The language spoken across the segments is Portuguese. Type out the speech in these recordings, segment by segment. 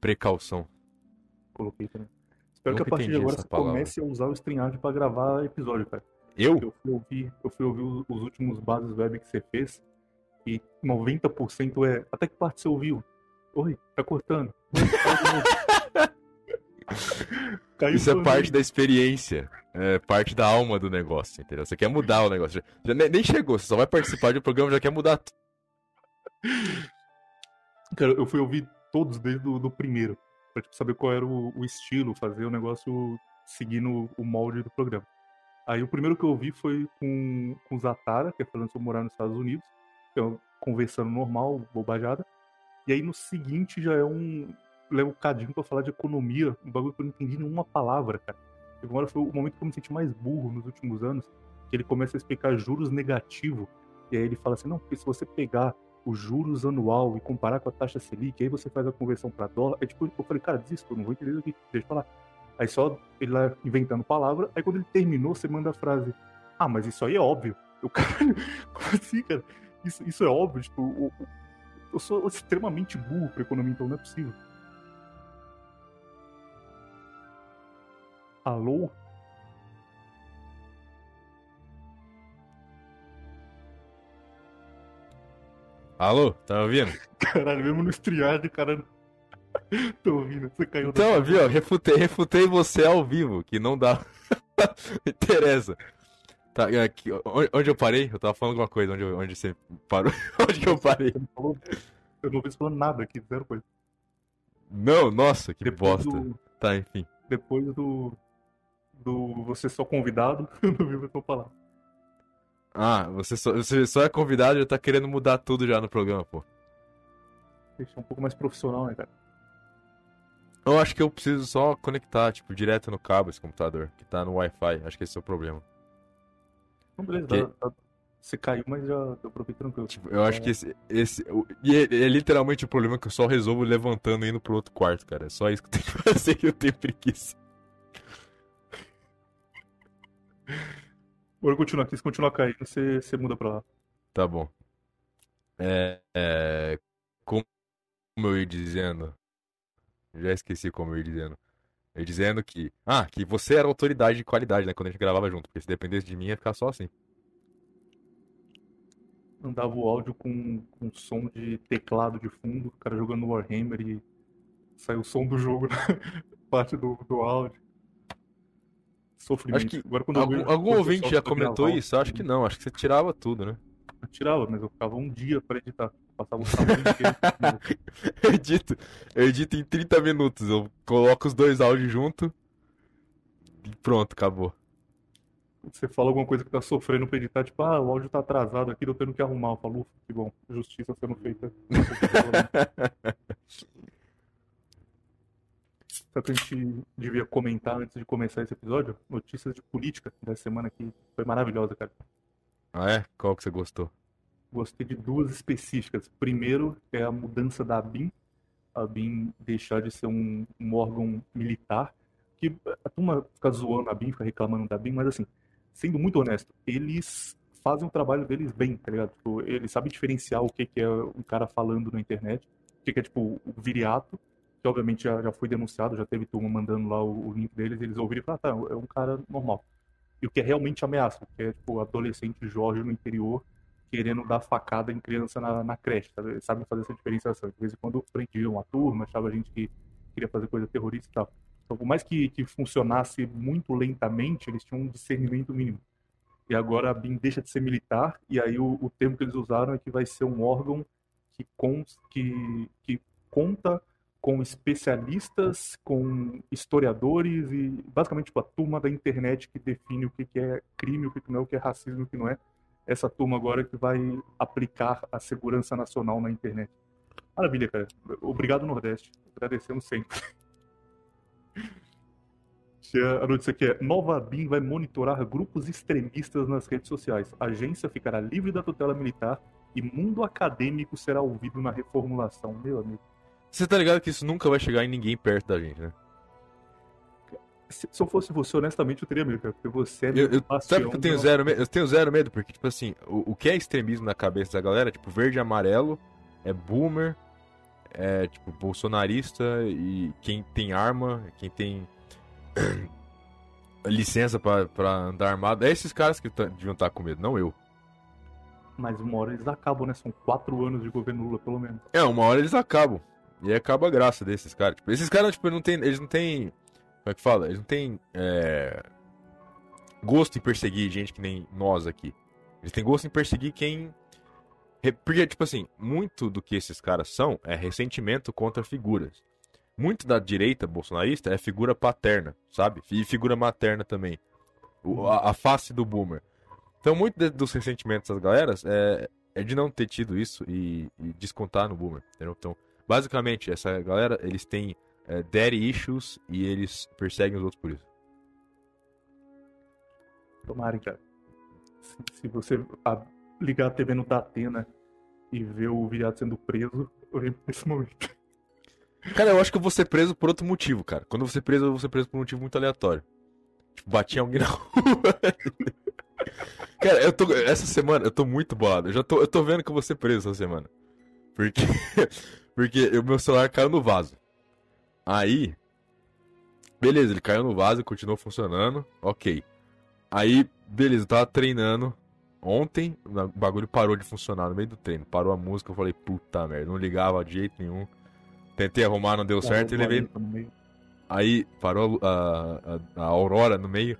precaução. Coloquei também. Espero Nunca que a partir de agora você palavra. comece a usar o StreamYard pra gravar episódio, cara. Eu? Eu fui ouvir, eu fui ouvir os, os últimos bases web que você fez e 90% é. Até que parte você ouviu? Oi, tá cortando. Isso é parte da experiência. É parte da alma do negócio, entendeu? Você quer mudar o negócio. Já, nem, chegou, você só vai participar de um programa e já quer mudar tudo. Cara, eu fui ouvir todos desde o do primeiro. Pra tipo, saber qual era o, o estilo, fazer o negócio seguindo o molde do programa. Aí o primeiro que eu ouvi foi com, com o Zatara, que é falando sobre morar nos Estados Unidos. Então, conversando normal, bobajada. E aí no seguinte já é um. Leva um cadinho pra falar de economia, um bagulho que eu não entendi nenhuma palavra, cara. E agora foi o momento que eu me senti mais burro nos últimos anos, que ele começa a explicar juros negativo. E aí ele fala assim, não, porque se você pegar os juros anual e comparar com a taxa Selic, aí você faz a conversão para dólar. É tipo, eu falei, cara, desisto, eu não vou entender isso aqui, deixa eu falar. Aí só ele lá inventando palavra, aí quando ele terminou, você manda a frase, ah, mas isso aí é óbvio. Eu, como assim, cara? Isso, isso é óbvio, tipo, o- o- eu sou extremamente burro pra economia, então não é possível. Alô? Alô, tá ouvindo? Caralho, mesmo no estriado, cara. Tô ouvindo, você caiu da Então, viu? Refutei, refutei você ao vivo, que não dá. Interessa. Tá, é, aqui, onde, eu parei? Eu tava falando alguma coisa, onde, eu- onde você parou? onde que eu parei? Você não falou, eu não falando nada aqui, zero coisa. Não, nossa, que Depois bosta. do, Tá, enfim. depois do, do você só convidado, eu não vi você falar. Ah, você só, você só é convidado e já tá querendo mudar tudo já no programa, pô. Deixa um pouco mais profissional, né, cara? Eu acho que eu preciso só conectar, tipo, direto no cabo esse computador, que tá no Wi-Fi. Acho que esse é o problema. Então, beleza, Que- dá- dá- você caiu, mas já deu pra ouvir tranquilo. Tipo, eu acho que esse. esse e é, é literalmente o problema que eu só resolvo levantando e indo pro outro quarto, cara. É só isso que eu tenho que fazer que eu tenho preguiça. Bora continuar aqui, se continuar caindo, você, você muda pra lá. Tá bom. É, é, como eu ia dizendo. Já esqueci como eu ia dizendo. Eu ia dizendo que. Ah, que você era autoridade de qualidade, né? Quando a gente gravava junto. Porque se dependesse de mim, ia ficar só assim. Andava o áudio com, com som de teclado de fundo, o cara jogando Warhammer e saiu o som do jogo na parte do, do áudio. Sofrimento. Acho que Agora, quando eu Algum, vejo- algum ouvinte já comentou isso? Eu acho que não. Acho que você tirava tudo, né? Eu tirava, mas eu ficava um dia pra editar. Passava o sábado inteiro. Eu edito, eu edito em 30 minutos. Eu coloco os dois áudios junto e pronto, acabou. Você fala alguma coisa que tá sofrendo pra editar, tipo, ah, o áudio tá atrasado aqui, tô tendo que arrumar. Eu falo, ufa, que bom, justiça sendo feita. Que a gente devia comentar antes de começar esse episódio? Notícias de política da semana que foi maravilhosa, cara. Ah, é? Qual que você gostou? Gostei de duas específicas. Primeiro é a mudança da ABIN. A ABIN deixar de ser um, um órgão militar. Que a turma fica zoando a ABIN, fica reclamando da ABIN, mas assim, sendo muito honesto, eles fazem o trabalho deles bem, tá ligado? Tipo, eles sabem diferenciar o que, que é um cara falando na internet, o que, que é tipo o viriato, que obviamente já, já foi denunciado, já teve turma mandando lá o, o link deles, eles ouviram e falaram, ah, tá, é um cara normal. E o que é realmente ameaça, que é tipo adolescente Jorge no interior querendo dar facada em criança na, na creche, sabe? Eles sabem fazer essa diferenciação. De vez em quando prendiam a turma, achava gente que queria fazer coisa terrorista e tal. Então, por mais que, que funcionasse muito lentamente, eles tinham um discernimento mínimo. E agora a BIM deixa de ser militar, e aí o, o termo que eles usaram é que vai ser um órgão que, cons, que, que conta com especialistas, com historiadores e basicamente tipo, a turma da internet que define o que, é crime, o que, que não é, o que é racismo, o que não é. Essa turma agora que vai aplicar a segurança nacional na internet. Maravilha, cara. Obrigado, Nordeste. Agradecemos sempre. A notícia aqui é: Nova BIM vai monitorar grupos extremistas nas redes sociais. A agência ficará livre da tutela militar e mundo acadêmico será ouvido na reformulação. Meu amigo. Você tá ligado que isso nunca vai chegar em ninguém perto da gente, né? Se, se eu fosse você, honestamente, eu teria medo, cara. Porque você é Eu, eu, sabe que eu tenho zero medo? Eu tenho zero medo, porque, tipo assim, o, o que é extremismo na cabeça da galera, tipo, verde e amarelo, é boomer, é, tipo, bolsonarista e quem tem arma, quem tem licença pra, pra andar armado, é esses caras que tá- deviam estar com medo, não eu. Mas uma hora eles acabam, né? São quatro anos de governo Lula, pelo menos. É, uma hora eles acabam. E acaba a graça desses caras. Tipo, esses caras, tipo, não tem, eles não têm. Como é que fala? Eles não têm é, gosto em perseguir gente que nem nós aqui. Eles têm gosto em perseguir quem. Porque, tipo assim, muito do que esses caras são é ressentimento contra figuras. Muito da direita bolsonarista é figura paterna, sabe? E figura materna também. O- a, a face do boomer. Então, muito de- dos ressentimentos das galeras é, é de não ter tido isso e, e descontar no boomer, entendeu? Então, basicamente, essa galera, eles têm é, daddy issues e eles perseguem os outros por isso. Tomara, cara. Se, se você a- ligar a TV no Datena e ver o viado sendo preso, eu lembro desse momento. Cara, eu acho que eu vou ser preso por outro motivo, cara. Quando eu vou ser preso, eu vou ser preso por um motivo muito aleatório. Tipo, bati alguém na rua. cara, eu tô. Essa semana eu tô muito bolado. Eu já tô, eu tô vendo que eu vou ser preso essa semana. Porque. Porque o meu celular caiu no vaso. Aí. Beleza, ele caiu no vaso e continuou funcionando. Ok. Aí, beleza, eu tava treinando. Ontem, o bagulho parou de funcionar no meio do treino. Parou a música, eu falei, puta merda, não ligava de jeito nenhum. Tentei arrumar, não deu certo e levei. No meio. Aí parou a, a, a Aurora no meio.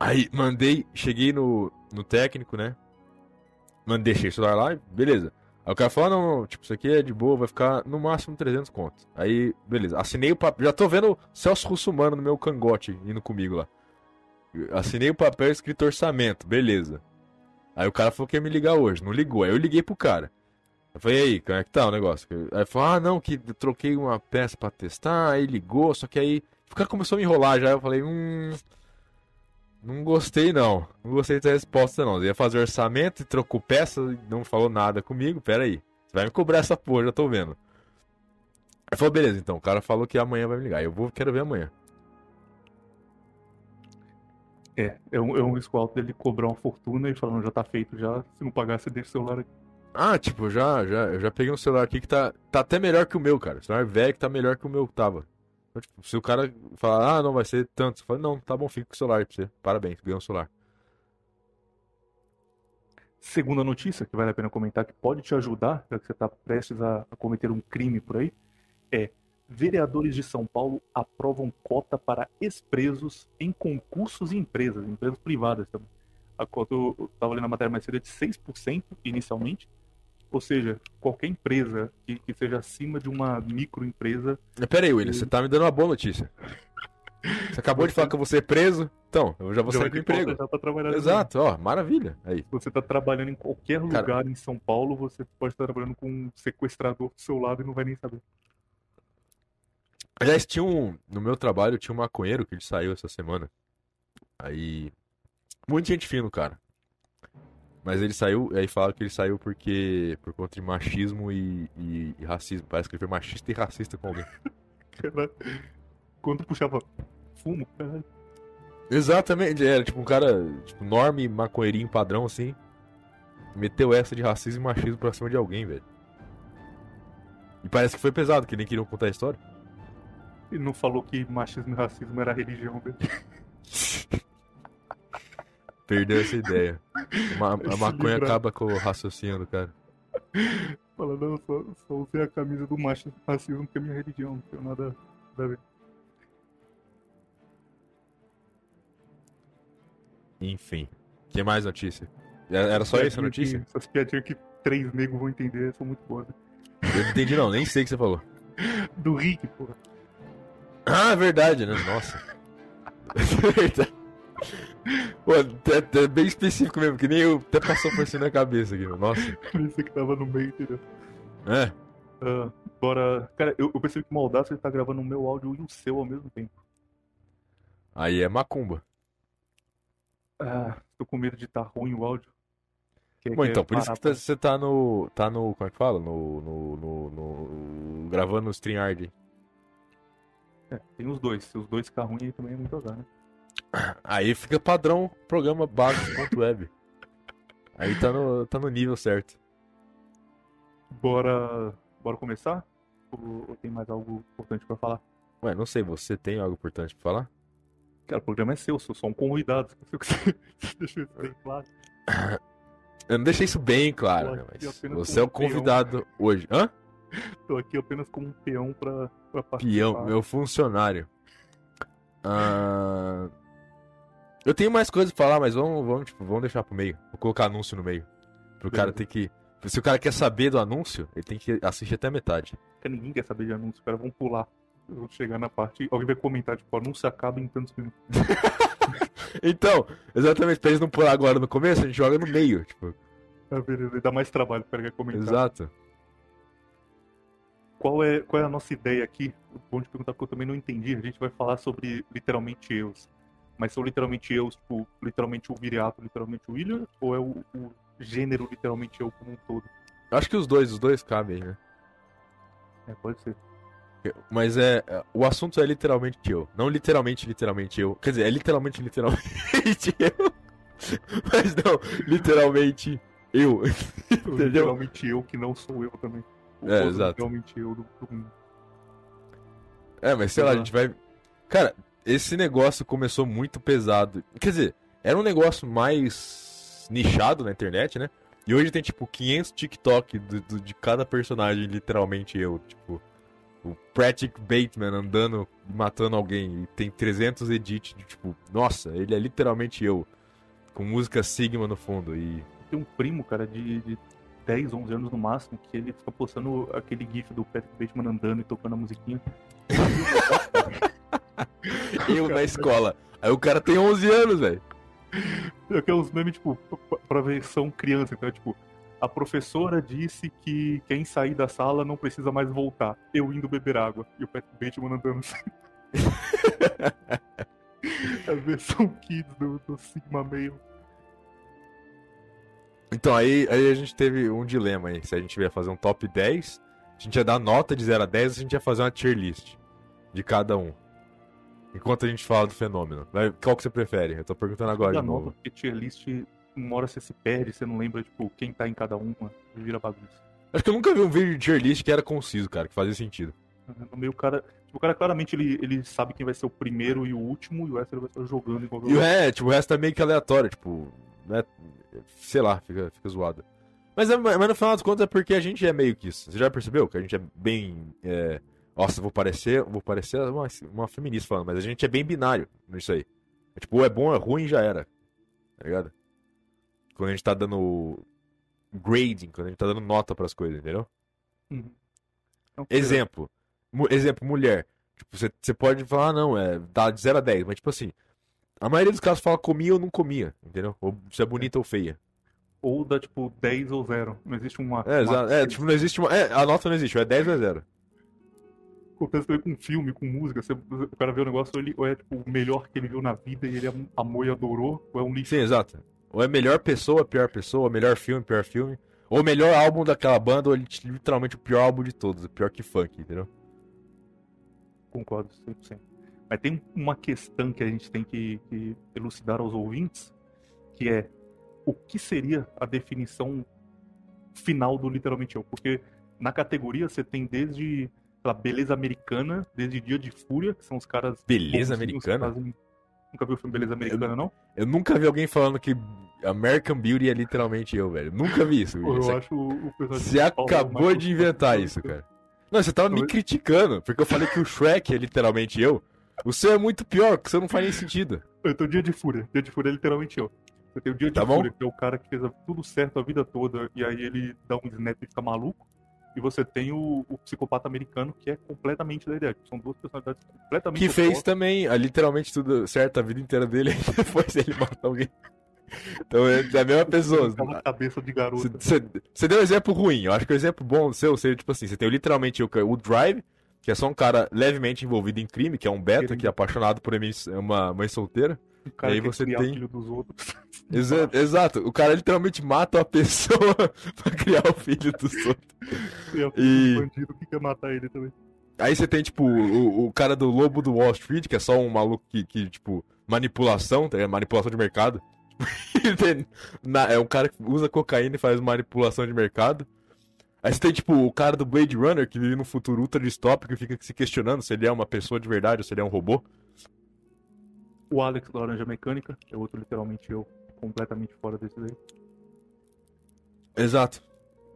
Aí mandei, cheguei no, no técnico, né? Mandei, deixei o celular lá, beleza. Aí o cara falou: ah, não, tipo, isso aqui é de boa, vai ficar no máximo 300 conto. Aí, beleza. Assinei o papel. Já tô vendo o Celso Russumano no meu cangote indo comigo lá. Assinei o papel escrito orçamento, beleza. Aí o cara falou que ia me ligar hoje, não ligou. Aí eu liguei pro cara. Eu falei, e aí, como é que tá o negócio? Aí falou, ah, não, que troquei uma peça pra testar, aí ligou, só que aí o cara começou a me enrolar já. Eu falei, hum. Não gostei não. Não gostei dessa resposta não. Ele ia fazer orçamento e trocou peça e não falou nada comigo. Pera aí. Você vai me cobrar essa porra, já tô vendo. Aí falou, beleza, então. O cara falou que amanhã vai me ligar. Eu vou, quero ver amanhã. É, é um, é um risco alto dele cobrar uma fortuna e falando, já tá feito já. Se não pagar, você deixa o celular aqui. Ah, tipo, já, já, eu já peguei um celular aqui que tá, tá até melhor que o meu, cara. O celular velho que tá melhor que o meu que tava. Então, tipo, se o cara falar, ah, não, vai ser tanto. Você fala, não, tá bom, fica com o celular aí pra você. Parabéns, ganhou um celular. Segunda notícia que vale a pena comentar, que pode te ajudar, já que você está prestes a, a cometer um crime por aí, é vereadores de São Paulo aprovam cota para ex-presos em concursos e empresas, empresas privadas também. A cota, eu estava lendo a matéria mais cedo, é de 6% inicialmente, ou seja, qualquer empresa que, que seja acima de uma microempresa, Mas Pera aí, William, você tá me dando uma boa notícia. Você acabou de falar que eu vou ser preso, então, eu já vou já sair do emprego. trabalhar. Exato, ó, maravilha. Aí. Se você está trabalhando em qualquer Cara- lugar em São Paulo, você pode estar trabalhando com um sequestrador do seu lado e não vai nem saber. Aliás, tinha um. No meu trabalho tinha um maconheiro que ele saiu essa semana. Aí. Muita gente fina, cara. Mas ele saiu, aí falaram que ele saiu porque. por conta de machismo e, e- e racismo. Parece que ele foi machista e racista com alguém. Cara, quando puxava fumo, cara, Exatamente, era tipo um cara, tipo, norme, maconheirinho padrão assim. Meteu essa de racismo e machismo pra cima de alguém, velho. E parece que foi pesado, que nem queriam contar a história. ele não falou que machismo e racismo era religião dele. Perdeu essa ideia. Ma- a maconha livrar. acaba com o raciocínio do cara. Fala, não, só, só usei a camisa do machismo e racismo porque é minha religião, não tem nada, nada a ver. Enfim. Que mais notícia? Era só isso a Piadinha notícia? que- Essas piadinhas que três negros vão entender são muito boas. Eu não entendi não, nem sei o que você falou. Do Rick, porra. Ah, é verdade, né? Nossa. É verdade. Pô, é, é bem específico mesmo, que nem eu até passou por cima da cabeça aqui, meu. Nossa. Esse que tava no meio, entendeu? É. Bora. Cara, eu, eu percebi que o Maldacity tá gravando o meu áudio e o seu ao mesmo tempo. Aí é macumba. Ah, tô com medo de tá ruim o áudio. Quer- Bom, então, por isso que tá- você tá no. Tá no. Como é que fala? No. no, no, no- gravando no StreamYard. É, tem os dois. Se os dois ficar ruim, aí também é muito azar, né? Aí fica padrão programa básico.web. Aí tá no, tá no nível certo. Bora. Bora começar? Ou, ou tem mais algo importante pra falar? Ué, não sei, você tem algo importante pra falar? Cara, o programa é seu, eu sou só um convidado. Isso bem claro. Eu não deixei isso bem claro, Eu né? Mas você é o como peão. convidado hoje. Hã? Tô aqui apenas como um peão pra, pra participar. Peão, meu funcionário. Ah, Eu tenho mais coisas pra falar, mas vamos, vamos, tipo, vamos deixar pro meio. Vou colocar anúncio no meio. Pro cara ter que. Se o cara quer saber do anúncio, ele tem que assistir até a metade. Porque ninguém quer saber de anúncio, cara. Vamos pular. Vamos chegar na parte. Alguém vai comentar, tipo, o anúncio acaba em tantos minutos. Então, exatamente, pra eles não pular agora no começo, a gente joga no meio, tipo. Ah, beleza, dá mais trabalho para quer comentar. Exato. Qual é, qual é a nossa ideia aqui? Bom de perguntar porque eu também não entendi. A gente vai falar sobre literalmente eus. Mas são literalmente eus, tipo, literalmente o Viriato, literalmente o William? Ou é o, o gênero literalmente eu como um todo? Acho que os dois, os dois cabem, né? É, pode ser. Mas é. é, O assunto é literalmente eu. Não literalmente, literalmente eu. Quer dizer, é literalmente, literalmente eu. Mas não, literalmente eu. Entendeu? Literalmente eu que não sou eu também. O É, todo exato. Literalmente eu do mundo. É, mas sei lá, a gente vai. Cara, esse negócio começou muito pesado. Quer dizer, era um negócio mais nichado na internet, né? E hoje tem, tipo, 500 TikTok do- do- de cada personagem, literalmente eu. Tipo, o Patrick Bateman andando, matando alguém. E tem 300 edits de, tipo, nossa, ele é literalmente eu. Com música Sigma no fundo. E. Tem um primo, cara, de, de 10, 11 anos no máximo, que ele fica postando aquele gif do Patrick Bateman andando e tocando a musiquinha. Eu na escola. Aí o cara tem 11 anos, velho. É Aqueles memes, tipo, pra- versão criança, então é tipo, a professora disse que quem sair da sala não precisa mais voltar. Eu indo beber água. E o Patrick Bateman andando assim. a versão kids do, do Sigma Male. Então, aí, aí a gente teve um dilema aí. Se a gente ia fazer um top 10, a gente ia dar nota de 0 a 10, a gente ia fazer uma tier list de cada um. Enquanto a gente fala do fenômeno. Qual que você prefere? Eu tô perguntando agora de nova, novo. porque tier list, uma hora você se perde, você não lembra, tipo, quem tá em cada uma, vira bagunça. Acho que eu nunca vi um vídeo de tier list que era conciso, cara, que fazia sentido. No meio, o cara. Tipo, o cara claramente ele, ele sabe quem vai ser o primeiro e o último, e o resto ele vai estar jogando enquanto E o resto, tipo, o resto é meio que aleatório, tipo, né? Sei lá, fica, fica zoado. Mas, é- mas no final das contas é porque a gente é meio que isso. Você já percebeu que a gente é bem. é, Nossa, vou parecer, vou parecer uma, uma feminista falando, mas a gente é bem binário nisso aí. É, tipo, ou é bom, ou é ruim já era. Tá ligado? Quando a gente tá dando grading, quando a gente tá dando nota pras coisas, entendeu? Uhum. Então, Exemplo. Mu- exemplo, mulher. Tipo, você, pode falar, ah, não, é, dá de 0 a 10, mas tipo assim, a maioria dos casos fala comia ou não comia, entendeu? Ou se é bonita ou feia. Ou dá tipo 10 ou 0. Não existe uma. É, uma-. É, tipo, não existe uma. É, a nota não existe, é 10 ou é 0. Acontece também com filme, com música. Você, o cara vê o negócio, ele, ou é tipo o melhor que ele viu na vida e ele am- amou e adorou, ou é um lixo. Sim, exato. Ou é melhor pessoa, pior pessoa, melhor filme, pior filme. Ou melhor álbum daquela banda, ou literalmente o pior álbum de todos, o pior que funk, entendeu? Concordo 100%. Mas tem uma questão que a gente tem que, que elucidar aos ouvintes, que é o que seria a definição final do literalmente eu? Porque na categoria você tem desde lá, beleza americana, desde Dia de Fúria, que são os caras Beleza que Americana? fazem- Nunca viu o filme Beleza Americana, não? Eu nunca vi alguém falando que American Beauty é literalmente eu, velho. Nunca vi isso. Pô, eu é acho o personagem Você acabou de inventar isso, cara. Não, você tava me criticando, porque eu falei que o Shrek é literalmente eu. O seu é muito pior, porque o seu não faz nem sentido. Eu tô Dia de Fúria. Dia de Fúria é literalmente eu. Você tem o Dia de Tá bom. Fúria, que é o cara que fez tudo certo a vida toda, e aí ele dá um snap e fica maluco. E você tem o, o psicopata americano, que é completamente da ideia. São duas personalidades completamente Que fez opostas. também ah, literalmente tudo certo a vida inteira dele e depois ele mata alguém. Então é a mesma pessoa. Aquela cabeça de garota. Você deu um exemplo ruim. Eu acho que o exemplo bom do seu seria tipo assim: você tem literalmente o, o Drive, que é só um cara levemente envolvido em crime, que é um beta, que é apaixonado por uma mãe solteira. O cara aí quer você criar tem- filho dos outros. Exa- exato, o cara literalmente mata a pessoa pra criar o filho dos outros. E o E- bandido que quer matar ele também. Aí você tem, tipo, o, o cara do Lobo do Wall Street, que é só um maluco que, que tipo, manipulação, tá? Manipulação de mercado. Tem- na- é um cara que usa cocaína e faz manipulação de mercado. Aí você tem, tipo, o cara do Blade Runner que vive num futuro ultra distópico e fica se questionando se ele é uma pessoa de verdade ou se ele é um robô. O Alex da Laranja Mecânica é outro, literalmente eu, completamente fora desse daí. Exato.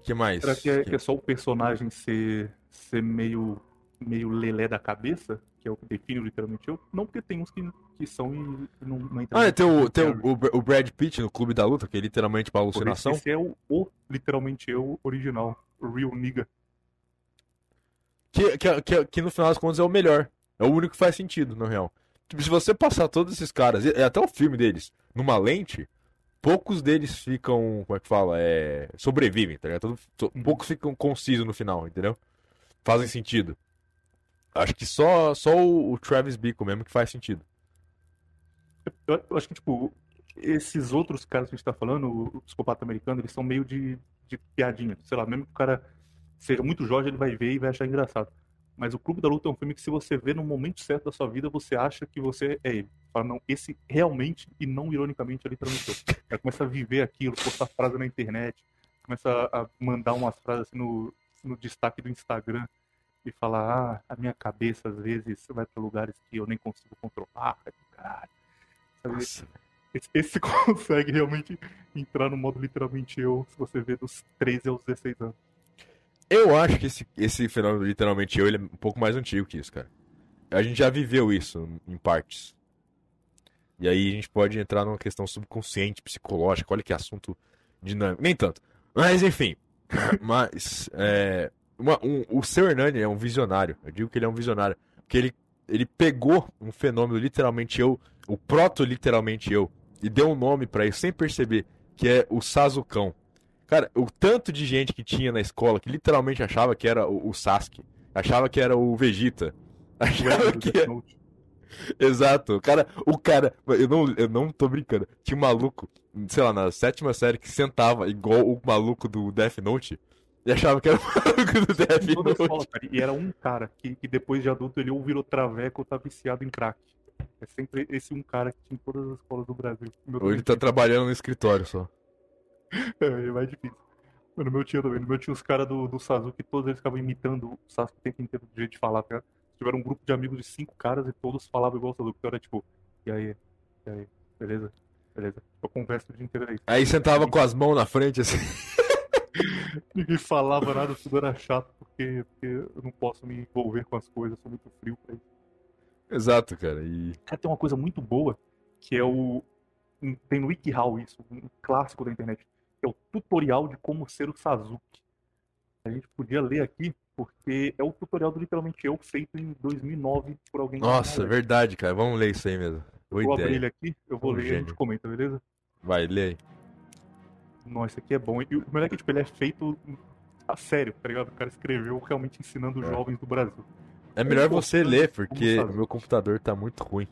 que mais? Será que é, que é só o personagem ser, ser meio, meio lelé da cabeça? Que é o que define literalmente eu? Não, porque tem uns que, que são e não, não entram. Ah, é, tem, o, tem o, o Brad Pitt no Clube da Luta, que é literalmente pra alucinação. Esse é o, o literalmente eu original. O Real Nigga. Que, que, que, que no final das contas é o melhor. É o único que faz sentido, na real. Tipo, se você passar todos esses caras, e e até o filme deles, numa lente, poucos deles ficam, como é que fala? É, sobrevivem, tá ligado? Todo- to- Uhum. Poucos ficam concisos no final, entendeu? Fazem sentido. Acho que só, só o, o Travis Bickle mesmo que faz sentido. Eu, eu acho que, tipo, esses outros caras que a gente tá falando, o psicopata americano, eles são meio de, de piadinha. Sei lá, mesmo que o cara seja muito Jorge, ele vai ver e vai achar engraçado. Mas o Clube da Luta é um filme que, se você vê no momento certo da sua vida, você acha que você é ele. Fala, não, esse realmente e não ironicamente é literalmente eu. Aí começa a viver aquilo, postar frase na internet, começa a mandar umas frases assim no, no destaque do Instagram e falar: ah, a minha cabeça às vezes vai pra lugares que eu nem consigo controlar. Caralho. Sabe? Esse, esse consegue realmente entrar no modo literalmente eu, se você vê dos 13 aos 16 anos. Eu acho que esse, esse fenômeno, literalmente eu, ele é um pouco mais antigo que isso, cara. A gente já viveu isso em partes. E aí a gente pode entrar numa questão subconsciente, psicológica, olha que assunto dinâmico. Nem tanto. Mas enfim. Mas é, uma- um- o seu Hernani é um visionário. Eu digo que ele é um visionário. Porque ele, ele pegou um fenômeno literalmente eu, o proto literalmente eu, e deu um nome pra isso sem perceber, que é o Sazucão. Cara, o tanto de gente que tinha na escola que literalmente achava que era o, o Sasuke, achava que era o Vegeta, achava que Death é... Exato, o cara, o cara, eu não, eu não tô brincando, tinha um maluco, sei lá, na sétima série que sentava igual o maluco do Death Note e achava que era o maluco do Death escola, Note. cara. E era um cara que, que depois de adulto ele ou virou traveco ou tá viciado em crack. É sempre esse um cara que tinha em todas as escolas do Brasil. Ou ele tá trabalhando no escritório só. É, é mais difícil. Mano, no meu tinha também. No meu tinha os caras do, do Sasuke, todos eles ficavam imitando o Sasuke o tempo inteiro do jeito de falar, tá ligado? Tiveram um grupo de amigos de cinco caras e todos falavam igual o Sasuke. Então era tipo, e aí, e aí, beleza? Beleza. Eu converso o dia inteiro aí. Aí sentava com as mãos na frente assim. Ninguém falava nada, tudo era chato, porque, porque eu não posso me envolver com as coisas, sou muito frio pra isso. Exato, cara. E Cara, tem uma coisa muito boa, que é o. Tem no WikiHow isso, um clássico da internet, que é o tutorial de como ser o Sasuke. A gente podia ler aqui, porque é o tutorial do literalmente eu, feito em 2009 por alguém. que nossa, é. verdade, cara. Vamos ler isso aí mesmo. Boa Vou abrir ideia. ele aqui, eu vou Um ler e a gênio. gente comenta, beleza? Vai, lê aí. Nossa, aqui é bom. E o melhor é que tipo, ele é feito a sério, tá ligado? O cara escreveu realmente ensinando os É. jovens do Brasil. É melhor você ler, porque o meu computador tá muito ruim.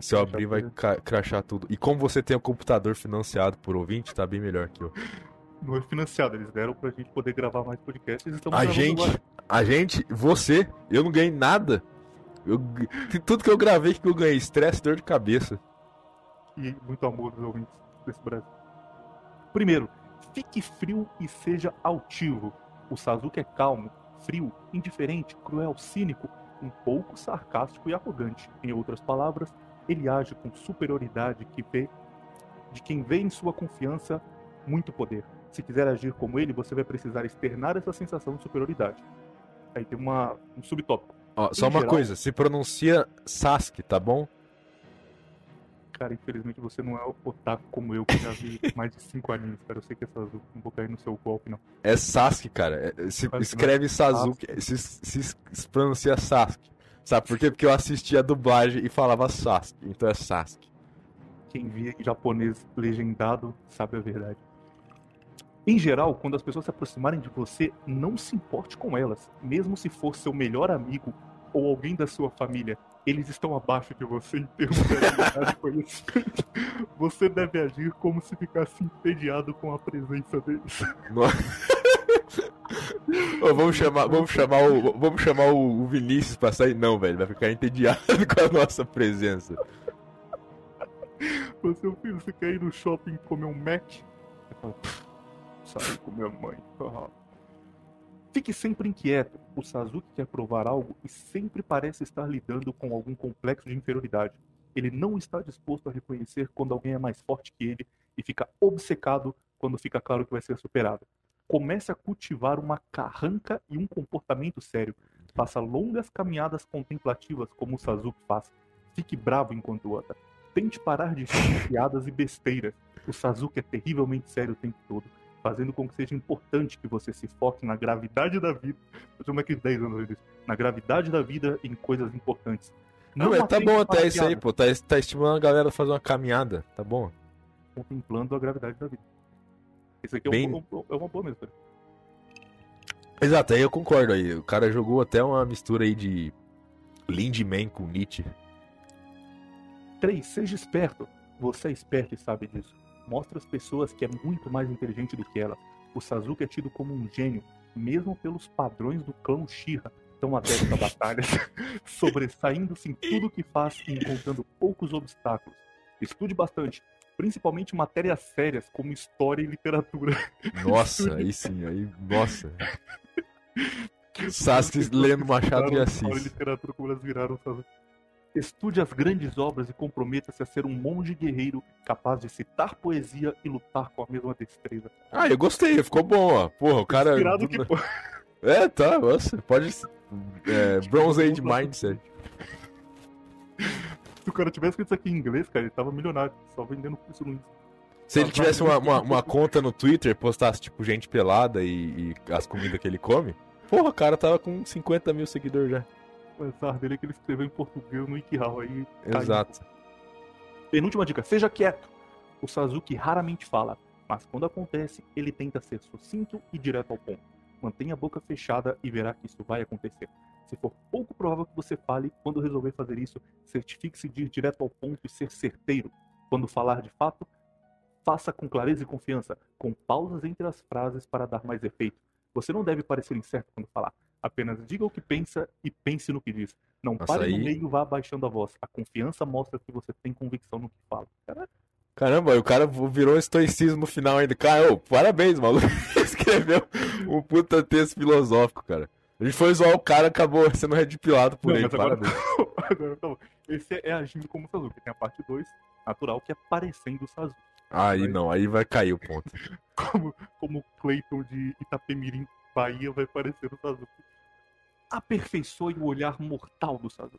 Se eu abrir, vai crachar tudo. E como você tem um computador financiado por ouvinte, tá bem melhor que eu. Não é financiado, eles deram pra gente poder gravar mais podcasts. A gente, a gente, você, eu não ganhei nada. Eu, tudo que eu gravei que eu ganhei, estresse, dor de cabeça. e muito amor dos ouvintes desse Brasil. Primeiro, fique frio e seja altivo. O Sasuke é calmo, frio, indiferente, cruel, cínico, um pouco sarcástico e arrogante. Em outras palavras, ele age com superioridade que vê de quem vê em sua confiança muito poder. Se quiser agir como ele, você vai precisar externar essa sensação de superioridade. Aí tem uma, um subtópico. Ó, só Em uma geral- coisa, se pronuncia Sasuke, tá bom? Cara, infelizmente você não é o otaku como eu, que já vi mais de cinco animes, cara. Eu sei que é Sasuke, não vou cair no seu golpe, não. É Sasuke, cara. É- se Claro que escreve Sasuke, se, se, se pronuncia Sasuke. Sabe por quê? Porque eu assisti a dublagem e falava Sasuke, então é Sasuke. Quem via em japonês legendado sabe a verdade. Em geral, quando as pessoas se aproximarem de você, não se importe com elas. Mesmo se for seu melhor amigo ou alguém da sua família, eles estão abaixo de você em termos de habilidade e conhecimento. Você deve agir como se ficasse entediado com a presença deles. Ô, vamos chamar, vamos chamar o, vamos chamar o Vinícius pra sair. Não, velho, vai ficar entediado com a nossa presença. Você, filho, você quer ir no shopping comer um Mac? Você fala, "Pff, sair com minha mãe. Fique sempre inquieto. O Sasuke quer provar algo e sempre parece estar lidando com algum complexo de inferioridade. Ele não está disposto a reconhecer quando alguém é mais forte que ele e fica obcecado quando fica claro que vai ser superado. Comece a cultivar uma carranca e um comportamento sério. Faça longas caminhadas contemplativas como o Sasuke faz. Fique bravo enquanto anda. Tente parar de piadas e besteiras. O Sasuke é terrivelmente sério o tempo todo fazendo com que seja importante que você se foque na gravidade da vida. Eu sou que 10 anos disso. Na gravidade da vida em coisas importantes. Não, Não mas tá bom até isso aí, pô. Tá, tá estimulando a galera a fazer uma caminhada, tá bom? Contemplando a gravidade da vida. Isso aqui é, Bem... um, é uma boa mesmo. Exato, aí eu concordo aí. O cara jogou até uma mistura aí de Lindemann com Nietzsche. 3. Seja esperto. Você é esperto e sabe disso mostra às pessoas que é muito mais inteligente do que elas. O Sasuke é tido como um gênio, mesmo pelos padrões do clã Uchiha, tão adepto a batalhas, sobressaindo-se em tudo que faz e encontrando poucos obstáculos. Estude bastante, principalmente matérias sérias como história e literatura. Nossa, aí sim, aí, nossa. Sasuke lendo Machado de Assis. História e literatura como elas viraram, Sasuke. Estude as grandes obras e comprometa-se a ser um monge guerreiro capaz de citar poesia e lutar com a mesma destreza. Ah, eu gostei, ficou bom, ó. Porra, o cara. Inspirado que... É, tá, nossa, pode. É, Bronze Age Mindset. Se o cara tivesse escrito isso aqui em inglês, cara, ele tava milionário, só vendendo isso no. Se ele tivesse uma, uma, uma, conta no Twitter, postasse, tipo, gente pelada e, e as comidas que ele come, porra, o cara tava com 50 mil seguidores já. O azar dele é que ele escreveu em português no WikiHow aí. Exato. Caiu. Penúltima dica: seja quieto. O Sasuke raramente fala, mas quando acontece, ele tenta ser sucinto e direto ao ponto. Mantenha a boca fechada e verá que isso vai acontecer. Se for pouco provável que você fale, quando resolver fazer isso, certifique-se de ir direto ao ponto e ser certeiro. Quando falar de fato, faça com clareza e confiança, com pausas entre as frases para dar mais efeito. Você não deve parecer incerto quando falar. Apenas diga o que pensa e pense no que diz. Não Nossa, pare aí... no meio e vá abaixando a voz. A confiança mostra que você tem convicção no que fala. Caramba. Caramba, o cara virou estoicismo no final ainda. Cara, ô, parabéns, maluco. Escreveu um puta texto filosófico, cara. A gente foi zoar o cara, acabou sendo redipilado por não, ele. Agora... Parabéns. agora, não. Esse é agindo como Sasuke. Tem a parte 2, natural, que é parecendo o Sasuke. Aí Mas... não, aí vai cair o ponto. como, como Clayton de Itapemirim, Bahia, vai parecer o Sasuke aperfeiçoe o olhar mortal do Sasuke.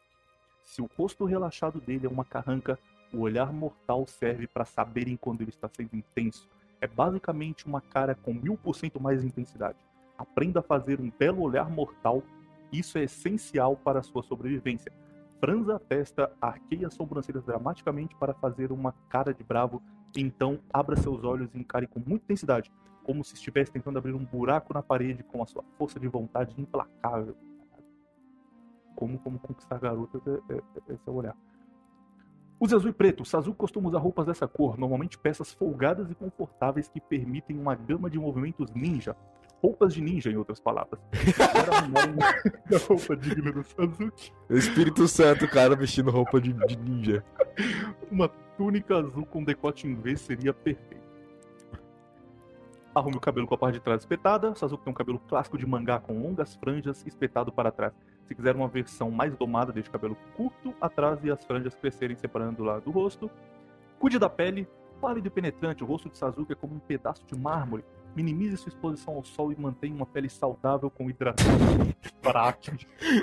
Se o rosto relaxado dele é uma carranca, o olhar mortal serve para saberem quando ele está sendo intenso. É basicamente uma cara com mil por cento mais intensidade. Aprenda a fazer um belo olhar mortal, isso é essencial para a sua sobrevivência. Franza a testa, arqueie as sobrancelhas dramaticamente para fazer uma cara de bravo, então abra seus olhos e encare com muita intensidade, como se estivesse tentando abrir um buraco na parede com a sua força de vontade implacável como, como conquistar garotas é, é, é esse é o olhar. Use azul e preto. O Sasuke costuma usar roupas dessa cor, normalmente peças folgadas e confortáveis que permitem uma gama de movimentos ninja. Roupas de ninja, em outras palavras. uma roupa digna do Sasuke. Espírito Santo, cara, vestindo roupa de, de ninja. Uma túnica azul com decote em V seria perfeito. Arrume o cabelo com a parte de trás espetada. Sasuke tem um cabelo clássico de mangá com longas franjas espetado para trás. Se quiser uma versão mais domada, deixe o cabelo curto atrás e as franjas crescerem separando lá do rosto. Cuide da pele, pálido e penetrante. O rosto de Sasuke é como um pedaço de mármore. Minimize sua exposição ao sol e mantenha uma pele saudável com hidratação para acne.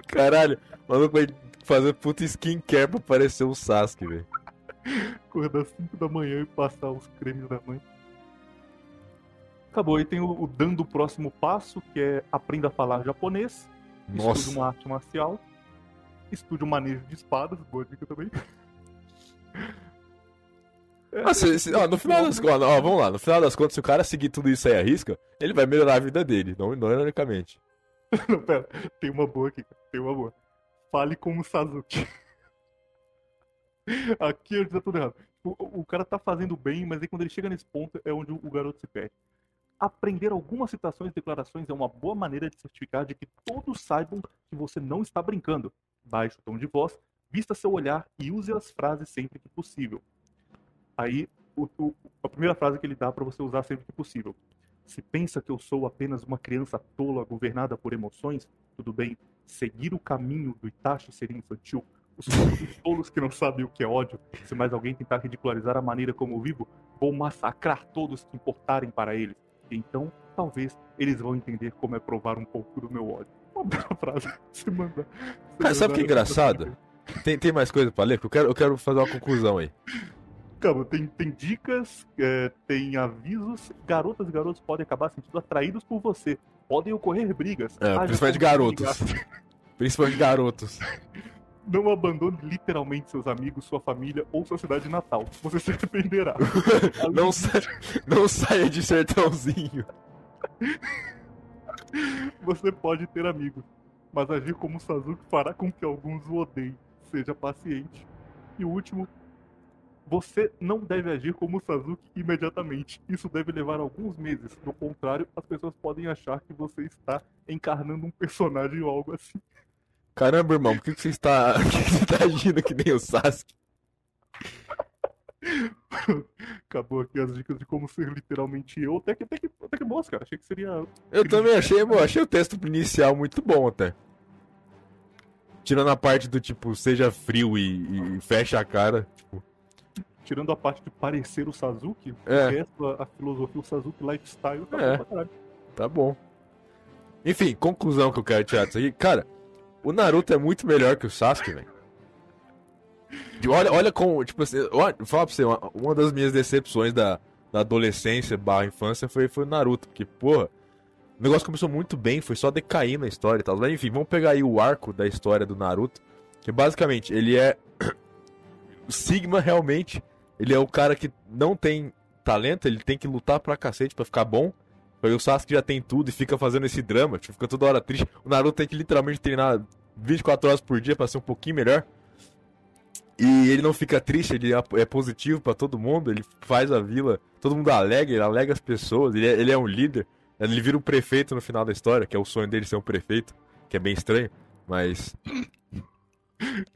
Caralho, o maluco vai fazer puta skincare pra parecer um Sasuke, velho. Acordar às 5 da manhã e passar os cremes da mãe. Acabou. Aí tem o, o dando o próximo passo, que é aprenda a falar japonês. Nossa. Estude uma arte marcial. Estude o manejo de espadas, boa dica também. É, ah, se, se, ó, no final das contas, ó, vamos lá, no final das contas, se o cara seguir tudo isso aí à risca, ele vai melhorar a vida dele, não, não ironicamente. não, pera, tem uma boa aqui, tem uma boa. Fale como o Sasuke. aqui eu disse tudo errado. O, o, cara tá fazendo bem, mas aí quando ele chega nesse ponto é onde o garoto se perde. Aprender algumas citações e declarações é uma boa maneira de certificar de que todos saibam que você não está brincando. Baixe o tom de voz, vista seu olhar e use as frases sempre que possível. Aí, o, o, a primeira frase que ele dá para você usar sempre que possível. Se pensa que eu sou apenas uma criança tola governada por emoções, tudo bem, seguir o caminho do Itachi seria infantil. Os tolos que não sabem o que é ódio, se mais alguém tentar ridicularizar a maneira como eu vivo, vou massacrar todos que importarem para eles. Então, talvez, eles vão entender como é provar um pouco do meu ódio. Uma bela frase. Se manda. Cara, sabe o que é engraçado? Tem, tem mais coisa pra ler? Eu quero, eu quero fazer uma conclusão aí. Calma, tem, tem dicas, é, tem avisos. Garotas e garotos podem acabar sentindo atraídos por você. Podem ocorrer brigas. É, principalmente garotos. brigar. Principalmente garotos. Não abandone literalmente seus amigos, sua família ou sua cidade natal. Você se arrependerá. Não, sa... não saia de sertãozinho. Você pode ter amigos, mas agir como Sasuke fará com que alguns o odeiem. Seja paciente. E o último, você não deve agir como Sasuke imediatamente. Isso deve levar alguns meses. Do contrário, as pessoas podem achar que você está encarnando um personagem ou algo assim. Caramba, irmão, por que que você está, por que que você tá agindo que nem o Sasuke? Acabou aqui as dicas de como ser literalmente eu. Até que, até que, até que boas, cara. Achei que seria. Eu também achei, pô, achei o texto inicial muito bom até. Tirando a parte do tipo, seja frio e, e fecha a cara. Tipo, Tirando a parte de parecer o Sasuke, É. o resto, a, a filosofia, o Sasuke lifestyle, tá É. bom pra caralho. tá bom. Enfim, conclusão que eu quero tirar disso aqui. Cara, o Naruto é muito melhor que o Sasuke, velho. Olha, olha como, tipo assim, olha, vou falar pra você, uma, uma das minhas decepções da, da adolescência barra infância foi, foi o Naruto, porque, porra, o negócio começou muito bem, foi só decair na história e tal. Mas enfim, vamos pegar aí o arco da história do Naruto, que basicamente ele é. O Sigma realmente, ele é o cara que não tem talento, ele tem que lutar pra cacete pra ficar bom. Aí o Sasuke já tem tudo e fica fazendo esse drama, tipo, fica toda hora triste. O Naruto tem que literalmente treinar 24 horas por dia pra ser um pouquinho melhor. E ele não fica triste, ele é é positivo pra todo mundo, ele faz a vila, todo mundo alega, ele alega as pessoas, ele é, ele é um líder. Ele vira o prefeito no final da história, que é o sonho dele ser um prefeito, que é bem estranho, mas.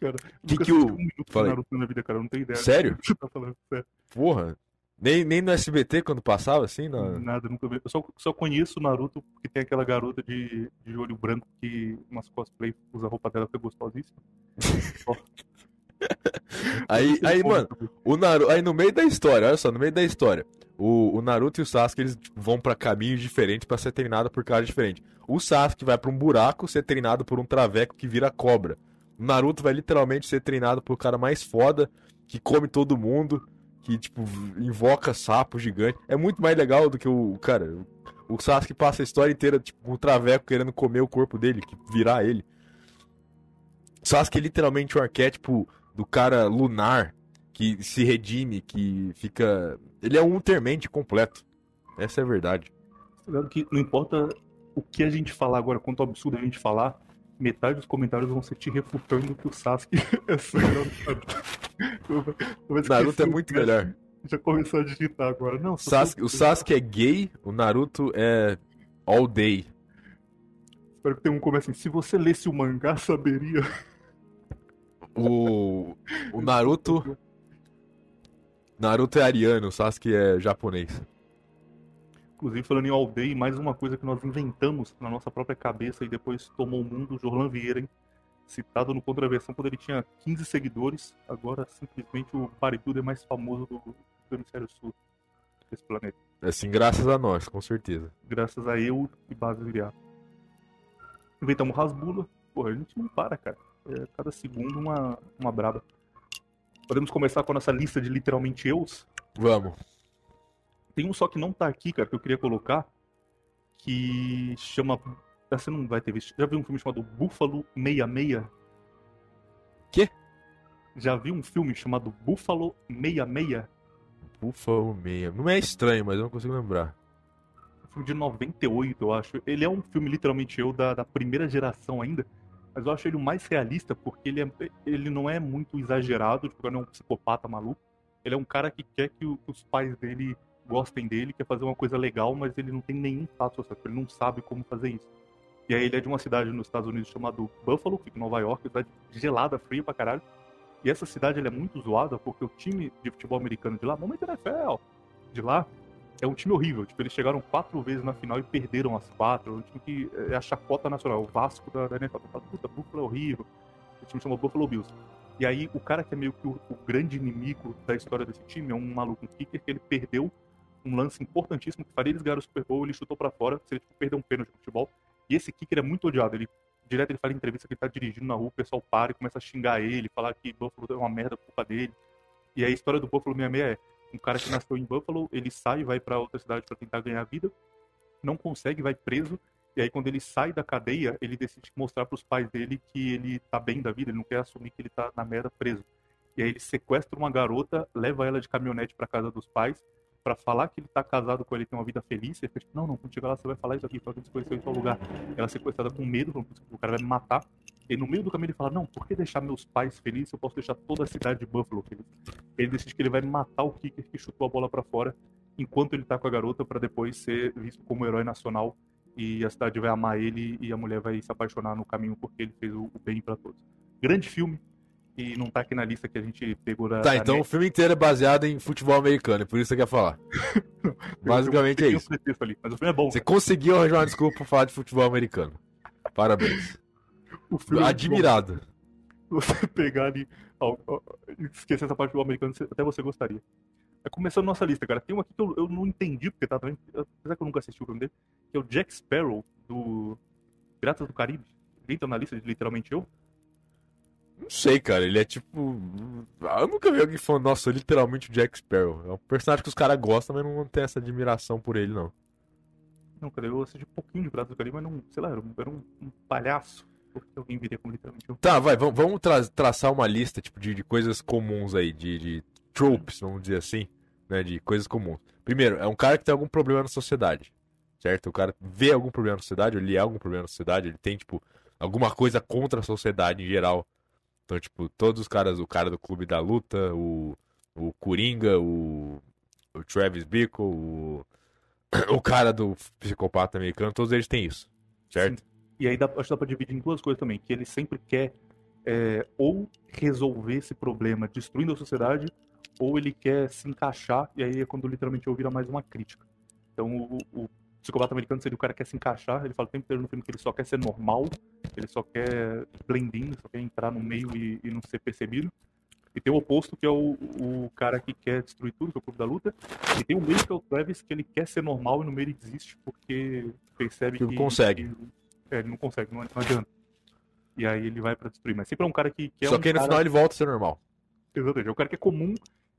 Cara, Que que o- um minuto. Naruto na vida, cara. eu Não tenho ideia. Sério? tá falando sério. Porra. Nem, nem no SBT quando passava, assim, na... Nada, nunca vi. Eu só, só conheço o Naruto porque tem aquela garota de, de olho branco que umas cosplay usa a roupa dela, foi gostosíssima. Aí, aí, mano, O Naruto, aí no meio da história, olha só, no meio da história, o, o Naruto e o Sasuke eles vão pra caminhos diferentes pra ser treinado por caras diferentes. O Sasuke vai pra um buraco ser treinado por um traveco que vira cobra. O Naruto vai literalmente ser treinado por cara mais foda, que come todo mundo, que tipo invoca sapo gigante. É muito mais legal do que o cara. O, Sasuke passa a história inteira tipo com o traveco querendo comer o corpo dele, que virar ele. Sasuke é literalmente um arquétipo do cara lunar que se redime, que fica. Ele é um Ultraman completo. Essa é a verdade. Tá que não importa o que a gente falar agora, quanto absurdo a gente falar, metade dos comentários vão ser te refutando que o Sasuke é só melhor do que o Naruto. É muito que melhor. Já começou a digitar agora. Não, Sasuke- o Sasuke é gay, o Naruto é all day. Espero que tenha um comece assim. Se você lesse o mangá, saberia. O, o Naruto. Naruto é ariano, o Sasuke é japonês. Inclusive, falando em All Day, mais uma coisa que nós inventamos na nossa própria cabeça e depois tomou o mundo, o Jorlan Vieira, hein? citado no Contraversão quando ele tinha 15 seguidores, agora simplesmente o Paritudo é mais famoso do, do hemisfério sul desse planeta. Assim, graças a nós, com certeza. Graças a eu e Base Viriar. Inventamos Rasbula. Porra, a gente não para, cara. É, cada segundo uma, uma braba. Podemos começar com a nossa lista de literalmente eus? Vamos. Tem um só que não tá aqui, cara, que eu queria colocar, que chama. Você não vai ter visto. Já viu um filme chamado Búfalo 66? Quê? Já viu um filme chamado Búfalo 66? Búfalo meia. Não é estranho, mas eu não consigo lembrar. Um filme de 98, eu acho. Ele é um filme literalmente eu da, da primeira geração ainda. Mas eu acho ele o mais realista porque ele, é, ele não é muito exagerado, tipo, ele não é um psicopata maluco. Ele é um cara que quer que, o- que os pais dele gostem dele, quer fazer uma coisa legal, mas ele não tem nenhum tato social, ele não sabe como fazer isso. E aí ele é de uma cidade nos Estados Unidos chamada Buffalo, que fica em Nova York, cidade gelada, fria pra caralho. E essa cidade é muito zoada porque o time de futebol americano de lá, momento NFL, de lá, é um time horrível. Tipo, eles chegaram quatro vezes na final e perderam as quatro. É um time que é a chacota nacional, o Vasco da, da NFL. Fala, puta, Buffalo é horrível. O time chama Buffalo Bills. E aí, o cara que é meio que o, o, grande inimigo da história desse time é um maluco, um kicker, que ele perdeu um lance importantíssimo que faria eles ganhar o Super Bowl, ele chutou para fora, se ele tipo, perder um pênalti de futebol. E esse kicker é muito odiado. Ele direto ele fala em entrevista que ele tá dirigindo na rua, o pessoal para e começa a xingar ele, falar que Buffalo é uma merda por culpa dele. E a história do Buffalo 66 é um cara que nasceu em Buffalo, ele sai, vai para outra cidade para tentar ganhar vida, não consegue, vai preso. E aí, quando ele sai da cadeia, ele decide mostrar para os pais dele que ele tá bem da vida, ele não quer assumir que ele tá na merda preso. E aí, ele sequestra uma garota, leva ela de caminhonete para casa dos pais, para falar que ele tá casado com ele tem uma vida feliz. Ele tipo, não, não, quando chegar lá você vai falar isso aqui, fala que você conheceu em tal lugar. Ela é sequestrada com medo, o cara vai me matar. E no meio do caminho ele fala: Não, por que deixar meus pais felizes? Eu posso deixar toda a cidade de Buffalo feliz. Ele decide que ele vai matar o kicker que chutou a bola para fora enquanto ele tá com a garota para depois ser visto como herói nacional e a cidade vai amar ele e a mulher vai se apaixonar no caminho porque ele fez o bem para todos. Grande filme e não tá aqui na lista que a gente pegou da Tá, então net. o filme inteiro é baseado em futebol americano, é por isso que você quer falar. Basicamente é isso. Ali, mas o filme é bom. Você conseguiu arranjar uma desculpa pra falar de futebol americano. Parabéns. Admirado. Você pegar ali. Ó, ó, esquecer essa parte do americano, até você gostaria. É começando nossa lista, cara. Tem um aqui que eu, eu não entendi, porque tá também. Apesar que eu nunca assisti o filme dele, que é o Jack Sparrow, do Piratas do Caribe. Ele entra na lista literalmente eu. Não sei, cara. Ele é tipo. Eu nunca vi alguém falando, nossa, literalmente o Jack Sparrow. É um personagem que os caras gostam, mas não tem essa admiração por ele, não. Não, cara, eu assisti um pouquinho de Piratas do Caribe, mas não, sei lá, era um, era um, um palhaço porque alguém viria como literalmente Tá, vai, vamos, vamos tra traçar uma lista tipo, de, de coisas comuns aí, de, de tropes, vamos dizer assim, né? De coisas comuns. Primeiro, é um cara que tem algum problema na sociedade, certo? O cara vê algum problema na sociedade, ele é algum problema na sociedade, ele tem, tipo, alguma coisa contra a sociedade em geral. Então, tipo, todos os caras, o cara do clube da luta, o, o Coringa, o, o Travis Bickle, o, o cara do psicopata americano, todos eles têm isso, certo? Sim. E aí dá, acho que dá pra dividir em duas coisas também, que ele sempre quer é, ou resolver esse problema destruindo a sociedade, ou ele quer se encaixar, e aí é quando literalmente eu vira mais uma crítica. Então o, o psicopata americano seria o cara que quer se encaixar, ele fala o tempo inteiro no filme que ele só quer ser normal, ele só quer blending, só quer entrar no meio e, e não ser percebido. E tem o oposto, que é o, o cara que quer destruir tudo, que é o clube da luta. E tem o meio, que é o Travis, que ele quer ser normal e no meio ele desiste, porque percebe que... que consegue. Que, é, ele não consegue, não, não adianta. E aí ele vai pra destruir. Mas sempre é um cara que, que é Só um que aí no cara... final ele volta a ser normal. Exatamente. É um cara que é comum,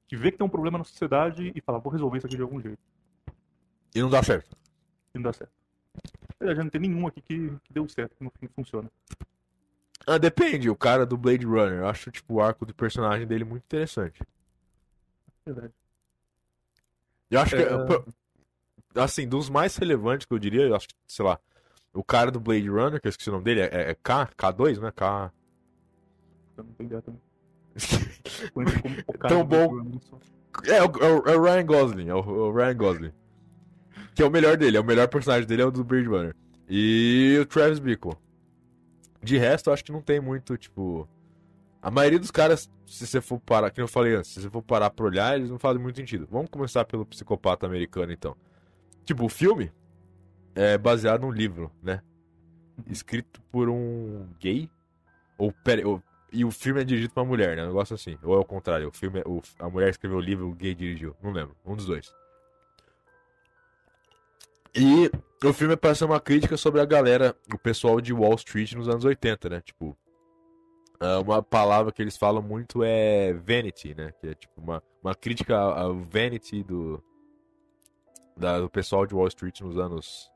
que vê que tem um problema na sociedade e fala, vou resolver isso aqui de algum jeito. E não dá certo. E não dá certo. Já não tem nenhum aqui que, que deu certo, que no fim funciona. Ah, depende. O cara do Blade Runner. Eu acho, tipo, o arco do personagem dele muito interessante. Verdade. Eu acho é... que, assim, dos mais relevantes que eu diria, eu acho que, sei lá, o cara do Blade Runner, que eu esqueci o nome dele, é, é K? K2, né? K. Eu não tenho ideia também. Tão bom. É, é, o, é o Ryan Gosling, é o, o, Ryan Gosling. Que é o melhor dele, é o melhor personagem dele, é o do Blade Runner. E o Travis Bickle. De resto, acho que não tem muito, tipo. A maioria dos caras, se você for parar, que eu falei antes, se você for parar pra olhar, eles não fazem muito sentido. Vamos começar pelo psicopata americano, então. Tipo, o filme, é baseado num livro, né? Escrito por um gay. Ou, pera, ou, e o filme é dirigido por uma mulher, né? Um negócio assim. Ou é o contrário, o filme, é, o, a mulher escreveu o livro, o gay dirigiu. Não lembro. Um dos dois. E o filme parece uma crítica sobre a galera, o pessoal de Wall Street nos anos 80, né? Tipo, ah, uma palavra que eles falam muito é vanity, né? Que é tipo uma, uma crítica ao vanity do, da, do pessoal de Wall Street nos anos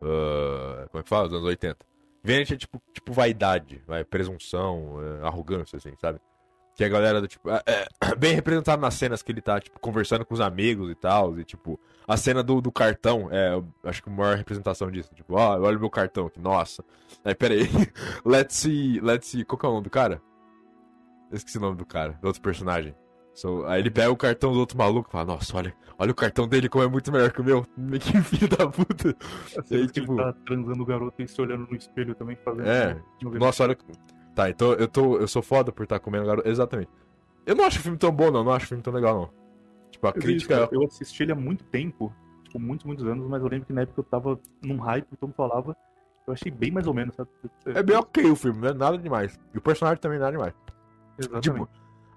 Uh, como é que fala? Os anos 80. Vanity é tipo, tipo vaidade, vai, presunção, uh, arrogância, assim, sabe? Que a galera tipo. É, é, bem representado nas cenas que ele tá, tipo, conversando com os amigos e tal. E, tipo, a cena do, do cartão é, acho que a maior representação disso. Tipo, ó, oh, olha o meu cartão aqui, nossa. Aí, pera aí. let's see. Let's see. Qual que é o nome do cara? Eu esqueci o nome do cara, do outro personagem. So, aí ele pega o cartão do outro maluco e fala, nossa, olha, olha o cartão dele como é muito melhor que o meu. Que filho da puta. Aí, tipo... Ele tá transando o garoto e se olhando no espelho também fazendo. É. Tipo, nossa, olha. Tá, então eu, tô, eu sou foda por estar tá comendo garoto. Exatamente. Eu não acho o filme tão bom, não. Não acho o filme tão legal, não. Tipo, a Eu crítica. isso, Eu assisti ele há muito tempo, tipo, muitos, muitos anos, mas eu lembro que na época eu tava num hype, todo mundo falava. Eu achei bem mais ou menos, sabe? É bem ok o filme, não é nada demais. E o personagem também nada demais. Exatamente. Tipo,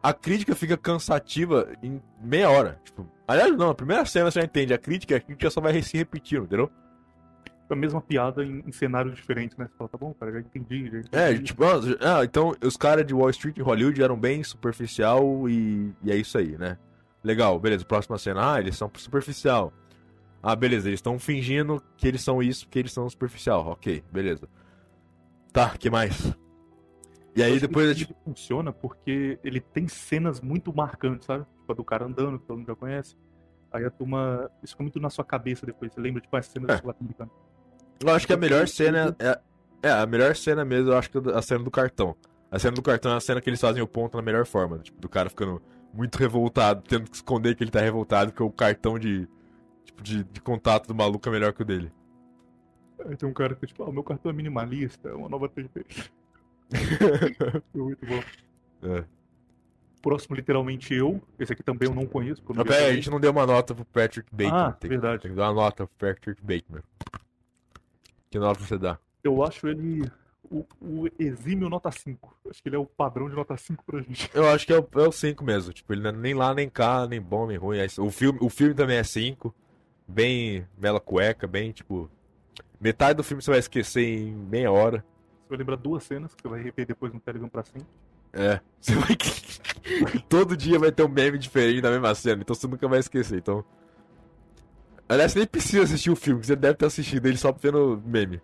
a crítica fica cansativa em meia hora. Tipo, aliás, não, a primeira cena você já entende. A crítica, a crítica só vai se repetindo, entendeu? A mesma piada em, em cenários diferentes, né? Você fala, tá bom, cara, já entendi. Já entendi. É, tipo, ah, ah, então os caras de Wall Street e Hollywood eram bem superficial e, e é isso aí, né? Legal, beleza. Próxima cena, ah, eles são superficial. Ah, beleza, eles estão fingindo que eles são isso, que eles são superficial. Ok, beleza. Tá, que mais? E aí depois esse tipo. funciona porque ele tem cenas muito marcantes, sabe? Tipo, a do cara andando, que todo mundo já conhece. Aí a turma. Isso fica muito na sua cabeça depois. Você lembra, tipo, a cena É. do sul-americano. Eu acho que a melhor cena é. É, a melhor cena mesmo, eu acho que é a cena do cartão. A cena do cartão é a cena que eles fazem o ponto na melhor forma. Tipo, do cara ficando muito revoltado, tendo que esconder que ele tá revoltado, porque o cartão de. Tipo, de, de contato do maluco é melhor que o dele. Aí tem um cara que, tipo, ah, o meu cartão é minimalista, é uma nova TV. muito bom. É. Próximo, literalmente eu. Esse aqui também eu não conheço. não pera a gente não deu uma nota pro Patrick Bateman. Ah, tem, verdade. tem que dar uma nota pro Patrick Bateman. Que nota você dá? Eu acho ele o, o exímio nota 5. Acho que ele é o padrão de nota 5 pra gente. Eu acho que é o, é o 5 mesmo. Tipo, ele não é nem lá, nem cá, nem bom, nem ruim. É. O filme, o filme também é 5. Bem mela cueca, bem, tipo. Metade do filme você vai esquecer em meia hora. Você vai lembrar duas cenas que você vai rever depois no Telegram pra sempre. É. Você vai. Todo dia vai ter um meme diferente da mesma cena, então você nunca vai esquecer. Então. Aliás, você nem precisa assistir o filme, que você deve ter assistido ele só vendo meme.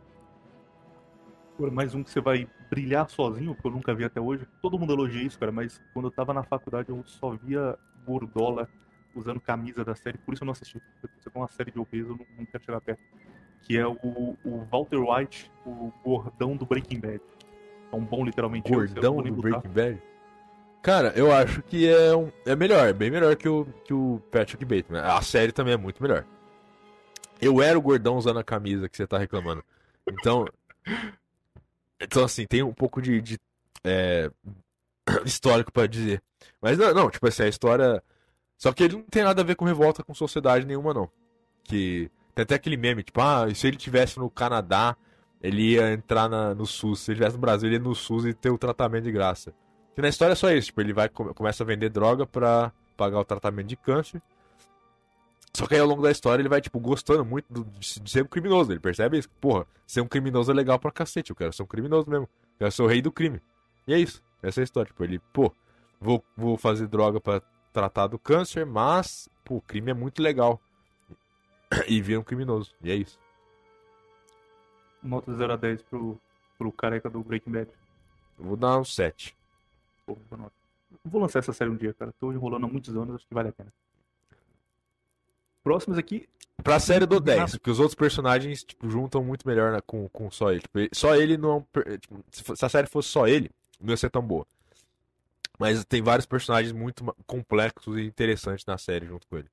Agora, mais um que você vai brilhar sozinho, que eu nunca vi até hoje. Todo mundo elogia isso, cara, mas quando eu tava na faculdade eu só via gordola usando camisa da série, por isso eu não assisti. Você tem uma série de obeso, eu não, quero chegar perto. Que é o, o Walter White, o gordão do Breaking Bad. É um bom, literalmente. Gordão do lutar. Breaking Bad? Cara, eu acho que é, um, é melhor, é bem melhor que o, que o Patrick Bateman. A série também é muito melhor. Eu era o gordão usando a camisa que você tá reclamando. Então. Então, assim, tem um pouco de, de, é, histórico pra dizer. Mas não, não, tipo assim, a história. Só que ele não tem nada a ver com revolta com sociedade nenhuma, não. Que. Tem até aquele meme, tipo, ah, se ele tivesse no Canadá, ele ia entrar na- no SUS. Se ele tivesse no Brasil, ele ia no SUS e ter o tratamento de graça. Que na história é só isso, tipo, ele vai come- começa a vender droga pra pagar o tratamento de câncer. Só que aí ao longo da história ele vai, tipo, gostando muito do- de, de ser um criminoso. Ele percebe isso. Porra, ser um criminoso é legal pra cacete. Eu quero ser um criminoso mesmo. Eu quero ser o rei do crime. E é isso. Essa é a história. Tipo, ele, pô, vou, vou fazer droga pra tratar do câncer, mas, pô, o crime é muito legal. E vira um criminoso. E é isso. Nota 0 a 10 pro, pro careca do Breaking Bad. Eu vou dar um 7. Pô. Vou lançar essa série um dia, cara. Tô enrolando há muitos anos, acho que vale a pena. Próximos aqui, Pra série do 10, Nada. porque os outros personagens, tipo, juntam muito melhor com, com só ele. Tipo, só ele não é um tipo, se, a série fosse só ele, não ia ser tão boa. Mas tem vários personagens muito complexos e interessantes na série junto com ele.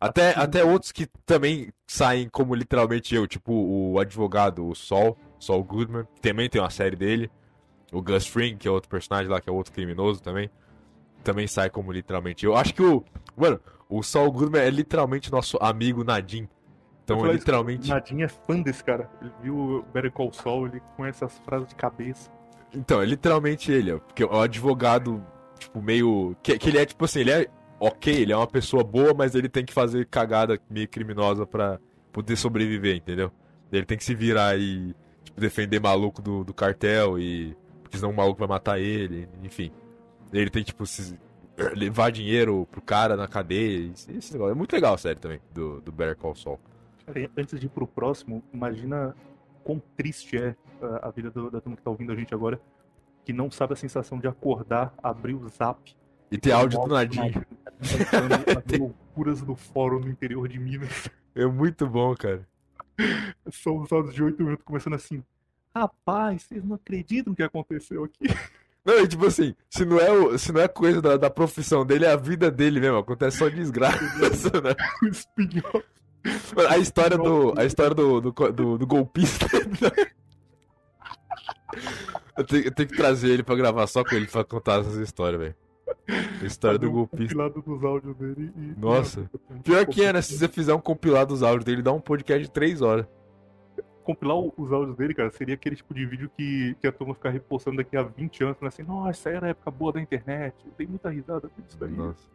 Até, até outros que também saem como literalmente eu, tipo o advogado, o Sol, Sol Goodman, que também tem uma série dele. O Gus Fring, que é outro personagem lá, que é outro criminoso também. Também sai como literalmente eu. Acho que o. Mano, o Saul Goodman é literalmente nosso amigo Nadim. Então, é literalmente. Nadinha é fã desse cara. Ele viu o Better Call Saul, ele conhece as frases de cabeça. Então, é literalmente ele, ó. Porque o advogado, tipo, meio. Que, que ele é, tipo assim, ele é ok, ele é uma pessoa boa, mas ele tem que fazer cagada meio criminosa pra poder sobreviver, entendeu? Ele tem que se virar e, tipo, defender maluco do, do cartel e. Porque senão o maluco vai matar ele, enfim. Ele tem, tipo, se levar dinheiro pro cara na cadeia. Esse negócio. É muito legal a série também, do, do Better Call Saul. Antes de ir pro próximo, imagina quão triste é a, a vida do- da turma que tá ouvindo a gente agora, que não sabe a sensação de acordar, abrir o zap. E tem áudio do falando as loucuras do fórum no interior de Minas. É muito bom, cara. São os áudios de 8 minutos começando assim. Rapaz, vocês não acreditam o que aconteceu aqui. Não, e tipo assim, se não é, o, se não é coisa da, da profissão dele, é a vida dele mesmo. Acontece só desgraça, né? O espinhol. Mano, A história do. A história do, do, do, do golpista. Eu tenho, eu tenho que trazer ele pra gravar só com ele pra contar essas histórias, velho. A história do um golpista. compilado dos áudios dele e. Nossa. Pior que é, né? Se você fizer um compilado dos áudios dele, dá um podcast de 3 horas. Compilar os áudios dele, cara, seria aquele tipo de vídeo que, que a turma ficar repostando daqui a 20 anos, falando assim, nossa, era a época boa da internet, tem muita risada disso daí. Nossa.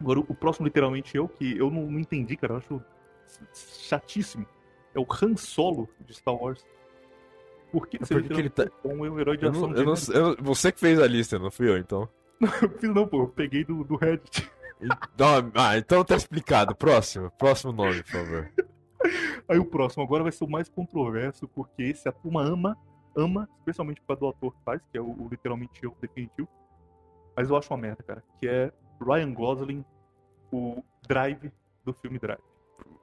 Agora, o próximo, literalmente, eu, que eu não, não entendi, cara, eu acho chatíssimo. É o Han Solo de Star Wars. Por que Por que ele tá- um um herói de Eu ação não, eu não- eu- você que fez a lista, não fui eu, então. Eu fiz não, pô, eu peguei do, do Reddit. Então, ah, então tá explicado. Próximo. Próximo nome, por favor. Aí o próximo agora vai ser o mais controverso, porque esse a turma ama, ama, especialmente por causa do ator que faz, que é o, o literalmente eu definitivo. Mas eu acho uma merda, cara. Que é Ryan Gosling, o Drive do filme Drive.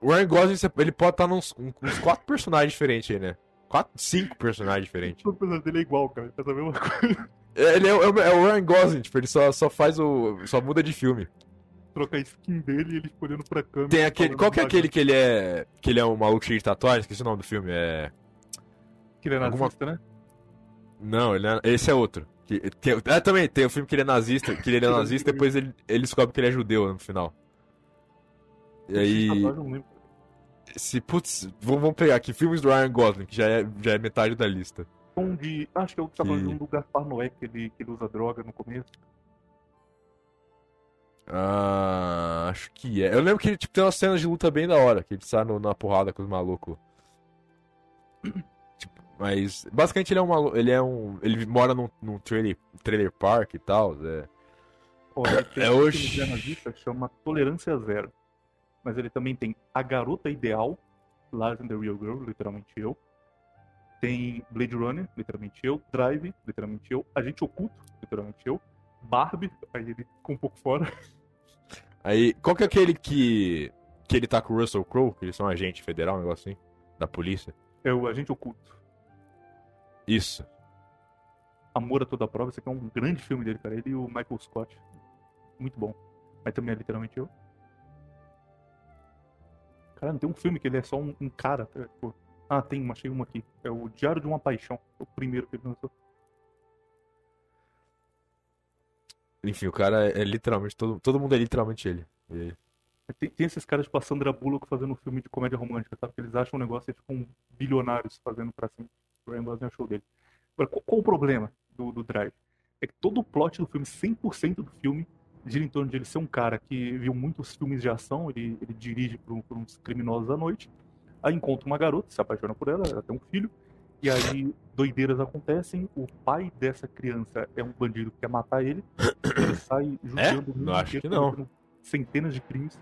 O Ryan Gosling, ele pode estar nos uns quatro personagens diferentes aí, né? Quatro, cinco personagens diferentes. Todo personagem dele é igual, cara. Ele faz a mesma coisa. Ele é, o- é o- é o Ryan Gosling, tipo, ele só, só faz o. só muda de filme. Troca a skin dele e ele fica olhando pra câmera. Tem aquele. Qual que é aquele que ele é. que ele é um maluco cheio de tatuagem? Esqueci o nome do filme. É. Que ele é alguma- nazista, né? Não, ele é... esse é outro. Que, tem, é, também, tem o filme que ele é nazista, que ele é nazista, depois ele, ele descobre que ele é judeu no final. E aí. Se, putz, vamos, pegar aqui, filmes do Ryan Gosling, que já é, já é metade da lista. Um de. Acho que é o que tá falando um do Gaspar Noé, que ele, que ele usa droga no começo. Ah, acho que é. Eu lembro que ele tipo, tem umas cenas de luta bem da hora, que ele sai no- na porrada com os malucos. Tipo, mas basicamente ele é um maluco, ele é um, ele mora num, num trailer, trailer park e tal, é. É hoje. que chama Tolerância Zero. Mas ele também tem A Garota Ideal, Lars and the Real Girl, literalmente eu. Tem Blade Runner, literalmente eu. Drive, literalmente eu. Agente Oculto, literalmente eu. Barbie, aí ele ficou um pouco fora. Aí, qual que é aquele que que ele tá com o Russell Crowe, que eles são agente federal, um negócio assim, da polícia? É o Agente Oculto. Isso. Amor a Toda Prova, esse aqui é um grande filme dele, cara. Ele e o Michael Scott. Muito bom. Mas também é literalmente eu. Cara, não tem um filme que ele é só um, um cara. tá? Tipo, ah, tem, achei um aqui. É o Diário de uma Paixão. O primeiro que ele lançou. Enfim, o cara é, é literalmente todo, todo mundo é literalmente ele. E- Tem, tem esses caras tipo a Sandra Bullock fazendo um filme de comédia romântica, sabe? Que eles acham um negócio e ficam bilionários fazendo pra cima. O Ryan Gosling o show dele. Agora, qual, qual o problema do, do Drive? É que todo o plot do filme, 100% do filme, gira em torno de ele ser um cara que viu muitos filmes de ação, ele, ele dirige por, por uns criminosos à noite, aí encontra uma garota, se apaixona por ela, ela tem um filho, e aí doideiras acontecem, o pai dessa criança é um bandido que quer matar ele, ele sai judiando Não, acho que não. centenas de crimes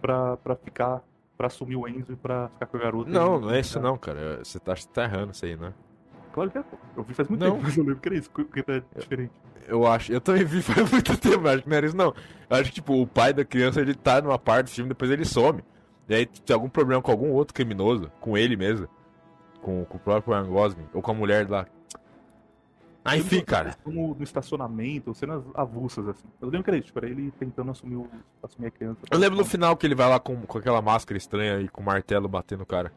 pra, pra ficar, pra assumir o Enzo e pra ficar com a garota. Não, não é isso não, cara. Você tá, você tá errando isso aí, né? Claro que é. Eu vi faz muito Não. tempo, mas eu lembro que era isso, que tá diferente. Eu acho, eu também vi faz muito tempo, acho que não era isso não. Eu acho que, tipo, o pai da criança, ele tá numa parte do filme, depois ele some. E aí tem algum problema com algum outro criminoso, com ele mesmo, com, com o próprio Ryan Gosling, ou com a mulher lá. Ah, enfim, cara. No, no estacionamento, cenas avulsas, assim. Eu lembro que era isso, tipo, era ele tentando assumir, o, assumir a criança. Eu lembro no final que ele vai lá com, com aquela máscara estranha e com o martelo batendo o cara.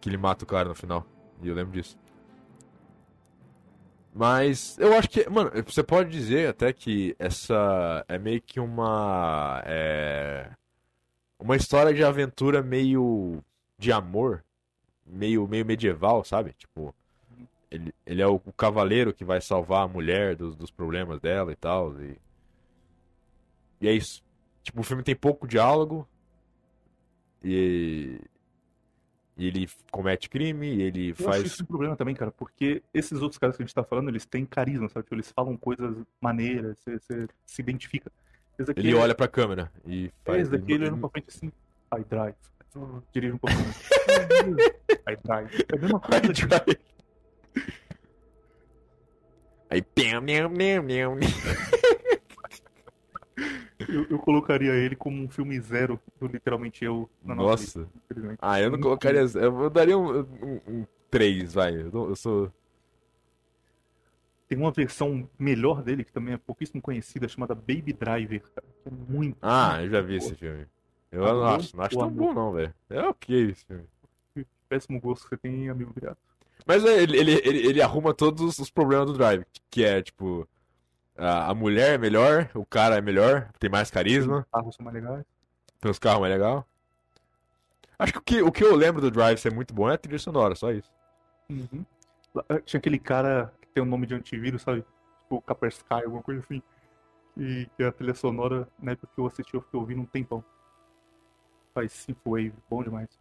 Que ele mata o cara no final. E eu lembro disso. Mas eu acho que, mano, você pode dizer até que essa é meio que uma. É. Uma história de aventura meio. de amor. Meio, meio medieval, sabe? Tipo. Ele, ele é o, o cavaleiro que vai salvar a mulher dos, dos problemas dela e tal. E, e é isso. Tipo, o filme tem pouco diálogo. E. E ele comete crime, ele Eu acho faz. isso um problema também, cara, porque esses outros caras que a gente tá falando, eles têm carisma, sabe? Tipo, eles falam coisas maneiras, você, se identifica. Aqui Ele é- olha pra câmera e faz. esse daqui ele olhando pra frente assim, I drive. Dirige um pouquinho. I drive. É a mesma coisa. tipo, Aí, pam, miau. Eu, eu colocaria ele como um filme zero do literalmente eu na nossa lista, Nossa. infelizmente. Ah, eu não colocaria. Eu daria um, um, um 3, vai. Eu, eu sou. Tem uma versão melhor dele, que também é pouquíssimo conhecida, chamada Baby Driver, cara. Que é muito. Ah, eu já vi esse filme. Eu Amor não acho, não acho tão amor? bom, não, velho. É ok esse filme. Péssimo gosto que você tem, amigo virado. Mas é, ele, ele, ele, ele arruma todos os problemas do Drive. Que é, tipo. A, a mulher é melhor, o cara é melhor, tem mais carisma, Os carros são mais legais. tem os carros mais legais. Acho que o, que o que eu lembro do Drive ser muito bom é a trilha sonora, só isso. Uhum. Eh, Tinha aquele cara que tem o nome de antivírus, sabe? Tipo Kaspersky, alguma coisa assim. E que a trilha sonora, na época que eu assisti, eu fiquei ouvindo um tempão. Faz Synthwave, bom demais.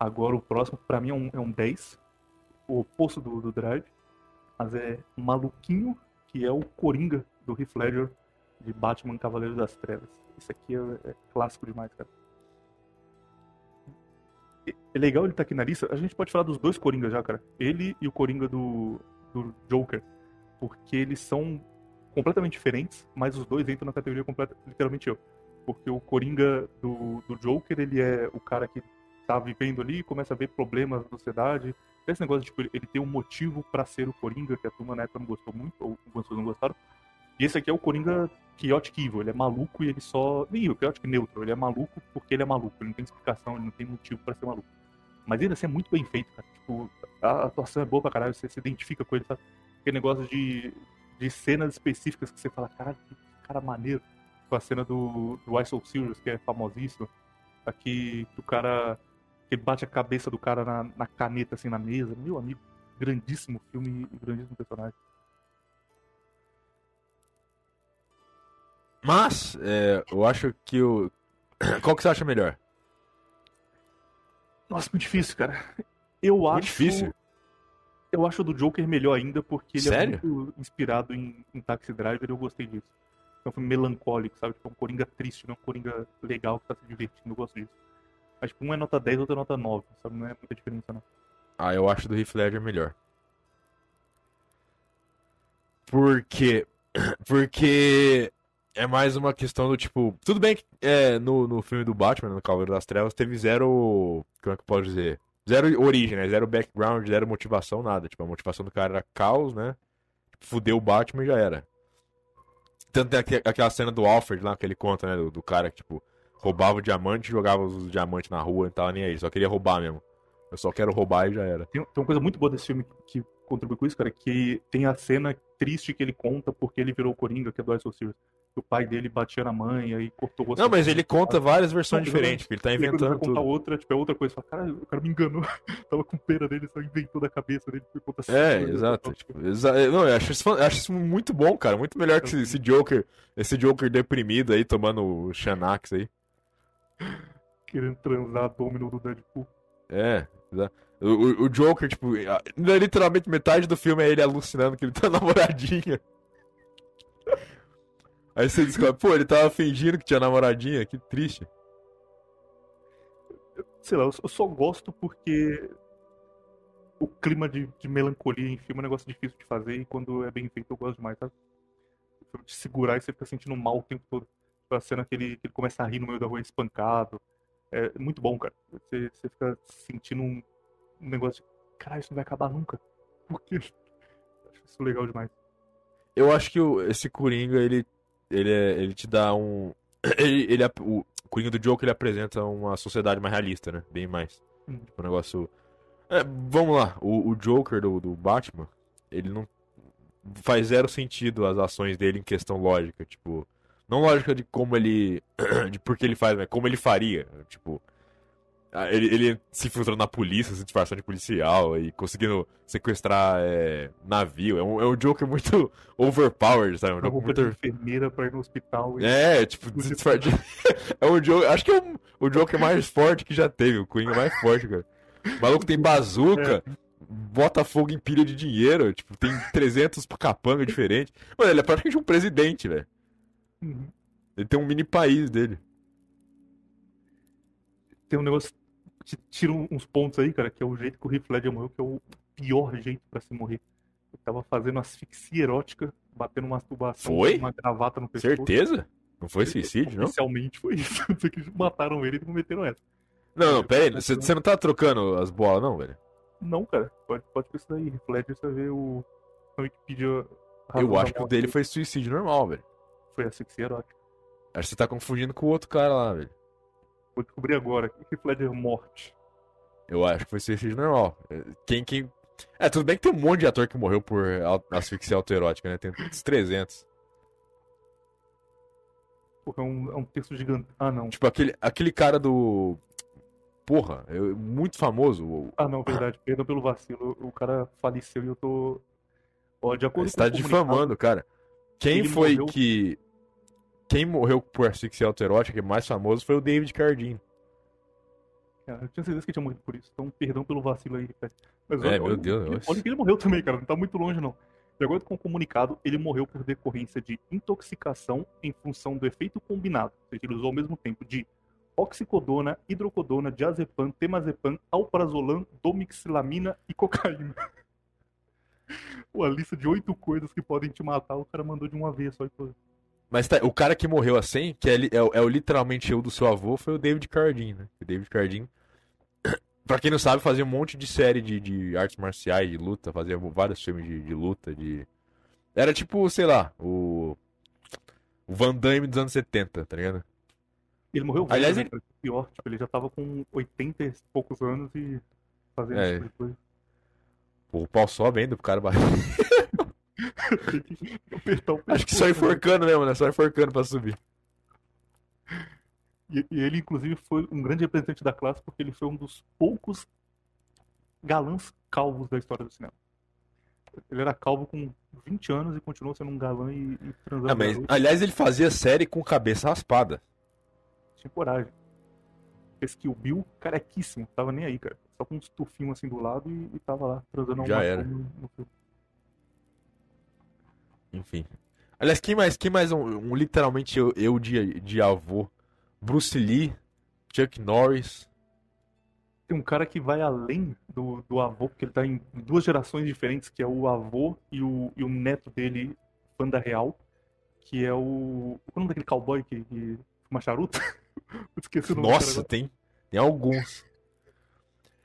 Agora o próximo, pra mim, é um, é um 10. O oposto do, do Drive. Mas é Maluquinho, que é o Coringa do Heath Ledger de Batman Cavaleiro das Trevas. Isso aqui é, é clássico demais, cara. É legal ele estar aqui na lista. A gente pode falar dos dois Coringas já, cara. Ele e o Coringa do, do Joker. Porque eles são completamente diferentes, mas os dois entram na categoria completa, literalmente eu. Porque o Coringa do, do Joker, ele é o cara que tá vivendo ali, começa a ver problemas da sociedade. Esse negócio tipo, ele- tem um motivo pra ser o Coringa, que a turma na época não gostou muito, ou algumas pessoas não gostaram. E esse aqui é o Coringa Chaotic Evil, ele é maluco e ele só... Nem o Chaotic Neutral, ele é maluco porque ele é maluco, ele não tem explicação, ele não tem motivo pra ser maluco. Mas ainda assim é muito bem feito, cara. Tipo, a atuação é boa pra caralho, você se identifica com ele, sabe? Aquele negócio de, de cenas específicas que você fala, caralho, que cara maneiro. A cena do, do Why So Serious, que é famosíssima. Aqui, que o cara... Que bate a cabeça do cara na, na caneta, assim, na mesa. Meu amigo, grandíssimo filme e grandíssimo personagem. Mas, é, eu acho que o. Qual que você acha melhor? Nossa, muito difícil, cara. Eu Muito acho... difícil. Eu acho o do Joker melhor ainda porque ele Sério? é muito inspirado em, em Taxi Driver e eu gostei disso. É um filme melancólico, sabe? Tipo, um Coringa triste, não é um Coringa legal que tá se divertindo, eu gosto disso. Mas tipo, um é nota 10, outro é nota 9, sabe? Não é muita diferença, não. Ah, eu acho do Heath Ledger melhor. Por quê? Porque é mais uma questão do tipo. Tudo bem que é, no, no filme do Batman, no Cavaleiro das Trevas, teve zero. Como é que eu posso dizer? Zero origem, né? Zero background, zero motivação, nada. Tipo, a motivação do cara era caos, né? Fudeu o Batman e já era. Tanto tem aque- aquela cena do Alfred lá que ele conta, né? Do, do cara que, tipo, roubava o diamante, jogava os diamantes na rua e tava nem aí. Só queria roubar mesmo. Eu só quero roubar e já era. Tem, tem uma coisa muito boa desse filme que, que contribui com isso, cara, que tem a cena triste que ele conta porque ele virou Coringa, que é do Ice Sirius. O pai dele batia na mãe, aí cortou o osso. Não, mas ele conta várias versões diferentes, porque ele tá inventando tudo. outra, tipo, é outra coisa. Fala, cara, o cara me enganou. Tava com pena dele, só inventou da cabeça dele. Foi conta É, exato. Tipo, exa- Não, eu acho isso, eu acho isso muito bom, cara. Muito melhor que esse, esse Joker, esse Joker deprimido aí, tomando o Xanax aí. Querendo transar Domino do Deadpool. É, exa- o, o- Joker, tipo, a- literalmente metade do filme é ele alucinando que ele tá namoradinha. Aí você descobre, pô, ele tava fingindo que tinha namoradinha, que triste. Sei lá, eu só- gosto porque o clima de, de melancolia em filme é um negócio difícil de fazer e quando é bem feito eu gosto demais, sabe? Te segurar e você fica sentindo mal o tempo todo. Tipo, a cena que ele, que ele começa a rir no meio da rua espancado. É muito bom, cara. Você, você fica sentindo um, um negócio de, caralho, isso não vai acabar nunca. Por quê? Acho isso legal demais. Eu acho que esse Coringa, ele, ele, é- ele te dá um. Ele, ele, o Coringa do Joker, ele apresenta uma sociedade mais realista, né? Bem mais. Hum. Tipo, um negócio. É, vamos lá, o, o Joker do, do Batman, ele não. Faz zero sentido as ações dele em questão lógica. Tipo. Não lógica de como ele. de por que ele faz, mas como ele faria. Tipo. Ah, Ele, ele se infiltrando na polícia, se disfarçando de policial e conseguindo sequestrar é, navio. É um, é um Joker muito overpowered, sabe? É um Joker muito. enfermeira pra ir no hospital. E... É, tipo, disfar... é o Joker. Acho que é o, o Joker mais forte que já teve, o Coringa mais forte, cara. O maluco tem bazuca, bota fogo em pilha de dinheiro, tipo, tem 300 capanga diferentes. Mano, ele é praticamente um presidente, velho. Uhum. Ele tem um mini país dele. tem um negócio um- uns pontos aí, cara, que é o jeito que o Heath Ledger morreu, que é o pior jeito pra se morrer. Ele tava fazendo asfixia erótica, batendo uma masturbação Foi? uma gravata no pescoço. Certeza? Não foi suicídio, não? Oficialmente foi isso. Só que mataram ele e não meteram essa. Não, não, pera aí. Você não tá trocando as bolas, não, velho? Não, cara. Pode, pode daí. Heath Ledger, você vê o... Na Wikipedia... Eu acho que o dele foi suicídio normal, velho. Foi asfixia erótica. Acho que você tá confundindo com o outro cara lá, velho. Vou descobrir agora. Heath Ledger morte. Eu acho que foi suicídio normal. Quem, quem... É, tudo bem que tem um monte de ator que morreu por asfixia autoerótica, né? Tem uns 300. Porra, é um, é um texto gigante. Ah, não. Tipo, aquele, aquele cara do. Porra, eu- muito famoso. o- Ah, não, verdade. Perdão pelo vacilo. O cara faleceu e eu tô. Ó, de acordo Você tá o difamando, cara. Quem foi morreu- que. Quem morreu por asfixia autoerótica, que é mais famoso, foi o David Carradine. Cara, eu tinha certeza que ele tinha morrido por isso. Então, perdão pelo vacilo aí, cara. Mas É, olha, meu olha- Deus, olha, olha que ele morreu também, cara. Não tá muito longe, não. De acordo com o comunicado, ele morreu por decorrência de intoxicação em função do efeito combinado. Ou seja, ele usou ao mesmo tempo de oxicodona, hidrocodona, diazepam, temazepam, alprazolam, domixilamina e cocaína. Pô, a lista de oito coisas que podem te matar, o cara mandou de uma vez só. e foi. Mas tá, o cara que morreu assim, que é, é o- é o literalmente eu do seu avô, foi o David Carradine, né? O David Carradine, pra quem não sabe, fazia um monte de série de, de artes marciais, de luta, fazia vários filmes de, de luta, de... Era tipo, sei lá, o... O Van Damme dos anos 70, tá ligado? Ele morreu velho, Aliás, né, ele-? Pior, tipo, ele já tava com 80 e poucos anos e fazendo É. esse tipo de coisa. Pô, o pau só vendo pro cara bater. Apertar o Acho que só né? enforcando mesmo, né? Só enforcando pra subir. E, e ele, inclusive, foi um grande representante da classe porque ele foi um dos poucos galãs calvos da história do cinema. Ele era calvo com 20 anos e continuou sendo um galã e, e transando Ah, mas, aliás, ele fazia série com cabeça raspada. Tinha coragem. Fez que o Bill, carequíssimo, tava nem aí, cara. Só com uns tufinhos assim do lado e, e tava lá transando Já era. no, no filme. Enfim. Aliás, quem mais, quem mais um, um literalmente eu, eu de, de avô? Bruce Lee, Chuck Norris. Tem um cara que vai além do, do avô, porque ele tá em duas gerações diferentes, que é o avô e o, e o neto dele, fã da real, que é o. Qual é o nome daquele cowboy que, que fuma charuto? Esqueci o nome Nossa, tem, tem alguns.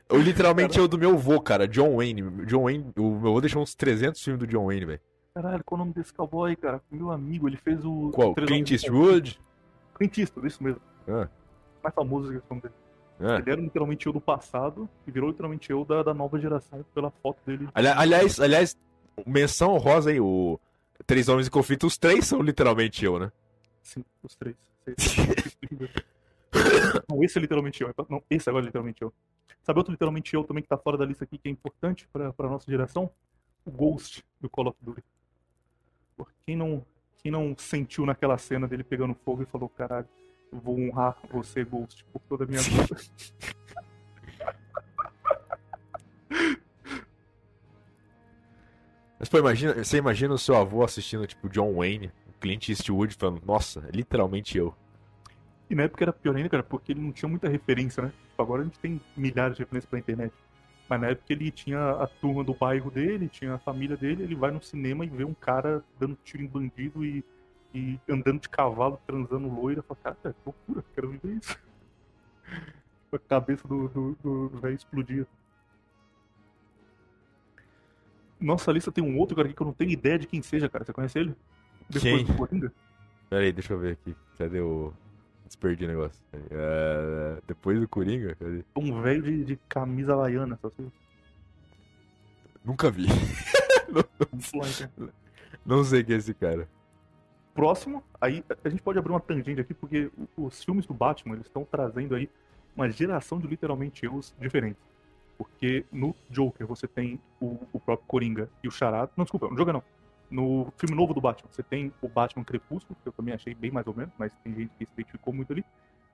Eu literalmente eu do meu avô, cara, John Wayne. John Wayne, o meu avô deixou uns 300 filmes do John Wayne, velho. Caralho, qual é o nome desse cowboy, cara? Meu amigo, ele fez o. Qual? Clint Eastwood? Clint Eastwood, isso mesmo. Ah. Mais famoso que esse nome dele. Ah. Ele era literalmente eu do passado e virou literalmente eu da, da nova geração pela foto dele. Ali- Aliás, aliás, menção rosa aí, o Três Homens em Conflito, os três são literalmente eu, né? Sim, os três. Não, esse é literalmente eu. Não, esse agora é literalmente eu. Sabe outro literalmente eu também que tá fora da lista aqui, que é importante pra, pra nossa geração? O Ghost do Call of Duty. Quem não, quem não sentiu naquela cena dele pegando fogo e falou, caralho, eu vou honrar você, Ghost, por toda a minha vida. Mas, pô, imagina, você imagina o seu avô assistindo, tipo, John Wayne, o Clint Eastwood, falando, nossa, é literalmente eu. E na época era pior ainda, cara, porque ele não tinha muita referência, né? Tipo, agora a gente tem milhares de referências pela internet. Mas na época ele tinha a turma do bairro dele, tinha a família dele, ele vai no cinema e vê um cara dando tiro em bandido e, e andando de cavalo, transando loira, fala, cara, que loucura, quero viver isso. a cabeça do, do, do velho explodia. Nossa lista tem um outro cara aqui que eu não tenho ideia de quem seja, cara. Você conhece ele? Depois Quem? do Coringa? Pera aí, deixa eu ver aqui. Cadê o. Desperdi o negócio. É, Depois do Coringa? Cadê? Um velho de, de camisa havaiana, só se Nunca vi. Então. Não sei quem é esse cara. Próximo, aí a gente pode abrir uma tangente aqui, porque os filmes do Batman, eles estão trazendo aí uma geração de literalmente erros diferentes. Porque no Joker você tem o, o próprio Coringa e o Charada. Não, desculpa, no Joker não. No filme novo do Batman, você tem o Batman Crepúsculo, que eu também achei bem mais ou menos, mas tem gente que se identificou muito ali.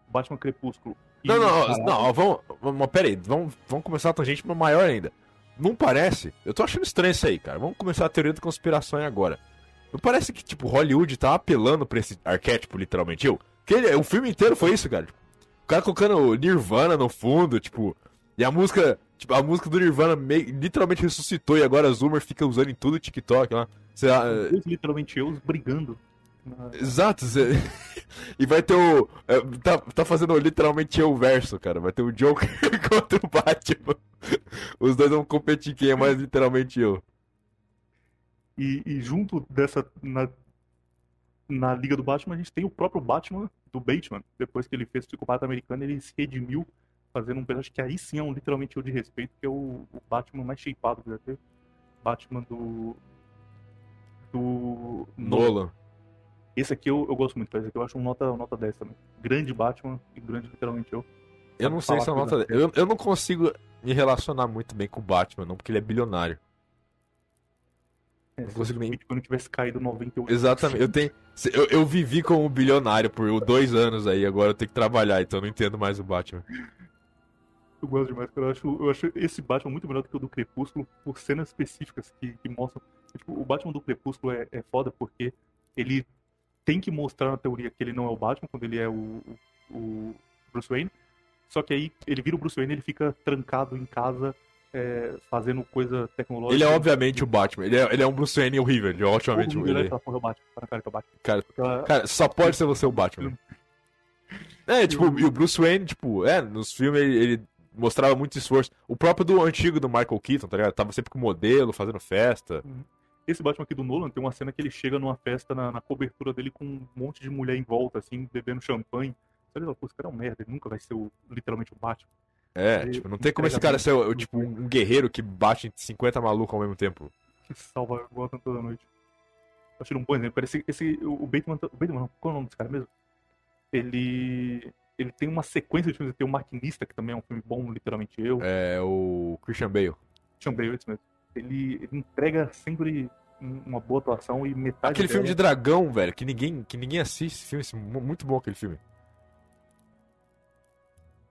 Batman Crepúsculo Não, não, não, ó, vamos, vamos, pera aí, vamos, vamos começar a tangente maior ainda. Não parece? Eu tô achando estranho isso aí, cara. Vamos começar a teoria da conspiração aí agora. Não parece que, tipo, Hollywood tá apelando pra esse arquétipo, literalmente eu? Que ele, o filme inteiro foi isso, cara. O cara colocando Nirvana no fundo, tipo, e a música, tipo, a música do Nirvana meio- literalmente ressuscitou e agora a Zoomer fica usando em tudo o TikTok lá. Lá, é, literalmente eu brigando. Exato, Zé. E vai ter o. é, Tá, tá fazendo literalmente eu verso, cara. Vai ter o Joker contra o Batman. Os dois vão competir quem é mais literalmente eu. E, e junto dessa. Na, na Liga do Batman, a gente tem o próprio Batman do Bateman. Depois que ele fez o Psicopata Americano, ele se redimiu fazendo um personagem que aí sim é um literalmente eu de respeito, que é o, o Batman mais shapeado que já teve. Batman do. Do. Nolan. Esse aqui eu, eu gosto muito, esse aqui eu acho um nota, nota 10 também. Grande Batman e grande literalmente eu. Eu não sei se é Falar nota. Eu, eu não consigo me relacionar muito bem com o Batman, não, porque ele é bilionário. É, Não consigo nem- se o Bitcoin tivesse caído 98. Exatamente. Eu tenho. Eu, eu vivi como bilionário por dois anos aí, agora eu tenho que trabalhar, então eu não entendo mais o Batman. Eu gosto demais, cara. Eu acho, eu acho esse Batman muito melhor do que o do Crepúsculo por cenas específicas que, que mostram. Tipo, o Batman do Crepúsculo é, é foda porque ele tem que mostrar na teoria que ele não é o Batman quando ele é o, o, Bruce Wayne. Só que aí ele vira o Bruce Wayne e ele fica trancado em casa é, fazendo coisa tecnológica. Ele é obviamente o Batman. Ele é, ele é um Bruce Wayne horrível, ele é otimamente. Ele Ele, é porra, o Batman. Cara que é o Batman. cara, cara, só pode ser você o Batman. É, tipo, e o Bruce Wayne, tipo, é, nos filmes ele, ele mostrava muito esforço. O próprio do antigo do Michael Keaton, tá ligado? Tava sempre com modelo, fazendo festa. Esse Batman aqui do Nolan tem uma cena que ele chega numa festa na, na cobertura dele com um monte de mulher em volta, assim, bebendo champanhe. Olha, pô, esse cara é um merda, ele nunca vai ser o- literalmente o Batman. É, Ele tipo, não tem como esse cara ser, tipo, um guerreiro que bate em 50 malucos ao mesmo tempo. Que salva Gotham toda noite. Eu achei um bom exemplo. Esse, esse, o Bateman, o Bateman não, qual é o nome desse cara mesmo? Ele, ele tem uma sequência de filmes. Ele tem o Maquinista, que também é um filme bom, literalmente eu. É o Christian Bale. Sean Bale, esse mesmo. Ele, ele entrega sempre um- uma boa atuação e metade Aquele filme de dela- dragão, velho, que ninguém, que ninguém assiste esse filme, mu- muito bom aquele filme.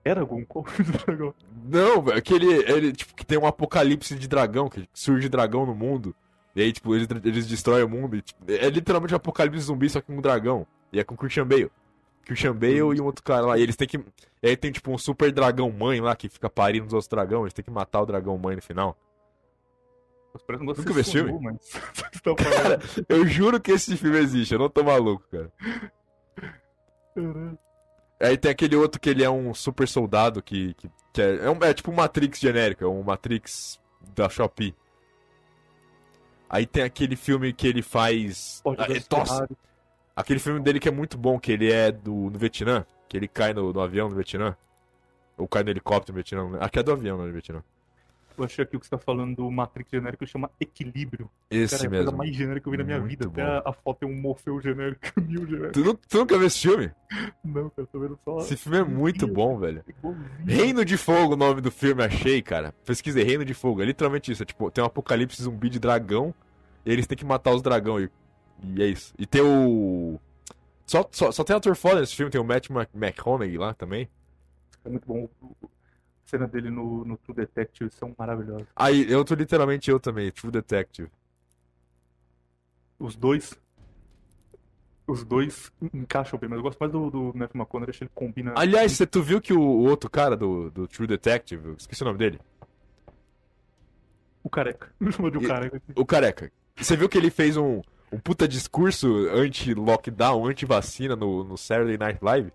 Eragon? Qual filme de dragão? Não, velho, aquele, ele, tipo, que tem um apocalipse de dragão, que surge dragão no mundo, e aí, tipo, eles, eles destroem o mundo, e, tipo, é literalmente um apocalipse zumbi, só que com um dragão, e é com o Christian Bale. Christian Bale e um outro cara lá, e eles têm que, e aí tem, tipo, um super dragão mãe lá, que fica parindo os outros dragões, eles têm que matar o dragão mãe no final. Nunca que vi esse filme? mas... Falando. Eu juro que esse filme existe, eu não tô maluco, cara. Aí tem aquele outro que ele é um super soldado que, que, que é, é, um- é tipo um Matrix genérico, é um Matrix da Shopee. Aí tem aquele filme que ele faz. Ah, é, nossa. Aquele filme dele que é muito bom, que ele é do no Vietnã, que ele cai no, no avião no Vietnã. Ou cai no helicóptero no Vietnã. lembro. Aqui é do avião, não é do Vietnã. Eu achei aqui o que você tá falando do Matrix genérico chama Equilíbrio. Esse Cara, é a mesmo. coisa mais genérica que eu vi na minha Muito vida. bom. Até a, a foto é um Morfeu genérico Neo genérico. Tu, tu nunca viu esse filme? Não, cara, tô vendo só. Esse filme é muito bom, velho. igualzinho. Reino de Fogo, o nome do filme, achei, cara. Pesquisei, Reino de Fogo. É literalmente isso. É tipo, tem um apocalipse zumbi de dragão. E eles têm que matar os dragões. E, e é isso. E tem o. Só, só, só tem ator foda nesse filme, tem o Matt Mc- McConaughey lá também. É muito bom. A cena dele no, no True Detective são maravilhosas. Aí, eu tô literalmente eu também, True Detective. Os dois. Os dois encaixam bem, mas eu gosto mais do, do Matthew McConaughey, acho que ele combina. Aliás, você, tu viu que o, o outro cara do, do True Detective, esqueci o nome dele? O careca. Me chama de o careca. O careca. Você viu que ele fez um, um puta discurso anti-lockdown, anti-vacina no, no Saturday Night Live?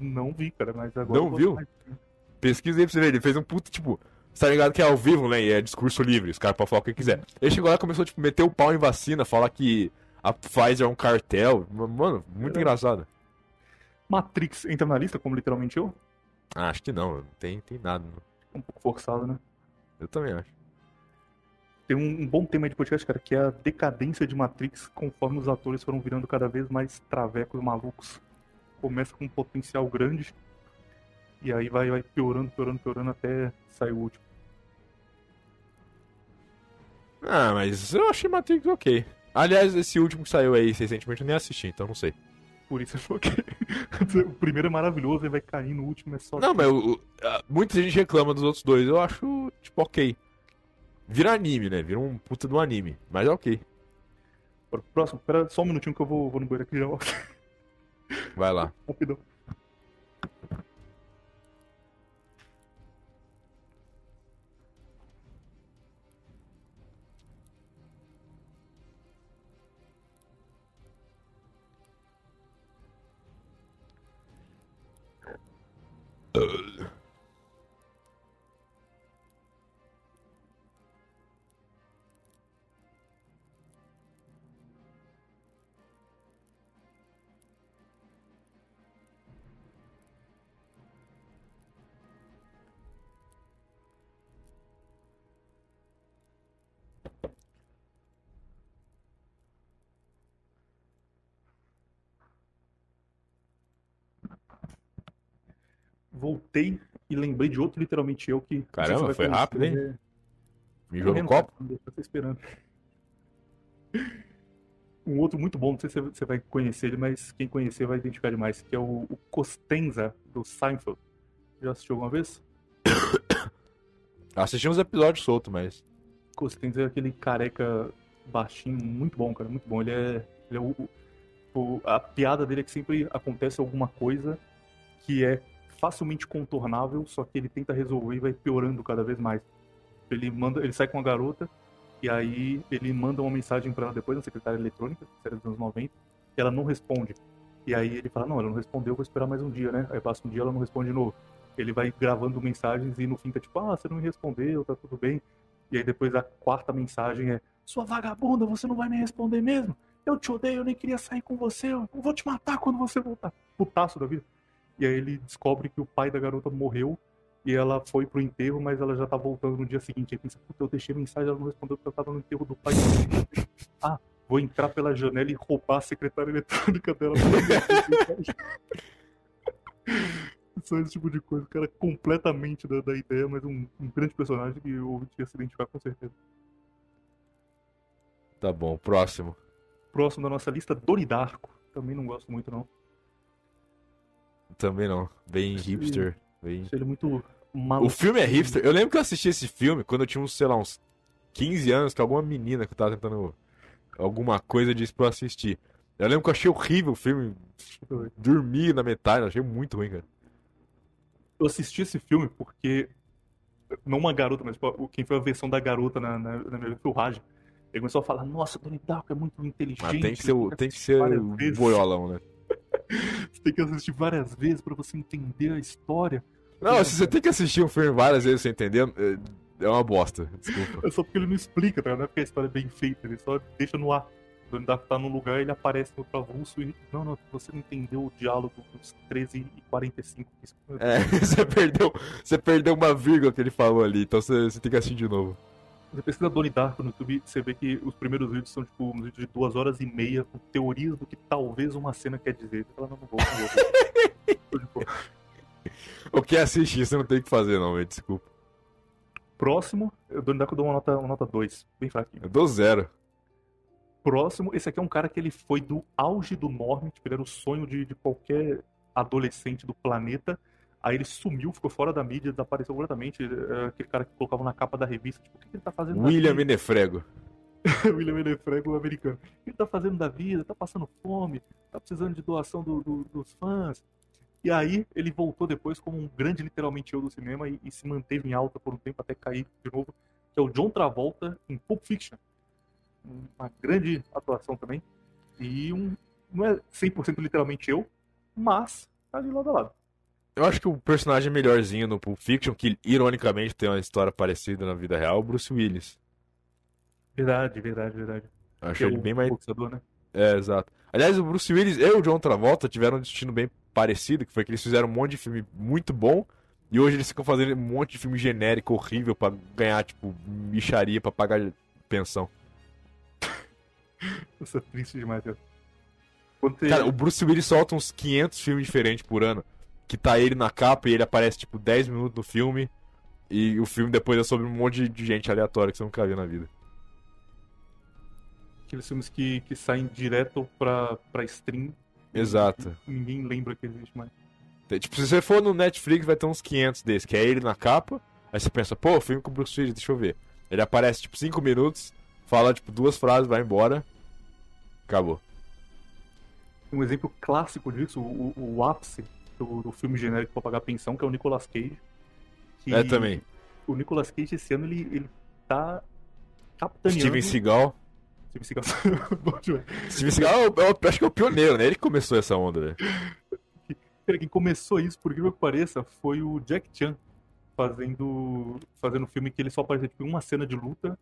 Não vi, cara, mas agora. Não viu? mais. Pesquisa aí pra você ver, ele fez um puto, tipo, você tá ligado que é ao vivo, né? E é discurso livre, os caras podem falar o que quiser. Ele chegou lá e começou, tipo, meter o pau em vacina, falar que a Pfizer é um cartel. Mano, muito É. engraçado. Matrix entra na lista, como literalmente eu? Ah, acho que não, não tem, tem nada. Um pouco forçado, né? Eu também acho. Tem um, um bom tema de podcast, cara, que é a decadência de Matrix conforme os atores foram virando cada vez mais travecos malucos. Começa com um potencial grande e aí vai, vai piorando, piorando, piorando até sair o último. Ah, mas eu achei Matrix ok. Aliás, esse último que saiu aí recentemente eu nem assisti, então não sei. Por isso eu que o primeiro é maravilhoso e vai cair no último é só. Não, mas a- muita gente reclama dos outros dois, eu acho, tipo, ok. Vira anime, né? Vira um puta do anime. Mas é ok. Próximo, pera só um minutinho que eu vou, vou no banheiro aqui já. Vai lá. Rapidão. Uh. Voltei e lembrei de outro literalmente eu que. Caramba, foi conhecer, rápido, hein? é- Mijou no copo? Não deixa esperando. Um outro muito bom, não sei se você vai conhecer ele, mas quem conhecer vai identificar demais, que é o, o Costenza do Seinfeld. Já assistiu alguma vez? Assisti uns episódios soltos, mas. Costenza é aquele careca baixinho, muito bom, cara, muito bom. Ele é, ele é o, o- a piada dele é que sempre acontece alguma coisa que é facilmente contornável, só que ele tenta resolver e vai piorando cada vez mais. Ele manda, ele sai com a garota e aí ele manda uma mensagem pra ela depois na secretária eletrônica, série dos anos 90, e ela não responde. E aí ele fala: "Não, ela não respondeu, vou esperar mais um dia, né?" Aí passa um dia, ela não responde de novo. Ele vai gravando mensagens e no fim tá tipo: "Ah, você não me respondeu, tá tudo bem". E aí depois a quarta mensagem é: Sua vagabunda, você não vai me responder mesmo? Eu te odeio, eu nem queria sair com você, eu vou te matar quando você voltar. Putaço da vida. E aí ele descobre que o pai da garota morreu e ela foi pro enterro, mas ela já tá voltando no dia seguinte. Aí pensa, puta, eu deixei mensagem, ela não respondeu porque eu tava no enterro do pai. ah, vou entrar pela janela e roubar a secretária eletrônica dela. Só esse tipo de coisa. O cara completamente da, da ideia, mas um, um grande personagem que eu ia se identificar com certeza. Tá bom, próximo. Próximo da nossa lista, Doni Darko. Também não gosto muito, não. Também não. Bem hipster. Bem... Ele muito O maluco. filme é hipster. Eu lembro que eu assisti esse filme quando eu tinha uns, sei lá, uns 15 anos, que alguma menina que eu tava tentando alguma coisa disse pra eu assistir. Eu lembro que eu achei horrível o filme. Dormi na metade, achei muito ruim, cara. Eu assisti esse filme porque. Não uma garota, mas tipo, quem foi a versão da garota na, na, na minha o Raj. Ele começou a falar: Nossa, Doni Darko é muito inteligente. Mas tem que ser, o- tem que ser o boiolão, né? Você tem que assistir várias vezes pra você entender a história. Não, se você tem que assistir um filme várias vezes sem entender, é- é uma bosta. Desculpa. É só porque ele não explica, tá? Não é porque a história é bem feita, ele só deixa no ar. O Donnie Darko tá num lugar, ele aparece no avulso e. Não, não, você não entendeu o diálogo dos 13 e 45. Isso- É, você perdeu, você perdeu uma vírgula que ele falou ali, então você, você tem que assistir de novo. Você pesquisa Donnie Darko no YouTube, você vê que os primeiros vídeos são tipo uns vídeos de duas horas e meia com teorias do que talvez uma cena quer dizer. Você fala, não, não vou, não vou. O que assistir, você não tem que fazer, não, velho. Desculpa. Próximo, o Donnie Darko deu uma nota, uma nota 2, bem fraquinho. Eu dou zero. Próximo, esse aqui é um cara que ele foi do auge do norme, tipo, ele era o sonho de, de qualquer adolescente do planeta. Aí ele sumiu, ficou fora da mídia, desapareceu completamente. É aquele cara que colocava na capa da revista, tipo, o que que ele tá fazendo William? Menefrego. William Menefrego, americano. O que ele tá fazendo da vida? Tá passando fome? Tá precisando de doação do- do- dos fãs? E aí ele voltou depois como um grande, literalmente, eu do cinema e, e se manteve em alta por um tempo até cair de novo, que é o John Travolta em Pulp Fiction. Uma grande atuação também. E um. Não é 100% literalmente eu, mas tá ali lado a lado. Eu acho que o personagem melhorzinho no Pulp Fiction, que ironicamente tem uma história parecida na vida real, é o Bruce Willis. Verdade, verdade, verdade. Eu Que achei é ele o bem mais. boxeador, né? É, exato. Aliás, o Bruce Willis e o John Travolta tiveram um destino bem parecido, que foi que eles fizeram um monte de filme muito bom, e hoje eles ficam fazendo um monte de filme genérico, horrível, pra ganhar, tipo, micharia pra pagar pensão. Isso é triste demais, cara. Cara, o Bruce Willis solta uns 500 filmes diferentes por ano, que tá ele na capa e ele aparece, tipo, 10 minutos no filme, e o filme depois é sobre um monte de gente aleatória que você nunca viu na vida. Aqueles filmes que, que saem direto pra, pra stream. Exato. Ninguém lembra que existe mais. Tipo, se você for no Netflix, vai ter uns 500 desses, que é ele na capa. Aí você pensa, pô, filme com o Bruce Willis, deixa eu ver. Ele aparece, tipo, 5 minutos, fala, tipo, duas frases, vai embora. Acabou. Um exemplo clássico disso, o, o- o ápice do, do filme genérico pra pagar pensão, que é o Nicolas Cage. que É também. O Nicolas Cage esse ano ele, ele tá capitaneando. Steven Seagal. Steven Seagal. Steven Seagal, eu, eu acho que é o pioneiro, né? Ele começou essa onda. Cara, quem começou isso, por incrível que pareça, foi o Jack Chan fazendo fazendo um filme que ele só aparecia tipo, uma cena de luta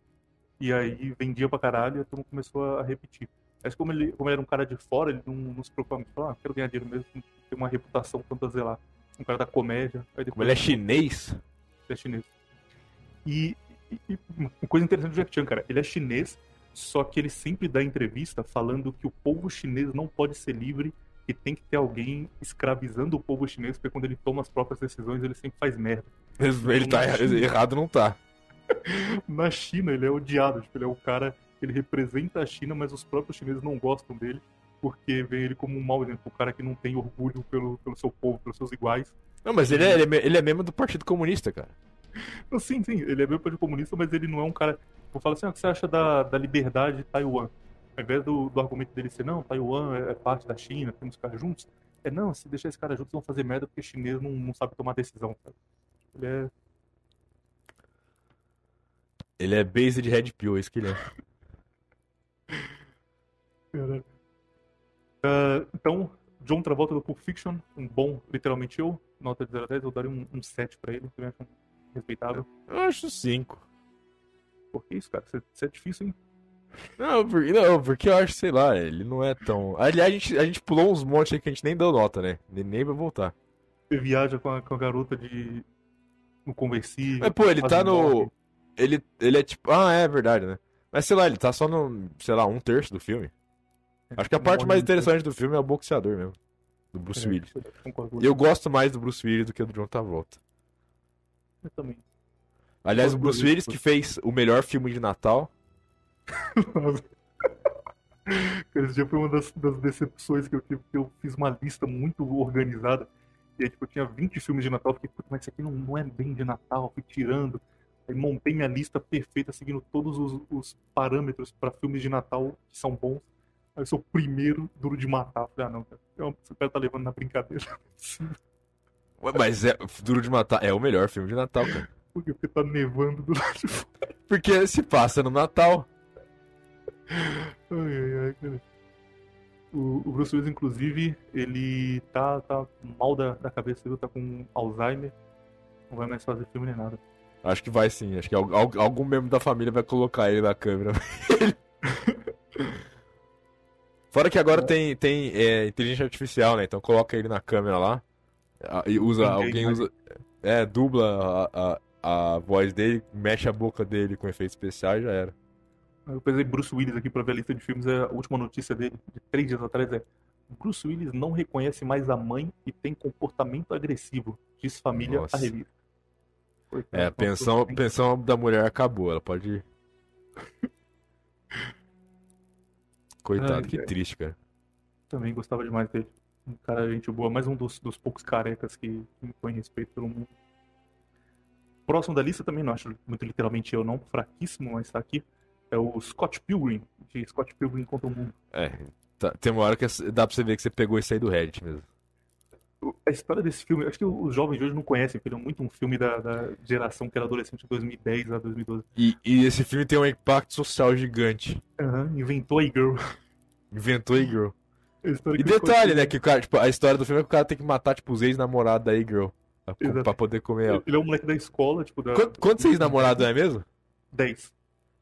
e aí vendia pra caralho e a turma começou a repetir. Mas como ele, como ele era um cara de fora, ele não, não se preocupava muito. Falou, ah, quero ganhar dinheiro mesmo, ter uma reputação tanto a zelar. Um cara da comédia. Depois Como ele é chinês, ele é chinês. E, e- e uma coisa interessante do Jack Chan, cara, ele é chinês, só que ele sempre dá entrevista falando que o povo chinês não pode ser livre que tem que ter alguém escravizando o povo chinês, porque quando ele toma as próprias decisões, ele sempre faz merda. Ele tá Na China- errado, não tá. Na China, ele é odiado, tipo, ele é o cara, ele representa a China, mas os próprios chineses não gostam dele, porque vê ele como um mau exemplo, o cara que não tem orgulho pelo, pelo seu povo, pelos seus iguais. Não, mas ele é, ele é, ele é membro do Partido Comunista, cara. Não, sim, sim, ele é meio partido comunista, mas ele não é um cara. Vou falar assim, ah, o que você acha da, da liberdade de Taiwan? Ao invés do, do argumento dele ser, não, Taiwan é, é parte da China, temos que ficar juntos. É, não, se deixar esse cara juntos, vão fazer merda porque chinês não, não sabe tomar decisão, sabe? Ele é. Ele é based Red Pill, é isso que ele é. Ah, então, John Travolta do Pulp Fiction, um bom, literalmente eu, nota de 0 a 10, eu daria um, um 7 pra ele, também acho respeitável. Eu acho cinco. Por que isso, cara? Você você é difícil, hein? Não, porque, não, porque eu acho, sei lá, ele não é tão. Aliás, a gente, a gente pulou uns montes aí que a gente nem deu nota, né? Nem, nem vai voltar. Você viaja com a, com a garota de. no conversível. Mas, pô, ele tá no. Ele, ele é tipo. Ah, é verdade, né? Mas sei lá, ele tá só no, sei lá, um terço do filme. Acho que a parte mais interessante do filme é o boxeador mesmo. Do Bruce Willis. E eu gosto mais do Bruce Willis do que do John Travolta. Eu também. Aliás, o Bruce Willis que fez o melhor filme de Natal. Esse dia foi uma das, das decepções que eu tive, porque eu fiz uma lista muito organizada. E aí, tipo, eu tinha 20 filmes de Natal, eu fiquei, "Puta, mas isso aqui não, não é bem de Natal, fui tirando. Aí montei minha lista perfeita, seguindo todos os, os parâmetros para filmes de Natal que são bons. Aí o primeiro duro de matar. Falei, ah não, cara, esse cara tá levando na brincadeira. Ué, Mas é Duro de Matar é o melhor filme de Natal, cara. porque, porque tá nevando do lado de fora. Porque se passa no Natal. Ai, ai, ai, cara. O, o Bruce Willis, inclusive, ele tá, tá mal da, da cabeça, viu? Tá com Alzheimer. Não vai mais fazer filme nem nada. Acho que vai sim. Acho que al- al- algum membro da família vai colocar ele na câmera. Fora que agora tem, tem é, inteligência artificial, né? Então coloca ele na câmera lá. E usa. Ninguém Alguém usa. É, dubla a, a, a voz dele, mexe a boca dele com efeito especial e já era. Eu pesei Bruce Willis aqui pra ver a lista de filmes. é A última notícia dele, de três dias atrás, é Bruce Willis não reconhece mais a mãe e tem comportamento agressivo. Diz família Nossa. a revista. É, a pensão, pensão da mulher acabou, ela pode ir. Coitado, Ai, que ai. triste, cara. Também gostava demais dele. Um cara, gente boa. Mais um dos, dos poucos carecas que, põe respeito pelo mundo. Próximo da lista também, não acho muito literalmente eu não, fraquíssimo, mas tá aqui. É o Scott Pilgrim, de Scott Pilgrim contra o Mundo. É, tá- tem uma hora que dá pra você ver que você pegou isso aí do Reddit mesmo. A história desse filme, acho que os jovens de hoje não conhecem, porque ele é muito um filme da, da geração que era adolescente de 2010 a 2012. E, e esse filme tem um impacto social gigante. Aham, inventou a girl. Inventou a girl. E detalhe, né? Que o cara, tipo, a história do filme é que o cara tem que matar, tipo, os ex-namorados da girl pra, pra poder comer ela. Ele é um moleque da escola, tipo, da. Quanto, quantos ex-namorados é mesmo? 10.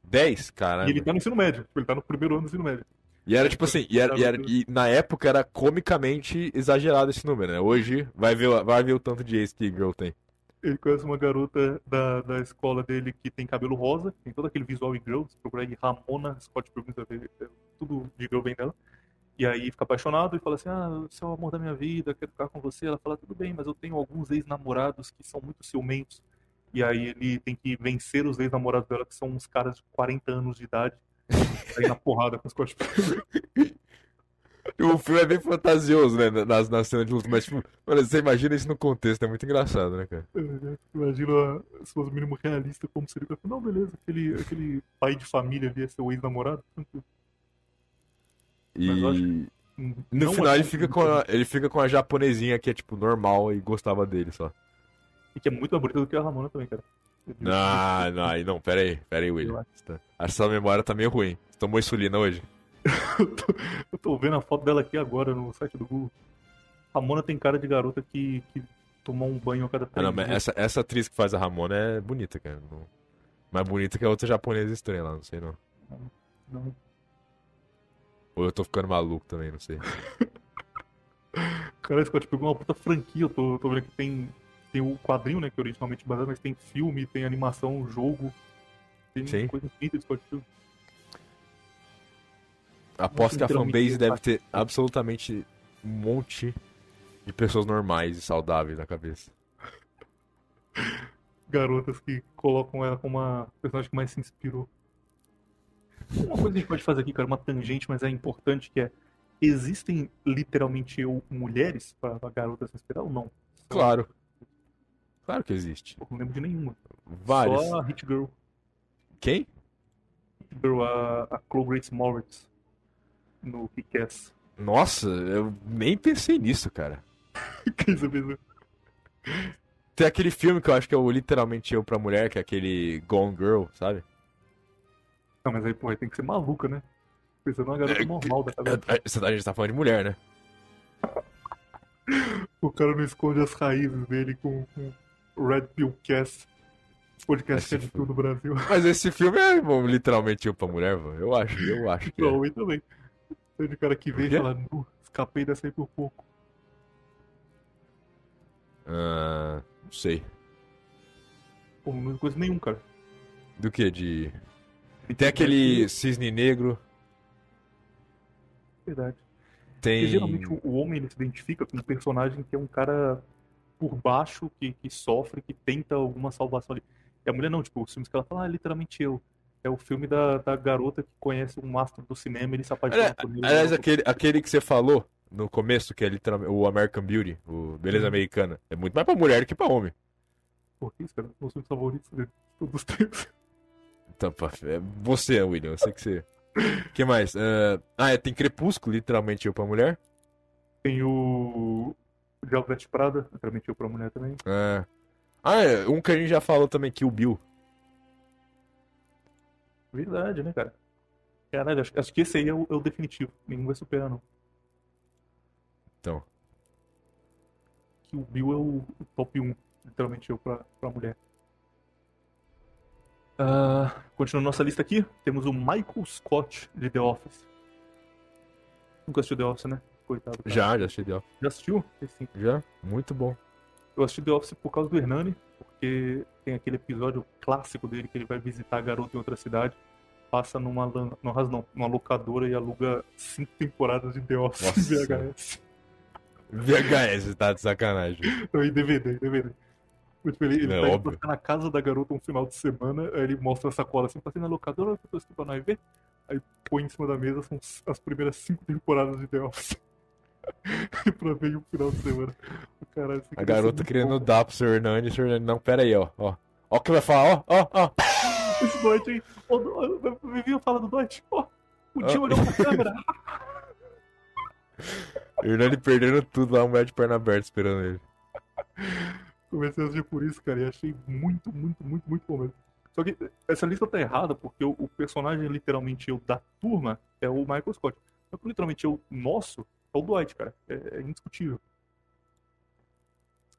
10? E Caramba. ele tá no ensino médio, tipo, ele tá no primeiro ano do ensino médio. E era tipo assim, e, era, e, era- e na época era comicamente exagerado esse número, né? Hoje vai ver, o- vai ver o tanto de ex que girl tem. Ele conhece uma garota da, da escola dele que tem cabelo rosa, tem todo aquele visual em girl, se procurar aí Ramona Scott Pilgrim, é, tudo de girl vem dela. E aí fica apaixonado e fala assim, ah, você é o amor da minha vida, quero ficar com você. Ela fala, tudo bem, mas eu tenho alguns ex-namorados que são muito ciumentos. E aí ele tem que vencer os ex-namorados dela, que são uns caras de 40 anos de idade. Aí na porrada com o Scott Pilgrim. O filme é bem fantasioso, né? Nas, nas cenas de luta, mas tipo, olha, você imagina isso no contexto, é muito engraçado, né, cara? Imagina se fosse o mínimo realista como seria. Não, beleza, aquele, aquele pai de família ali é seu ex-namorado. tranquilo. E no não final é ele fica, com a, ele fica com a japonesinha que é, tipo, normal e gostava dele só. E que é muito mais bonita do que a Ramona também, cara. Não, não, aí não, pera aí, pera aí, William. Acho que sua memória tá meio ruim. Você tomou insulina hoje? eu, tô, eu tô vendo a foto dela aqui agora no site do Google. Ramona tem cara de garota que, que tomou um banho a cada Ah, três não, mas dias. essa, essa atriz que faz a Ramona é bonita, cara. Não- Mais bonita que a outra japonesa estranha lá, não sei não. Não. Ou eu tô ficando maluco também, não sei. Cara, Scott pegou uma puta franquia. Eu tô, tô vendo que tem, tem o quadrinho, né? Que é originalmente baseado, mas tem filme, tem animação, jogo. Tem Sim. coisa infinita de Scott. Aposto que a fanbase deve ter absolutamente um monte de pessoas normais e saudáveis na cabeça. Garotas que colocam ela como a personagem que mais se inspirou. Uma coisa que a gente pode fazer aqui, cara, uma tangente, mas é importante, que é existem literalmente eu, mulheres para garotas se inspirar ou não? Claro. Claro que existe. Eu não lembro de nenhuma. Vários. Só a Hit Girl. Quem? Hit Girl, a, a Chloe Grace Moritz. No Kick-Ass. Nossa, eu nem pensei nisso, cara. Que isso mesmo? Tem aquele filme que eu acho que é o literalmente eu pra mulher, que é aquele Gone Girl, sabe? Não, mas aí, pô, aí tem que ser maluca, né? Pensando numa garota É, normal da cabeça. É, é, A gente tá falando de mulher, né? O cara não esconde as raízes dele com, com Red Pill Cast. Podcast que é de Esse tudo no Brasil. Mas esse filme é literalmente eu pra mulher, mano. Eu acho, eu acho que é. Provavelmente também. Tem de cara que vem e fala, nu, escapei dessa aí por pouco. Ah, não sei. Pô, não conheço nenhum, cara. Do que? De. Tem aquele cisne negro. Verdade. Tem. Porque geralmente o o homem ele se identifica com um personagem que é um cara por baixo, que, que sofre, que tenta alguma salvação ali. E a mulher não, tipo, os filmes que ela fala, ah, literalmente eu. É o filme da, da garota que conhece um astro do cinema e ele se apaixona por ele. aliás, aquele, aquele que você falou no começo, que é literalmente o American Beauty, o Beleza. Americana, é muito mais pra mulher do que pra homem. Por que isso, cara? Os filmes favoritos de todos os tempos. Então, pá, é você, William, eu sei que você. O que mais? Ah, Ah, é, tem Crepúsculo, literalmente eu pra mulher. Tem o. Diabo Veste Prada, literalmente eu pra mulher também. Ah, ah, é, um que a gente já falou também, que o Bill. Verdade, né, cara? Caralho, acho, acho que esse aí é o, é o definitivo. Nenhum vai superar, não. Então. Que o Bill é o, o top 1, literalmente eu pra, pra mulher. Ah, continuando nossa lista aqui, temos o Michael Scott de The Office. Nunca assistiu The Office, né? Coitado. cara. Já, já assisti The Office. Já assistiu? Sim. Já? Muito bom. Eu assisti The Office por causa do Hernani, porque tem aquele episódio clássico dele que ele vai visitar a garota em outra cidade, passa numa, lan- não, não, numa locadora e aluga cinco temporadas de The Office em Nossa. VHS. VHS, tá de sacanagem. Não, em DVD, DVD. Tipo, ele, ele É, pra óbvio. na casa da garota um final de semana, aí ele mostra a sacola assim, passei na locadora, eu tô pra nós ver. Aí põe em cima da mesa, são as primeiras cinco temporadas de The Office. pra ver um final de semana. Caralho, A garota querendo bom. dar pro seu Hernani, o seu Hernani, não, pera aí, ó, ó. Ó o que vai falar, ó, ó, ó. Esse Dwight aí. Ô, ô, Vivinho fala do Dwight. Ó, o Ah. olhou pra câmera. Hernani perdendo tudo lá, a mulher de perna aberta esperando ele. Comecei a assistir por isso, cara, e achei muito, muito, muito, muito bom mesmo. Só que essa lista tá errada, porque o, o personagem literalmente eu da turma é o Michael Scott. Só que literalmente eu nosso é o Dwight, cara. É, é indiscutível.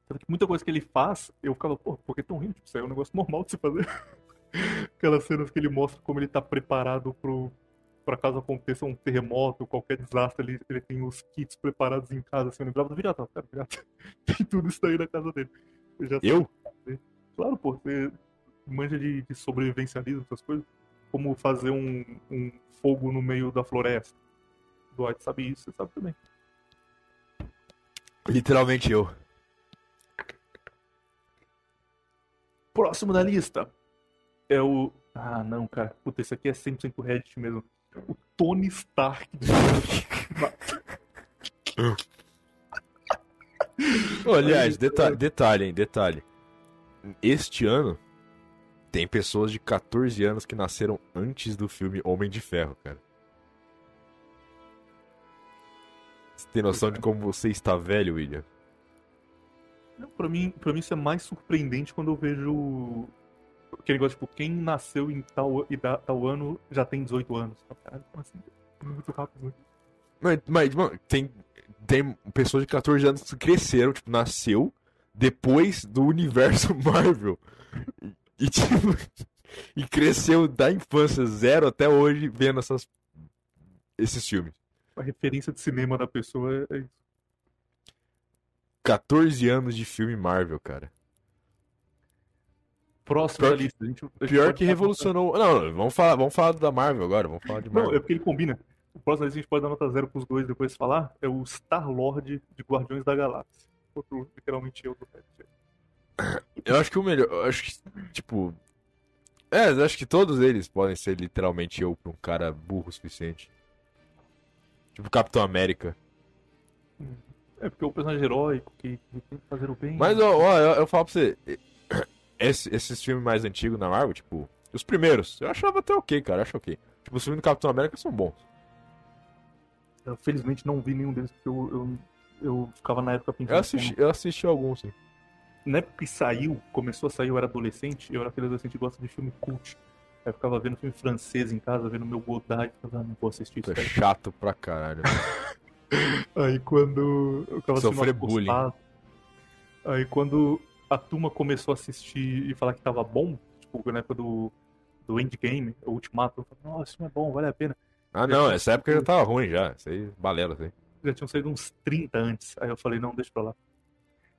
Tanto que muita coisa que ele faz, eu ficava, pô, por que tão rindo? Tipo, isso aí é um negócio normal de se fazer. Aquelas cenas que ele mostra como ele tá preparado pro, pra caso aconteça um terremoto, qualquer desastre, ele, ele tem os kits preparados em casa, assim, eu lembrava do Viriato, cara, Viriato tem tudo isso aí na casa dele. Eu já Eu? Claro, pô, você manja de, de sobrevivencialismo, essas coisas. Como fazer um, um fogo no meio da floresta. Dwight sabe isso, você sabe também. Literalmente eu. Próximo da lista é o. Ah, não, cara. Puta, esse aqui é 100% Reddit mesmo. O Tony Stark. Ô, aliás, detalhe, detalhe, hein, detalhe. Este ano tem pessoas de 14 anos que nasceram antes do filme Homem de Ferro, cara. Você tem noção de como você está velho, William? Não, pra mim, pra mim isso é mais surpreendente quando eu vejo aquele negócio, tipo, quem nasceu em tal, e tal ano já tem 18 anos. Caralho, como assim? Muito rápido, né? Mas, mas, mano, tem, tem pessoas de 14 anos que cresceram, tipo, nasceu depois do universo Marvel. E, e, tipo, e cresceu da infância zero até hoje vendo essas, esses filmes. A referência de cinema da pessoa é, é isso. 14 anos de filme Marvel, cara. Próximo da lista. A gente, a gente Pior que revolucionou. Não, não, vamos falar, vamos falar da Marvel agora, vamos falar de Não, Marvel. é porque ele combina. O próximo a gente pode dar nota zero pros dois depois falar é o Star-Lord de Guardiões da Galáxia. Outro, literalmente eu do. Eu acho que o melhor. Eu acho que, tipo. É, eu acho que todos eles podem ser literalmente eu pra um cara burro o suficiente. Tipo Capitão América. É porque é o personagem heróico que, tem que fazer o bem. Mas, ó, ó, eu, eu falo pra você. esse- esses filmes mais antigos na Marvel, tipo. Os primeiros, eu achava até ok, cara. Eu acho ok. Tipo, os filmes do Capitão América são bons. Eu felizmente não vi nenhum deles porque eu, eu, eu ficava na época pensando. Eu assisti, eu assisti alguns, sim. Na época que saiu, começou a sair, eu era adolescente, eu era aquele adolescente que gosta de filme cult. Aí eu ficava vendo filme francês em casa, vendo meu Godard, e ficava, ah, não vou assistir isso. Isso é cara." chato pra caralho. Aí quando eu ficava Sofrer bullying. postado, Aí quando a turma começou a assistir e falar que tava bom, tipo, na época do, do Endgame, o Ultimato, eu falei, nossa, filme é bom, vale a pena. Ah, não, essa época já tava ruim já. Isso aí, balela, isso aí. Já tinham saído uns 30 antes. Aí eu falei, não, deixa pra lá.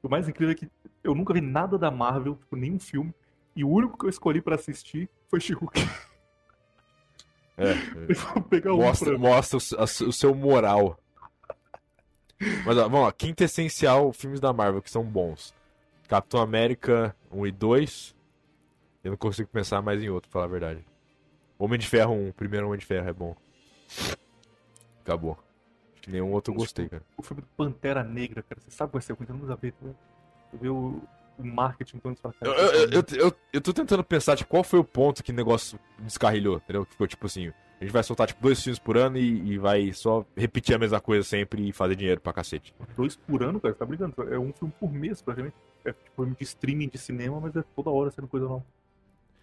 O mais incrível é que eu nunca vi nada da Marvel, tipo, nenhum filme. E o único que eu escolhi pra assistir foi She-Hulk. É. Eu vou um Mostra, mostra o, o seu moral. Mas ó, vamos lá, quinta essencial, filmes da Marvel que são bons. Capitão América 1 e 2. Eu não consigo pensar mais em outro, pra falar a verdade. Homem de Ferro 1, primeiro Homem de Ferro é bom. Acabou. Acho que nenhum outro eu gostei, cara. O filme do Pantera Negra, cara, você sabe que vai ser ruim, não a ver, tá? Você vê o, o marketing todo pra Eu, eu, eu, eu, eu tô tentando pensar, tipo, qual foi o ponto que o negócio descarrilhou, entendeu? Que ficou tipo assim, a gente vai soltar, tipo, dois filmes por ano e, e vai só repetir a mesma coisa sempre e fazer dinheiro pra cacete. Dois por ano, cara, você tá brincando? É um filme por mês, praticamente. É tipo filme de streaming de cinema, mas é toda hora sendo coisa nova.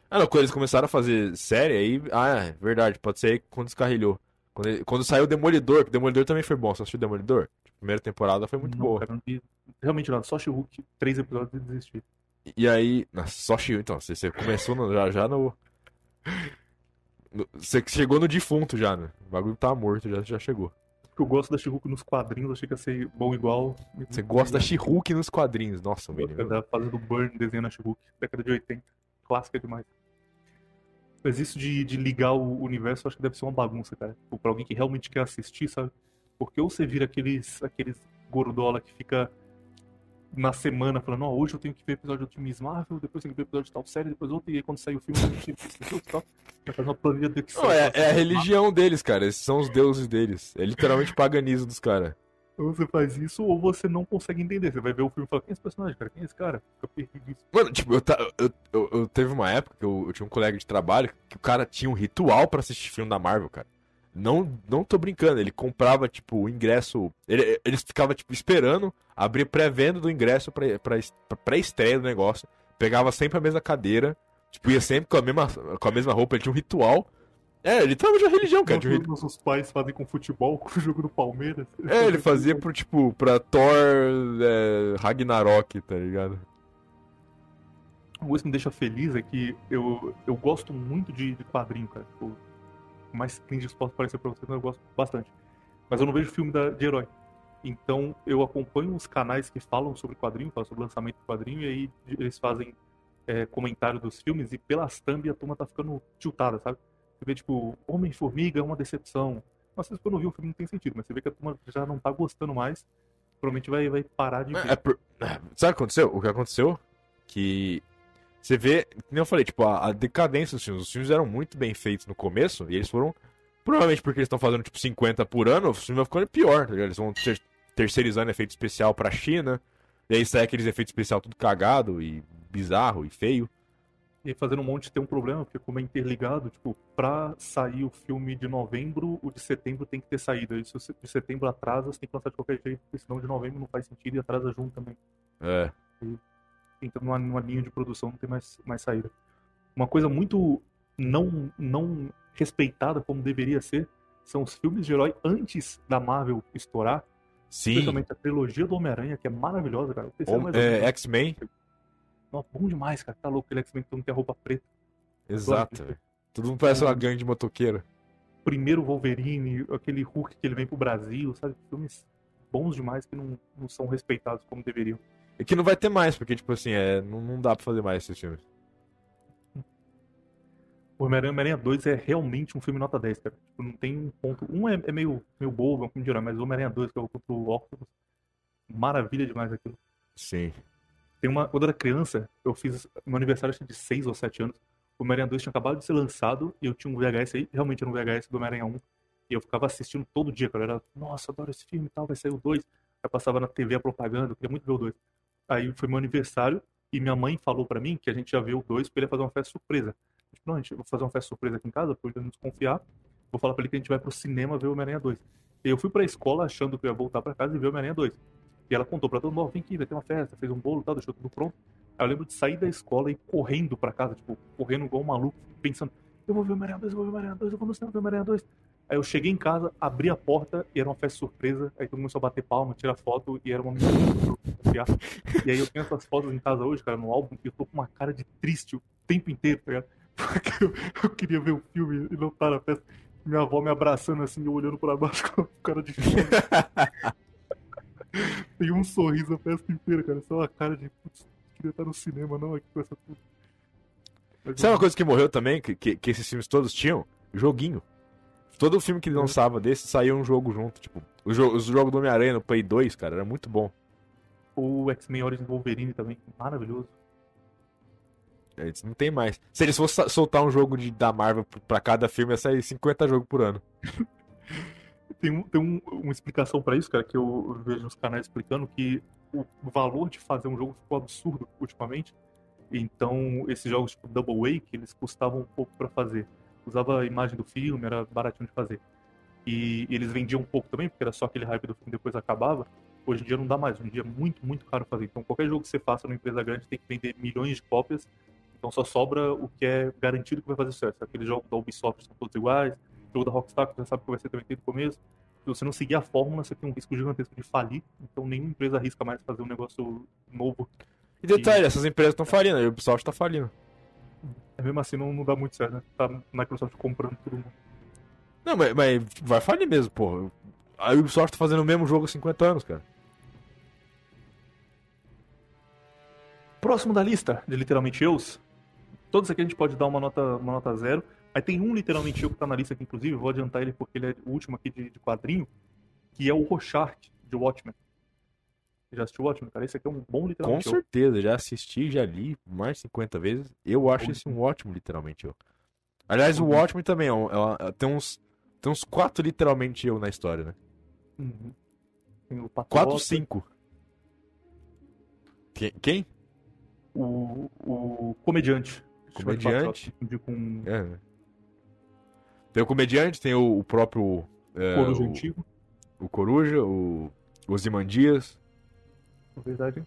Ah, não, quando eles começaram a fazer série, aí. Ah, é verdade, pode ser aí quando descarrilhou. Quando, ele- quando saiu o Demolidor, que o Demolidor também foi bom. Você assistiu o Demolidor? Tipo, primeira temporada foi muito não, boa. Cara, não vi realmente nada, só She-Hulk, três episódios e desisti. E aí. Nossa, só Shio, então. Você, você começou no- já, já no, Você chegou no defunto já, né? O bagulho tá morto, já, já chegou. Eu gosto da She-Hulk nos quadrinhos, achei que ia ser bom igual. Você gosta da She-Hulk nos quadrinhos. Nossa, velho. da fase do Burn desenhando a She-Hulk, década de 80. Clássica demais. Mas isso de, de ligar o universo, acho que deve ser uma bagunça, cara. Tipo, pra alguém que realmente quer assistir, sabe? Porque ou você vira aqueles, aqueles gordola que fica na semana falando, ó, hoje eu tenho que ver episódio de Miss Marvel, depois tenho que ver episódio de tal série, depois outro, e aí quando sair o filme eu tenho que tal. Vai fazer uma planilha do Excel. Não, é, é a religião deles, cara. Esses são os deuses deles. É literalmente paganismo dos caras. Ou você faz isso, ou você não consegue entender. Você vai ver o filme e fala, quem é esse personagem, cara? Quem é esse cara? Fica perdido. Mano, tipo, eu, ta- eu, eu, eu teve uma época que eu, eu tinha um colega de trabalho que o cara tinha um ritual pra assistir filme da Marvel, cara. Não, não tô brincando, ele comprava, tipo, o ingresso. Ele, eles ficavam, tipo, esperando abrir pré-venda do ingresso pra, pra, pra pré-estreia do negócio. Pegava sempre a mesma cadeira, tipo, ia sempre com a mesma, com a mesma roupa, ele tinha um ritual. É, literalmente uma religião, cara. Um Nossos, pais fazem com futebol, com o jogo do Palmeiras. É, ele fazia pro, tipo, pra Thor é, Ragnarok, tá ligado? Uma coisa que me deixa feliz é que eu, eu gosto muito de, de quadrinho, cara. Tipo, mais cringe isso possa parecer pra vocês, mas eu gosto bastante. Mas eu não vejo filme da- de herói. Então eu acompanho os canais que falam sobre quadrinho, falam sobre lançamento de quadrinho, e aí eles fazem é, comentário dos filmes, e pelas thumb a turma tá ficando tiltada, sabe? Você vê, tipo, Homem-Formiga é uma decepção. Mas se quando eu vi o filme não tem sentido, mas você vê que a turma já não tá gostando mais, provavelmente vai, vai parar de ver. É por- Sabe o que aconteceu? O que aconteceu? Que você vê, como eu falei, tipo, a, a decadência dos filmes. Os filmes eram muito bem feitos no começo e eles foram. Provavelmente porque eles estão fazendo tipo 50 por ano, o filme vai ficando pior, tá ligado? Eles vão ter- terceirizando efeito especial pra China. E aí sai aqueles efeitos especial tudo cagado e bizarro e feio. E fazendo um monte tem um problema, porque como é interligado, tipo, pra sair o filme de novembro, o de setembro tem que ter saído. Aí se o de setembro atrasa, você tem que lançar de qualquer jeito, porque senão de novembro não faz sentido e atrasa junto também. É. Entra numa, numa linha de produção, não tem mais, mais saída. Uma coisa muito não, não respeitada como deveria ser são os filmes de herói antes da Marvel estourar, Sim. especialmente a trilogia do Homem-Aranha, que é maravilhosa, cara. É, menos. X-Men. Nossa, bom demais, cara. Tá louco, aquele X-Men que todo mundo tem a roupa preta. Exato. velho. Todo mundo parece uma gangue de motoqueiro. primeiro Wolverine, aquele Hulk que ele vem pro Brasil, sabe? Filmes bons demais que não, não são respeitados como deveriam. E que não vai ter mais, porque, tipo assim, é, não, não dá pra fazer mais esses filmes. O Homem-Aranha 2 é realmente um filme nota 10, cara. Tipo, não tem um ponto. Um é, é meio, meio bobo, é um filme de herói, mas o Homem-Aranha 2, que é o contra o Octopus, maravilha demais aquilo. Sim. Tem uma. Quando eu era criança, eu fiz. Meu aniversário de 6 ou 7 anos. O Homem-Aranha 2 tinha acabado de ser lançado e eu tinha um VHS aí, realmente era um VHS do Homem-Aranha 1. E eu ficava assistindo todo dia, cara. Eu era, nossa, adoro esse filme e tal, vai sair o 2. Aí passava na TV a propaganda, eu queria muito ver o 2. Aí foi meu aniversário e minha mãe falou pra mim que a gente ia ver o 2 porque ele fazer uma festa surpresa. Tipo, não, a gente vai fazer uma festa surpresa aqui em casa, por ele não desconfiar. Vou falar pra ele que a gente vai pro cinema ver o Homem-Aranha 2. E eu fui pra escola achando que eu ia voltar pra casa e ver o Homem-Aranha 2. E ela contou pra todo mundo, vem aqui, vai ter uma festa, fez um bolo tal, deixou tudo pronto. Aí eu lembro de sair da escola e correndo pra casa, tipo, correndo igual um maluco, pensando, eu vou ver o Homem-Aranha 2, eu vou ver o Homem-Aranha 2, eu vou no cinema ver o Homem-Aranha 2. Aí eu cheguei em casa, abri a porta e era uma festa surpresa. Aí todo mundo a bater palma, tirar foto e era uma. E aí eu tenho essas fotos em casa hoje, cara, no álbum, e eu tô com uma cara de triste o tempo inteiro, tá ligado? Porque eu, eu queria ver o filme e não tá na festa. Minha avó me abraçando assim, eu olhando pra baixo com cara de. Tem um sorriso a festa inteira, cara. Só uma cara de, putz, queria estar no cinema, não, aqui com essa tudo. Sabe uma coisa que morreu também, que, que, que esses filmes todos tinham? Joguinho. Todo filme que lançava desse saía um jogo junto. Tipo, o, jo o jogo do Homem-Aranha no Play 2, cara, era muito bom. O X-Men Origins Wolverine também, maravilhoso. Eles não tem mais. Se eles fossem soltar um jogo de, da Marvel pra cada filme, ia sair 50 jogos por ano. tem um, tem um, uma explicação pra isso, cara, que eu vejo nos canais explicando que o valor de fazer um jogo ficou absurdo ultimamente. Então, esses jogos tipo Double Wake, eles custavam um pouco pra fazer. Usava a imagem do filme, era baratinho de fazer. E, eles vendiam um pouco também, porque era só aquele hype do filme depois acabava. Hoje em dia não dá mais, hoje em dia é muito, muito caro fazer. Então, qualquer jogo que você faça numa empresa grande tem que vender milhões de cópias. Então, só sobra o que é garantido que vai fazer sucesso. Aqueles jogos da Ubisoft são todos iguais, jogo da Rockstar, que você sabe que vai ser também desde o começo. Se você não seguir a fórmula, você tem um risco gigantesco de falir. Então, nenhuma empresa arrisca mais fazer um negócio novo. E detalhe, essas empresas estão falindo, a Ubisoft tá falindo. Mesmo assim, não, não dá muito certo, né? Tá Microsoft comprando todo mundo. Não, mas, mas vai falir mesmo, pô. A Ubisoft tá fazendo o mesmo jogo há 50 anos, cara. Próximo da lista de literalmente eus. Todos aqui a gente pode dar uma nota, uma nota zero. Aí tem um literalmente eu que tá na lista aqui, inclusive, vou adiantar ele porque ele é o último aqui de, de quadrinho, que é o Rorschach, de Watchmen. Você já assistiu Watchmen, cara? Esse aqui é um bom Com literalmente eu. certeza, já assisti, já li mais de 50 vezes. Eu acho esse um ótimo, literalmente eu. Aliás, o. Watchmen também é um- é uma- tem uns tem uns quatro literalmente eu na história, né? Uhum. Tem o Patriota, Quatro, cinco. Quem? quem? O, o Comediante. Comediante? Com É, né? Tem o comediante, tem o, o próprio é, Coruja o, Antigo, o Coruja, o Ozymandias. na verdade.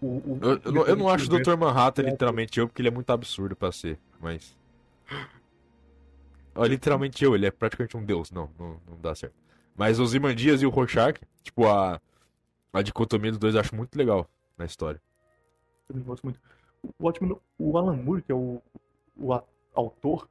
O, o, Eu, eu não- eu não acho o Dr. Manhattan é. literalmente eu, porque ele é muito absurdo pra ser, mas. Ó, literalmente eu, ele é praticamente um deus. Não, não, não dá certo. Mas o Zimandias e o Rorschach, tipo, a, a dicotomia dos dois eu acho muito legal na história. Eu gosto muito. O Watchmen, o Alan Moore, que é o, o a- autor,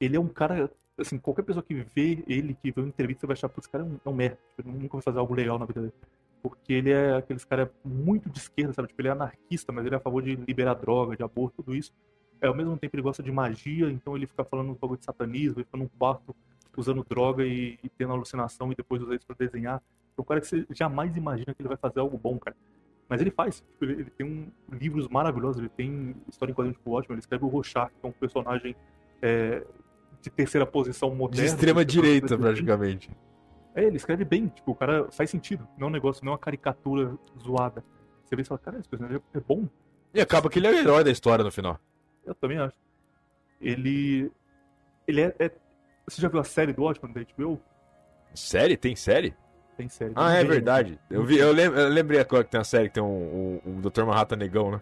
ele é um cara, assim, qualquer pessoa que vê ele, que vê uma entrevista, vai achar, putz, esse cara é um, é um merda. Tipo, ele nunca vai fazer algo legal na vida dele. Porque ele é aqueles cara muito de esquerda, sabe? Tipo, ele é anarquista, mas ele é a favor de liberar droga, de aborto, tudo isso. É, ao mesmo tempo ele gosta de magia, então ele fica falando um pouco de satanismo, ele fica num quarto usando droga e, e tendo alucinação e depois usa isso pra desenhar. É um cara que você jamais imagina que ele vai fazer algo bom, cara. Mas ele faz. Tipo, ele, tem um, livros maravilhosos, ele tem história em quadrinhos tipo ótimo, ele escreve o Rorschach, que é um personagem é, de terceira posição moderna. De extrema direita, praticamente. É, ele escreve bem, tipo, o cara faz sentido. Não é um negócio, não é uma caricatura zoada. Você vê e fala, cara, esse personagem é bom. E acaba que ele é o herói da história no final. Eu também acho. Ele. Ele é. é- Você já viu a série do Watchmen da HBO? Série? Tem série? Tem série. Ah, é Tem- verdade. Eu, vi, eu, lem- eu lembrei agora que tem uma série que tem um, um, um Dr. Manhattan negão, né?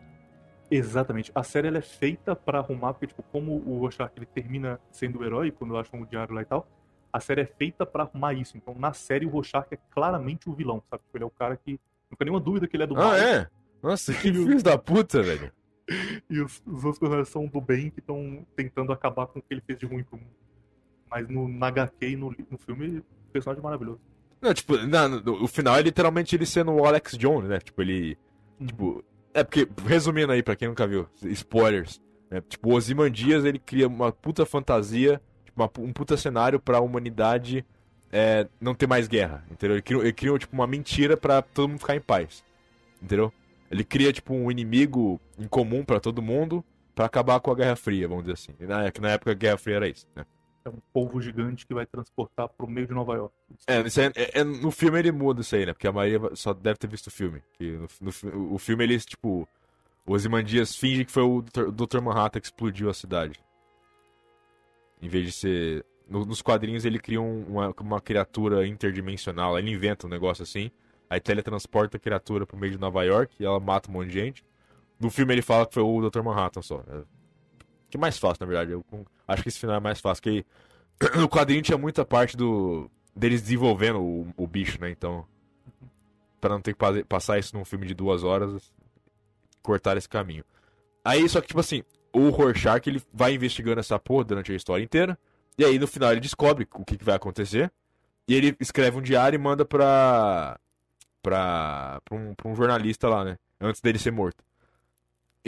Exatamente. A série ela é feita pra arrumar, porque, tipo, como o Rorschach ele termina sendo o herói, quando acham o diário lá e tal, a série é feita pra arrumar isso. Então, na série, o Rorschach é claramente o vilão, sabe? Tipo, ele é o cara que. Não tem nenhuma dúvida que ele é do mal. Ah, é? Nossa, que filhos da puta, velho. E os, os outros personagens são do bem que estão tentando acabar com o que ele fez de ruim pro mundo. Mas no, na HQ e no, no filme, o personagem é maravilhoso. Não, tipo, na- no- o final é literalmente ele sendo o Alex Jones, né? Tipo, ele. Uhum. Tipo. É porque, resumindo aí, pra quem nunca viu, spoilers. né? Tipo, o Ozymandias, ele cria uma puta fantasia, tipo, uma- um puta cenário pra humanidade é, não ter mais guerra, entendeu? Ele cria, ele cria, tipo, uma mentira pra todo mundo ficar em paz, entendeu? Ele cria, tipo, um inimigo em comum pra todo mundo pra acabar com a Guerra Fria, vamos dizer assim. Na, na época a Guerra Fria era isso, né? É um polvo gigante que vai transportar pro meio de Nova York. É, é- é- no filme ele muda isso aí, né? Porque a maioria só deve ter visto o filme. Que no, no o filme eles, tipo. O Ozymandias finge que foi o Dr. Manhattan que explodiu a cidade. Em vez de ser. no- nos quadrinhos ele cria um- uma, uma criatura interdimensional. Ele inventa um negócio assim. Aí teletransporta a criatura pro meio de Nova York e ela mata um monte de gente. No filme ele fala que foi o Dr. Manhattan só. É, que é mais fácil, na verdade. Eu acho que esse final é mais fácil. Que no quadrinho tinha muita parte do deles desenvolvendo o, o bicho, né? Então, Pra não ter que passar isso num filme de duas horas, cortar esse caminho. Aí, só que, tipo assim, o Rorschach, ele vai investigando essa porra durante a história inteira, e aí no final ele descobre o que, que vai acontecer, e ele escreve um diário e manda pra, pra, pra, um, pra um jornalista lá, né? Antes dele ser morto.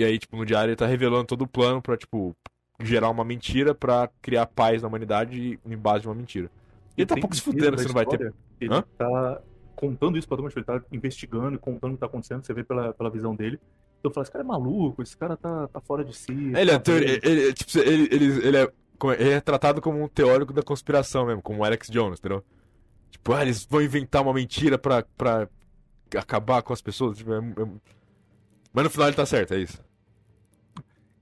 E aí, tipo, no diário ele tá revelando todo o plano pra, tipo, gerar uma mentira pra criar paz na humanidade em base de uma mentira. E ele tá pouco se fudendo se não vai ter. Ele Hã? tá contando isso pra todo mundo, ele tá investigando e contando o que tá acontecendo, você vê pela, pela visão dele. Então eu falo, esse cara é maluco, esse cara tá, tá fora de si. Ele é, tá teori- doido." ele, ele- tipo, ele, ele, ele é, é- ele é tratado como um teórico da conspiração mesmo, como o Alex Jones, entendeu? Tipo, ah, eles vão inventar uma mentira pra, pra acabar com as pessoas. tipo, é- é- Mas no final ele tá certo, é isso.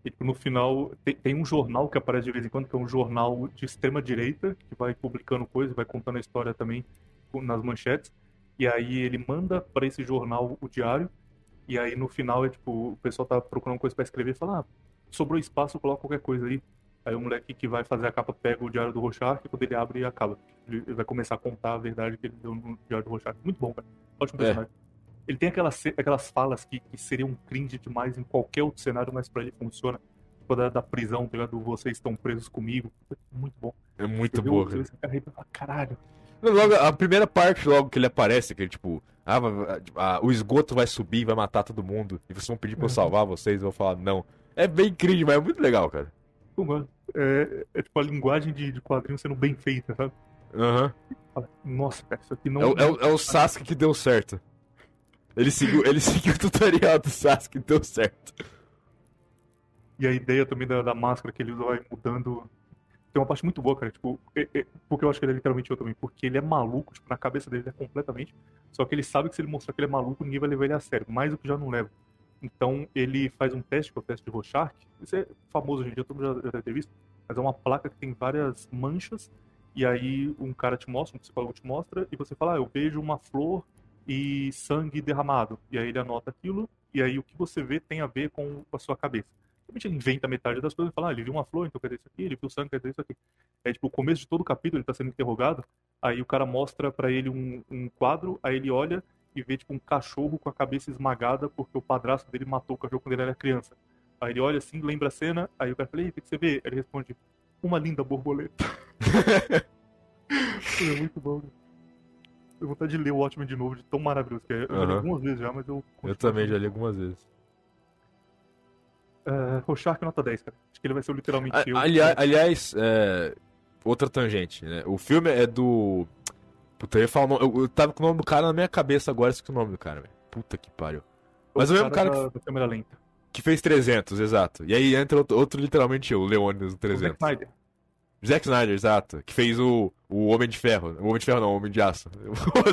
E tipo, no final tem, tem um jornal que aparece de vez em quando, que é um jornal de extrema direita, que vai publicando coisas, vai contando a história também nas manchetes. E aí ele manda pra esse jornal o diário. E aí no final é tipo, o pessoal tá procurando coisa pra escrever e fala, ah, sobrou espaço, coloca qualquer coisa aí. Aí o moleque que vai fazer a capa pega o diário do Rorschach e quando ele abre acaba. Ele vai começar a contar a verdade que ele deu no diário do Rorschach. Muito bom, cara. Ótimo É. Ele tem aquelas, aquelas falas que, que seriam cringe demais em qualquer outro cenário, mas pra ele funciona. Tipo, da, da prisão, tá ligado? Vocês estão presos comigo. Muito bom. É muito boa, você cara. caralho. Logo, a primeira parte, logo que ele aparece, que ele, tipo, ah, vai- ah, o esgoto vai subir, vai matar todo mundo, e vocês vão pedir pra eu Uhum. salvar vocês, eu vou falar não. É bem cringe, mas é muito legal, cara. Pô, mano, É, é tipo a linguagem de, de quadrinho sendo bem feita, sabe? Aham. Fala, Nossa, cara, isso aqui não. É, é o- é o Sasuke que deu certo. Ele seguiu, ele seguiu o tutorial do Sasuke e deu certo. E a ideia também da, da máscara que ele vai mudando. Tem uma parte muito boa, cara. Tipo, é- é- porque eu acho que ele é literalmente eu também. Porque ele é maluco, tipo, na cabeça dele ele é completamente. Só que ele sabe que se ele mostrar que ele é maluco, ninguém vai levar ele a sério. Mais do que já não leva. Então ele faz um teste, que é o teste de Rorschach. Isso é famoso hoje em dia, todo mundo já, já deve ter visto. Mas é uma placa que tem várias manchas. E aí um cara te mostra, um psicólogo te mostra. E você fala, ah, eu vejo uma flor e sangue derramado. E aí ele anota aquilo. E aí o que você vê tem a ver com a sua cabeça. Ele inventa metade das coisas e fala, ah, ele viu uma flor, então quer dizer isso aqui, ele viu sangue, quer dizer isso aqui. É tipo, o começo de todo o capítulo ele tá sendo interrogado, aí o cara mostra pra ele um, um quadro, aí ele olha e vê tipo um cachorro com a cabeça esmagada porque o padrasto dele matou o cachorro quando ele era criança. Aí ele olha assim, lembra a cena, aí o cara fala, ei, o que você vê? Ele responde, uma linda borboleta. é muito bom, né? Tenho vontade de ler o Watchmen de novo, de tão maravilhoso que é. Eu já li algumas vezes já, mas eu... Eu também já li algumas vezes. É, Rorschach nota 10, cara. Acho que ele vai ser literalmente A- eu. aliás, aliás, é, outra tangente, né? O filme é do. Puta, eu ia falar o nome. Eu, eu tava com o nome do cara na minha cabeça agora, esqueci o nome do cara, velho. Puta que pariu. Mas o mesmo cara da, da câmera lenta. Que fez 300, exato. E aí entra outro, outro literalmente eu, o Leônidas do O Zack 300. Snyder. Zack Snyder, exato. Que fez o, o Homem de Ferro. O Homem de Ferro não, o Homem de Aço.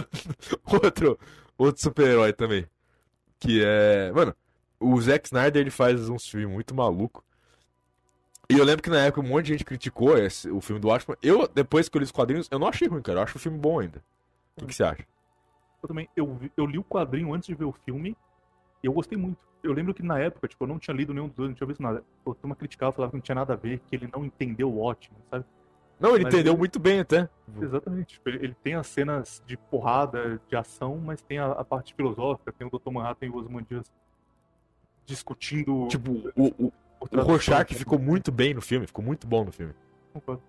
outro outro super-herói também. Que é. Mano, o Zack Snyder ele faz uns filmes muito maluco. E eu lembro que na época um monte de gente criticou esse, o filme do Watchmen. Eu, depois que eu li os quadrinhos, eu não achei ruim, cara. Eu acho o filme bom ainda. O que, que você acha? Eu também, eu, eu li o quadrinho antes de ver o filme eu gostei muito. Eu lembro que na época, tipo, eu não tinha lido nenhum dos dois, não tinha visto nada. Eu turma criticava, falava que não tinha nada a ver, que ele não entendeu o ótimo, sabe? Não, ele Mas entendeu ele- muito bem até. Exatamente. Tipo, ele, ele tem as cenas de porrada, de ação, mas tem a, a parte filosófica, tem o Dr. Manhattan e o Osmandias discutindo. Tipo, o, o, o Rorschach ficou muito bem no filme, ficou muito bom no filme. Concordo.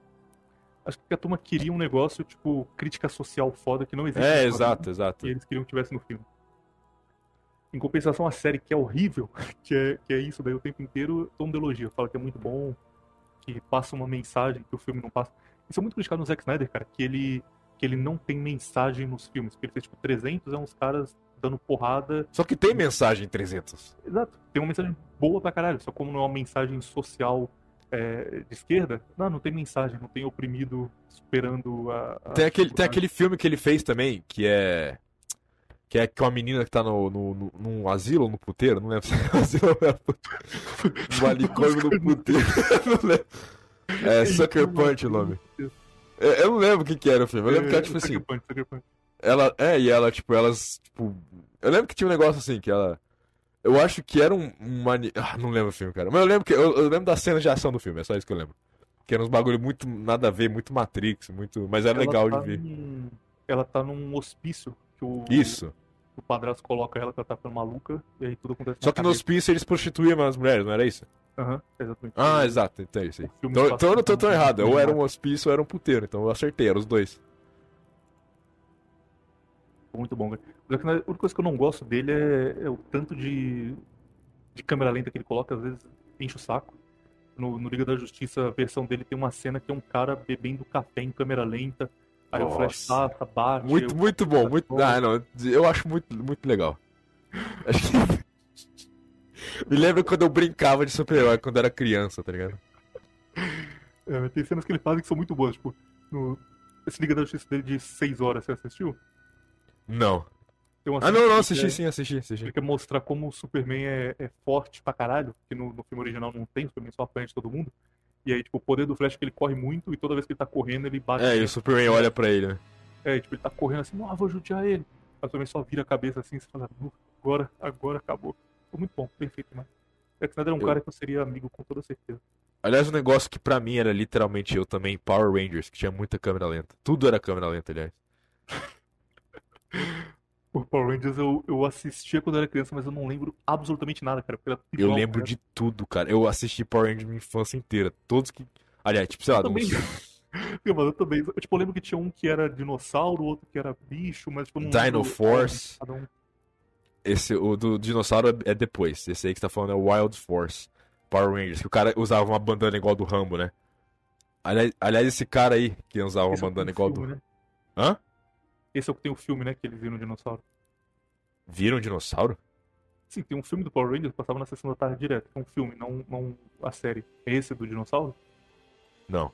Acho que a turma queria um negócio, tipo, crítica social foda que não existe. É, no quadrinho. exato, exato. e eles queriam que tivesse no filme. Em compensação, a série que é horrível, que é, que é isso daí o tempo inteiro, todo mundo elogia. Fala que é muito bom, que passa uma mensagem que o filme não passa. Isso é muito criticado no Zack Snyder, cara, que ele, que ele não tem mensagem nos filmes. Que ele fez, tipo, 300 é uns caras dando porrada. Só que tem mensagem em 300. Exato. Tem uma mensagem boa pra caralho, só como não é uma mensagem social é, de esquerda, não, não tem mensagem, não tem oprimido esperando a. a Tem aquele, tem aquele filme que ele fez também, que é. Que é com a menina que tá no, no, no, num asilo ou no puteiro, não lembro se é asilo ou é puteiro. No manicômio no puteiro. não lembro. É Sucker Punch o nome. Eu, eu não lembro o que, que era o filme. Eu lembro que era tipo assim. Sucker Punch, Sucker Punch. Ela. É, e ela, tipo, elas. Tipo. Eu lembro que tinha um negócio assim, que ela. Eu acho que era um. um mani... ah, não lembro o filme, cara. Mas eu lembro que. Eu, eu lembro das cenas de ação do filme, é só isso que eu lembro. Que eram uns bagulho muito nada a ver, muito Matrix, muito. Mas era Ela legal tá de ver. num- Ela tá num hospício que o, Isso. o padrasto coloca ela que ela tá ficando maluca e aí tudo acontece Só que no cabeça. hospício eles prostituíam as mulheres, não era isso? Aham, exatamente. Ah, exato, então é isso aí. Então, então eu não tô tão errado. Ou era um hospício ou era um puteiro, então eu acertei, eram os dois. Muito bom, cara. O Zack Snyder, A única coisa que eu não gosto dele é, é o tanto de, de câmera lenta que ele coloca, às vezes enche o saco. No, no Liga da Justiça, a versão dele tem uma cena que é um cara bebendo café em câmera lenta. Aí o Flash Nossa. passa, bate. Muito, o- muito bom, muito. Ah, não, eu acho muito, muito legal. Acho que. Me lembra quando eu brincava de super-herói quando era criança, tá ligado? É, tem cenas que ele faz que são muito boas, tipo, no, esse Liga da Justiça dele de 6 horas, você assistiu? Não. Ah, não, não, assisti é- sim, assisti, assisti. Ele quer mostrar como o Superman é, é forte pra caralho, que no, no filme original não tem, o Superman só apanha de todo mundo. E aí, tipo, o poder do Flash é que ele corre muito e toda vez que ele tá correndo, ele bate. É, e o Superman olha pra ele, né? É, tipo, ele tá correndo assim, não, vou judiar ele. Aí o Superman só vira a cabeça assim, você fala, "Nu, agora, agora acabou. Foi muito bom, perfeito demais. Zack Snyder é um Eu- cara que eu seria amigo com toda certeza. Aliás, um negócio que pra mim era literalmente eu também, Power Rangers, que tinha muita câmera lenta. Tudo era câmera lenta, aliás. O Power Rangers eu, eu assistia quando eu era criança, mas eu não lembro absolutamente nada, cara, Eu igual, lembro cara. de tudo, cara. Eu assisti Power Rangers minha infância inteira. Todos que. Aliás, tipo, sei lá, Eu também. mano, eu também. Eu, tipo, eu lembro que tinha um que era dinossauro, outro que era bicho, mas tipo, eu não Dino Force. Cada um. Esse, o do dinossauro é é depois. Esse aí que você tá falando é o Wild Force. Power Rangers, que o cara usava uma bandana igual do Rambo, né? Aliás, aliás esse cara aí que usava uma Esse é o que bandana tem igual o filme, do. né? Hã? Esse é o que tem o filme, né? Que eles viram um dinossauro. Viram um dinossauro? Sim, tem um filme do Power Rangers, passava na sessão da tarde direto. É um filme, não, não a série. É esse do dinossauro? Não.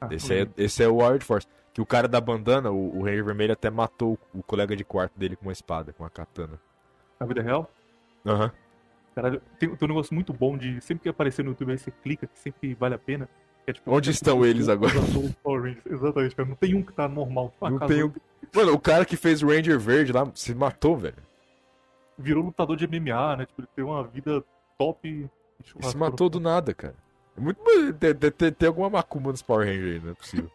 Ah, Esse é, esse é o Wild Force. Que o cara da bandana, o, o Ranger Vermelho, até matou o, colega de quarto dele com uma espada, com uma katana. Na vida real? Aham. Caralho, tem, tem um negócio muito bom de sempre que aparecer no YouTube aí você clica, que sempre vale a pena. É, tipo, Onde estão eles agora? Exatamente, cara. Não tem um que tá normal. Não tem um- Mano, o cara que fez o Ranger Verde lá se matou, velho. Virou lutador de MMA, né? Tipo, ele tem uma vida top. se matou do nada, cara. É muito. Tem, alguma macumba nos Power Rangers aí, não é possível.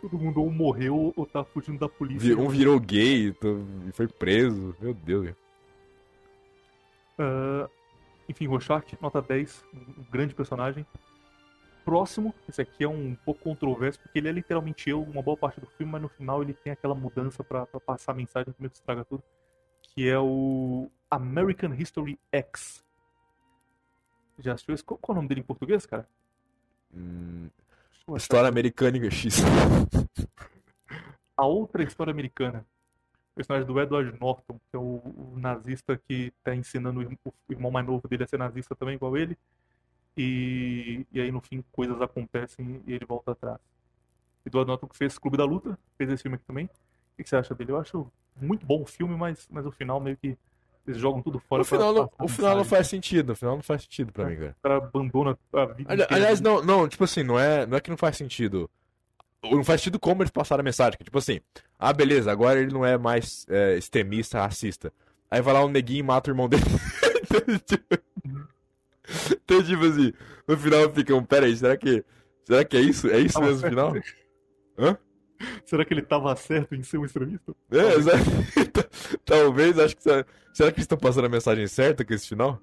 Todo mundo ou morreu ou tá fugindo da polícia. Um virou gay tô- e foi preso. Meu Deus, velho. Ah, enfim, Rorschach, nota 10, um um grande personagem. Próximo, esse aqui é um pouco controverso, porque ele é literalmente eu, uma boa parte do filme, mas no final ele tem aquela mudança pra, pra passar a mensagem, primeiro que estraga tudo, que é o American History X. Já assistiu esse? Qual, qual é o nome dele em português, cara? Hum, história americana X. A outra história americana. O personagem do Edward Norton, que é o, o nazista que tá ensinando o o irmão mais novo dele a ser nazista também, igual ele. E, e aí no fim coisas acontecem e ele volta atrás. Edward Norton que fez Clube da Luta, fez esse filme aqui também. O que você acha dele? Eu acho muito bom o filme, mas, mas o final meio que eles jogam tudo fora O final, pra não, o final não faz sentido. O final não faz sentido pra É. mim, cara. O cara abandona a vida Ali- Aliás, não, não, tipo assim, não é, não é que não faz sentido. Não faz sentido como eles passaram a mensagem. que, Tipo assim, ah, beleza, agora ele não é mais é, extremista, racista. Aí vai lá um neguinho e mata o irmão dele. Então, tipo assim, no final ficam, pera aí, será que. Será que é isso? É isso mesmo no final? Hã? Será que ele tava certo em ser um extremista? É, exato. Talvez, acho que. Será, será que eles estão passando a mensagem certa com esse final?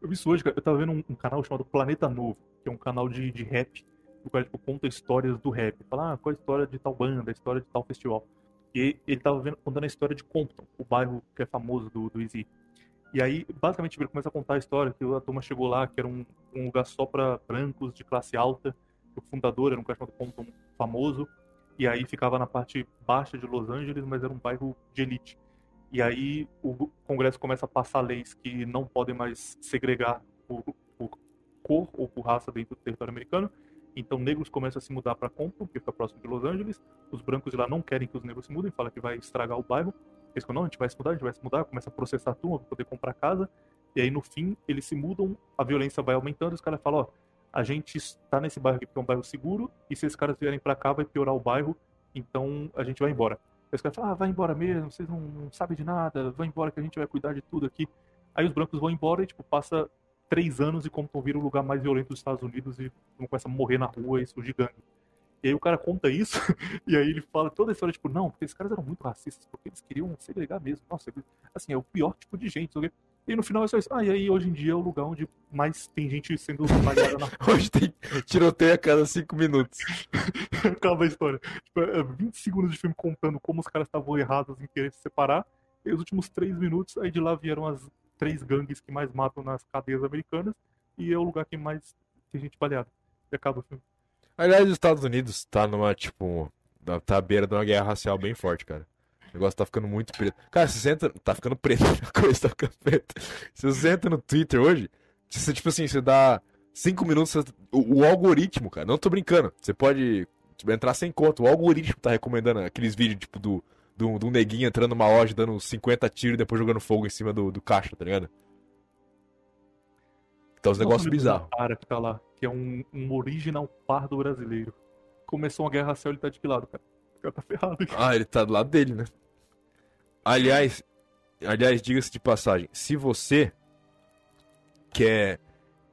Eu vi isso hoje, cara. Eu tava vendo um, um canal chamado Planeta Novo, que é um canal de, de rap, o qual tipo, conta histórias do rap. Fala, ah, qual a história de tal banda, a história de tal festival. E ele tava vendo, contando a história de Compton, o bairro que é famoso do, do Easy. E aí, basicamente, ele começa a contar a história que a turma chegou lá, que era um, um lugar só para brancos de classe alta. O fundador era um cara chamado Compton famoso. E aí ficava na parte baixa de Los Angeles, mas era um bairro de elite. E aí o Congresso começa a passar leis que não podem mais segregar por, por cor ou por raça dentro do território americano. Então negros começam a se mudar para Compton, que fica próximo de Los Angeles. Os brancos de lá não querem que os negros se mudem, fala que vai estragar o bairro. Falam, não, a gente vai se mudar, a gente vai se mudar, começa a processar a turma para poder comprar casa. E aí no fim eles se mudam, a violência vai aumentando, e os caras falam, ó, a gente está nesse bairro aqui porque é um bairro seguro, e se esses caras vierem para cá vai piorar o bairro, então a gente vai embora. Aí os caras falam, ah, vai embora mesmo, vocês não, não sabem de nada, vai embora que a gente vai cuidar de tudo aqui. Aí os brancos vão embora e, tipo, passa três anos e Compton vira o lugar mais violento dos Estados Unidos e começa a morrer na rua e surge gangue. E aí o cara conta isso, e aí ele fala toda a história, tipo, não, porque esses caras eram muito racistas, porque eles queriam segregar mesmo. Nossa, assim, é o pior tipo de gente, sabe? E no final é só isso. Ah, e aí hoje em dia é o lugar onde mais tem gente sendo malhada na Hoje tem tiroteio a cada cinco minutos. Acaba a história. Tipo, é 20 segundos de filme contando como os caras estavam errados em querer se separar. E os últimos três minutos, aí de lá vieram as três gangues que mais matam nas cadeias americanas. E é o lugar que mais tem gente baleada. E acaba o filme. Aliás, os Estados Unidos tá numa, tipo, tá à beira de uma guerra racial bem forte, cara. O negócio tá ficando muito preto. Cara, você entra. Tá ficando preto. A coisa tá ficando preta. Se você entra no Twitter hoje, você, tipo assim, você dá cinco minutos. Você... O, o, algoritmo, cara, não tô brincando. Você pode tipo, entrar sem conta. O algoritmo tá recomendando aqueles vídeos, tipo, do, do, do neguinho entrando numa loja, dando 50 tiros e depois jogando fogo em cima do, do caixa, tá ligado? Então os negócios bizarros. cara que tá lá, que é um, um original pardo brasileiro. Começou uma guerra racial, ele tá de que lado, cara? O cara tá ferrado. Ah, ele tá do lado dele, né? Aliás, aliás, diga-se de passagem, se você quer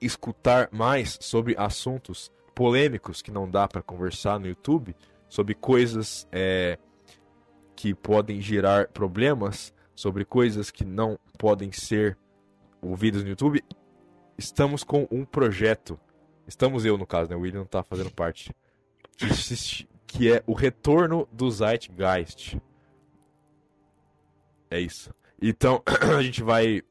escutar mais sobre assuntos polêmicos que não dá para conversar no YouTube, sobre coisas é, que podem gerar problemas, sobre coisas que não podem ser ouvidas no YouTube, estamos com um projeto. Estamos eu, no caso, né? O William não tá fazendo parte. Que, que é o retorno do Zeitgeist. É isso. Então, a gente vai.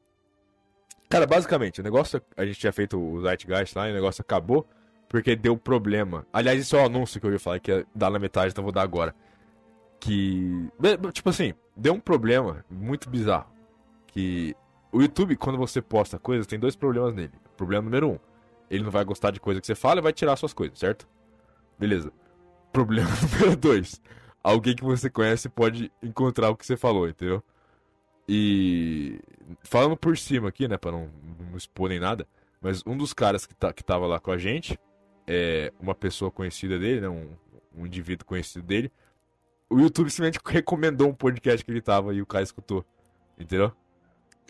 Cara, basicamente, o negócio. A gente tinha feito o Zeitgeist lá e o negócio acabou porque deu problema. Aliás, isso é o anúncio que eu ia falar, que ia dar na metade, então vou dar agora. Que. Tipo assim, deu um problema muito bizarro. Que o YouTube, quando você posta coisas, tem dois problemas nele. Problema número um: ele não vai gostar de coisa que você fala e vai tirar suas coisas, certo? Beleza. Problema número dois: alguém que você conhece pode encontrar o que você falou, entendeu? E falando por cima aqui, né, para não, não expor nem nada, mas um dos caras que, tá, que tava lá com a gente, é uma pessoa conhecida dele, né, um, um indivíduo conhecido dele, o YouTube simplesmente recomendou um podcast que ele tava e o cara escutou, entendeu?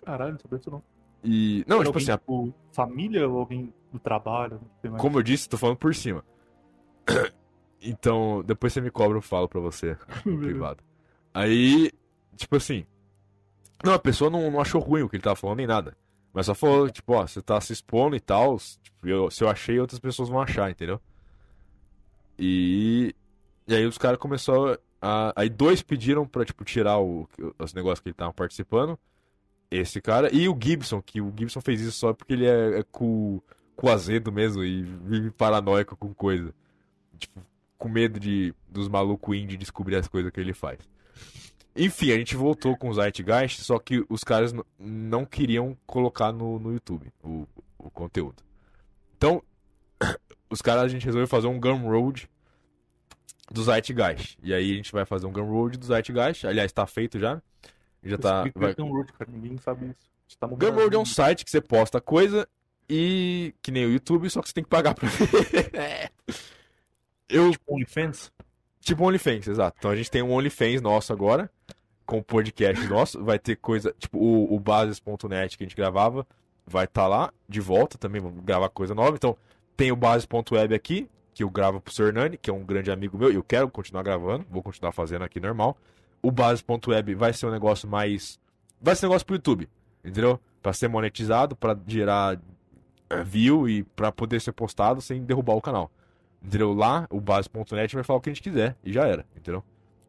Caralho, não sabia disso não. E. Não, Era tipo assim. A... Tipo, família ou alguém do trabalho? Como eu disse, tô falando por cima. então, depois você me cobra, eu falo pra você no privado. Aí, tipo assim, não, a pessoa não, não achou ruim o que ele tava falando nem nada. Mas só falou, tipo, ó, você tá se expondo e tal. Tipo, eu, se eu achei, outras pessoas vão achar, entendeu? E. E aí os caras começaram a. Aí dois pediram pra, tipo, tirar o, os negócios que ele tava participando. Esse cara. E o Gibson, que o Gibson fez isso só porque ele é, é com, com azedo mesmo e vive paranoico com coisa. Tipo, com medo de dos malucos indie descobrir as coisas que ele faz. Enfim, a gente voltou com o Zeitgeist, só que os caras não queriam colocar no, no YouTube o, o conteúdo. Então, os caras, a gente resolveu fazer um Gumroad do Zeitgeist. E aí a gente vai fazer um Gumroad do Zeitgeist. Aliás, tá feito já. Já tá. Vai... Gumroad, cara, ninguém sabe isso. Tá Gumroad é um site que você posta coisa e. que nem o YouTube, só que você tem que pagar pra ver. é. Eu... Tipo OnlyFans? Tipo OnlyFans, exato. Então a gente tem um OnlyFans nosso agora, com o podcast nosso. Vai ter coisa, tipo o, o Bases.net que a gente gravava, vai estar tá lá de volta também, vamos gravar coisa nova. Então tem o Bases.web aqui, que eu gravo pro Sr. Hernani, que é um grande amigo meu, e eu quero continuar gravando, vou continuar fazendo aqui normal. O Bases.web vai ser um negócio mais. Vai ser um negócio pro YouTube, entendeu? Pra ser monetizado, pra gerar eh, view e pra poder ser postado sem derrubar o canal. Entendeu? Lá, o base.net vai falar o que a gente quiser. E já era, entendeu?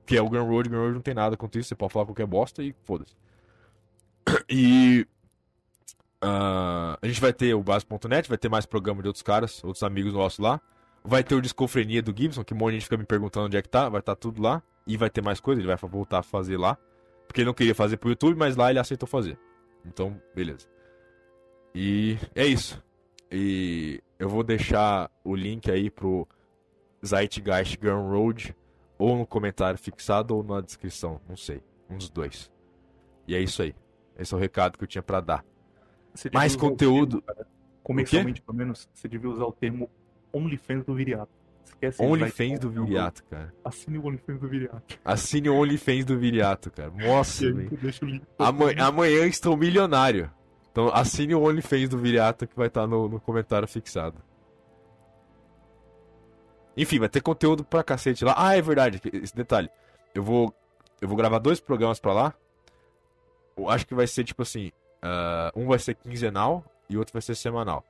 Que é o Gun Road, Gun Road não tem nada contra isso, você pode falar qualquer bosta e foda-se. E. ah, a gente vai ter o base.net, vai ter mais programa de outros caras, outros amigos nossos lá. Vai ter o Discofrenia do Gibson, que um monte de gente fica me perguntando onde é que tá, vai estar tudo lá. E vai ter mais coisa, ele vai voltar a fazer lá. Porque ele não queria fazer pro YouTube, mas lá ele aceitou fazer. Então, beleza. E é isso. E eu vou deixar o link aí pro Zeitgeist Gun Road ou no comentário fixado ou na descrição, não sei, um dos dois. E é isso aí. Esse é o recado que eu tinha pra dar. Mais conteúdo. termo, comercialmente, pelo menos, você devia usar o termo OnlyFans do Viriato. Esquece OnlyFans do Viriato, cara. Assine o OnlyFans do Viriato. Assine o OnlyFans do Viriato, cara. Nossa, velho. Amanhã, amanhã estou milionário. Então assine o OnlyFans do Viriato que vai estar no, no comentário fixado. Enfim, vai ter conteúdo pra cacete lá. Ah, é verdade, esse detalhe. Eu vou, eu vou gravar dois programas pra lá. Eu acho que vai ser tipo assim: ah, um vai ser quinzenal e outro vai ser semanal.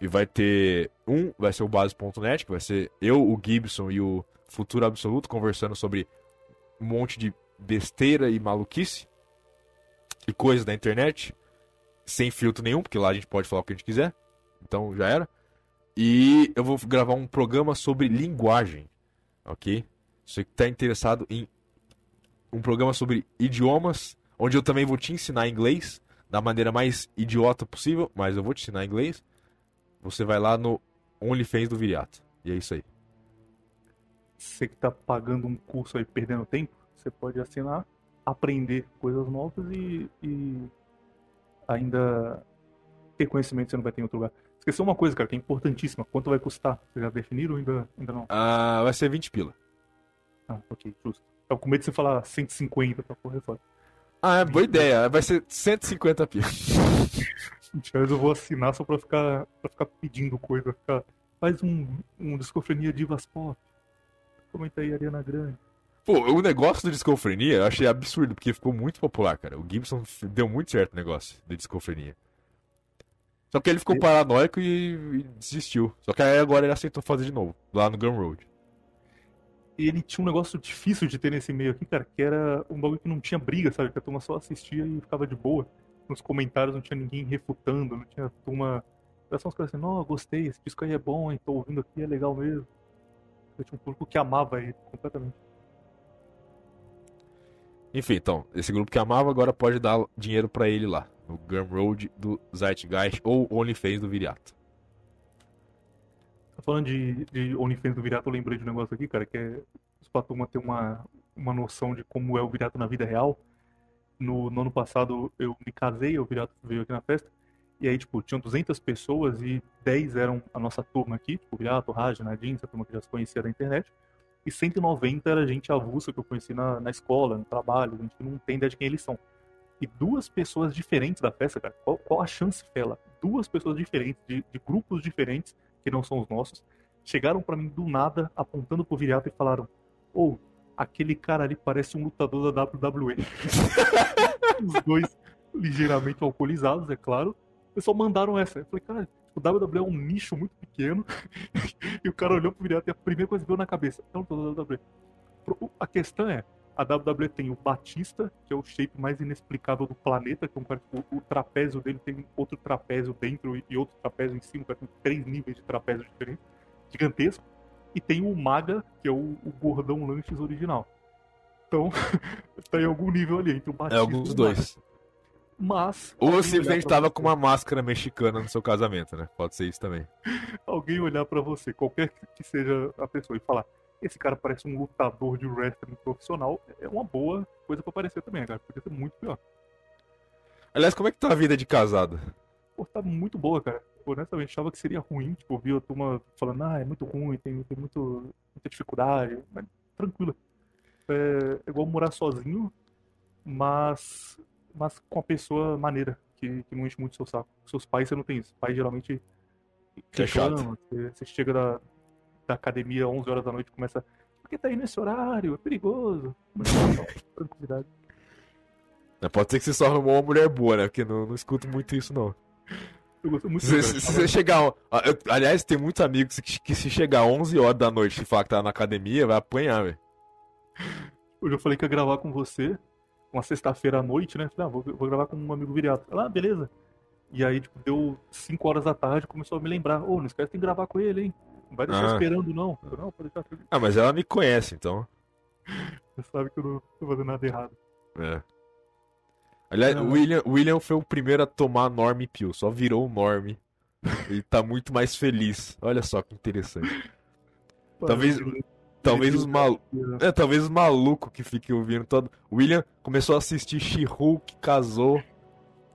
E vai ter. Um vai ser o base.net, que vai ser eu, o Gibson e o Futuro Absoluto conversando sobre um monte de besteira e maluquice e coisas da internet, sem filtro nenhum, porque lá a gente pode falar o que a gente quiser. Então já era. E eu vou gravar um programa sobre linguagem, ok? Você que está interessado em um programa sobre idiomas, onde eu também vou te ensinar inglês da maneira mais idiota possível, mas eu vou te ensinar inglês. Você vai lá no OnlyFans do Viriato. E é isso aí. Você que tá pagando um curso aí, perdendo tempo, você pode assinar, aprender coisas novas e, e ainda ter conhecimento que você não vai ter em outro lugar. Esqueceu uma coisa, cara, que é importantíssima. Quanto vai custar? Vocês já definiram ou ainda, ainda não? Ah, vai ser 20 pila. Ah, ok, justo. Tava com medo de você falar 150 pra correr fora. Ah, é boa ideia. Vai ser 150 pila. Mas eu vou assinar só pra ficar, pra ficar pedindo coisa. Ficar... Faz um, um Discofrenia Divas Pop. Comenta aí, Ariana Grande. Pô, o negócio do Discofrenia eu achei absurdo, porque ficou muito popular, cara. O Gibson deu muito certo o negócio de Discofrenia. Só que ele ficou paranoico e, e desistiu. Só que aí agora ele aceitou fazer de novo, lá no Gun Road. E ele tinha um negócio difícil de ter nesse meio aqui, cara, que era um bagulho que não tinha briga, sabe? Que a turma só assistia e ficava de boa. Nos comentários não tinha ninguém refutando, não tinha turma. Era só uns caras assim, não, gostei, esse disco aí é bom, hein, tô ouvindo aqui, é legal mesmo. Eu tinha um público que amava ele completamente. Enfim, então, esse grupo que amava agora pode dar dinheiro pra ele lá, no Gun Road do Zeitgeist ou OnlyFans do Viriato. Tá falando de, de OnlyFans do Viriato, eu lembrei de um negócio aqui, cara, que é pra turma ter uma, uma noção de como é o Viriato na vida real. No, no ano passado eu me casei, o Viriato veio aqui na festa, e aí, tipo, tinham 200 pessoas e 10 eram a nossa turma aqui, tipo, o Viriato, o Raj, Nadine, essa turma que já se conhecia da internet, e 190 era gente avulsa que eu conheci na, na escola, no trabalho, gente que não tem ideia de quem eles são. E duas pessoas diferentes da festa, cara, qual, qual a chance, Fela? Duas pessoas diferentes, de, de grupos diferentes, que não são os nossos, chegaram pra mim do nada, apontando pro Viriato e falaram: Ô, aquele cara ali parece um lutador da WWE. Os dois ligeiramente alcoolizados, é claro. E só mandaram essa. Eu falei, cara, o WWE é um nicho muito pequeno. e o cara olhou pro Viriato e a primeira coisa que veio na cabeça: é um lutador da WWE. A questão é. A WWE tem o Batista, que é o shape mais inexplicável do planeta, que é um cara, tipo, o trapézio dele tem outro trapézio dentro e outro trapézio em cima, o cara tem três níveis de trapézio diferentes, gigantesco. E tem o Maga, que é o, o gordão lanches original. Então, tá em algum nível ali entre o É Batista algum e dos Maga. dois. Mas. Ou simplesmente tava você- com uma máscara mexicana no seu casamento, né? Pode ser isso também. Alguém olhar pra você, qualquer que seja a pessoa, e falar: esse cara parece um lutador de wrestling profissional, é uma boa coisa pra parecer também, cara. Podia ser muito pior. Aliás, como é que tá a vida de casado? Pô, tá muito boa, cara. Honestamente, achava que seria ruim. Tipo, vi a turma falando, ah, é muito ruim, tem, tem muito, muita dificuldade. Mas tranquilo. É, é igual morar sozinho, mas, mas com a pessoa maneira, que, que não enche muito seu saco. Seus pais, você não tem isso. Pais geralmente É chato. Você, você chega da, da academia 11 horas da noite e começa, por que tá aí nesse horário? É perigoso. Mas, tranquilidade. Pode ser que você só arrumou uma mulher boa, né? Porque não, não escuto muito isso, não. Eu gosto muito Se, se- se você chegar. eu- aliás, tem muitos amigos que, que se chegar 11 horas da noite e falar que tá na academia, vai apanhar, velho. Hoje eu falei que ia gravar com você, uma sexta-feira à noite, né? Falei, ah, vou, vou gravar com um amigo viriato. Ela, ah, beleza. E aí, tipo, deu 5 horas da tarde, começou a me lembrar, ô, oh, não esquece de gravar com ele, hein? Não vai deixar Ah. esperando, não. Eu, não, deixar. Ah, mas ela me conhece, então. Você sabe que eu não tô fazendo nada errado. É. Aliás, o William, William foi o primeiro a tomar Norme Pill, só virou o Norme. Ele tá muito mais feliz. Olha só que interessante. Talvez- Talvez os malucos. É, talvez os malucos que fiquem ouvindo todo. William começou a assistir She-Hulk, casou,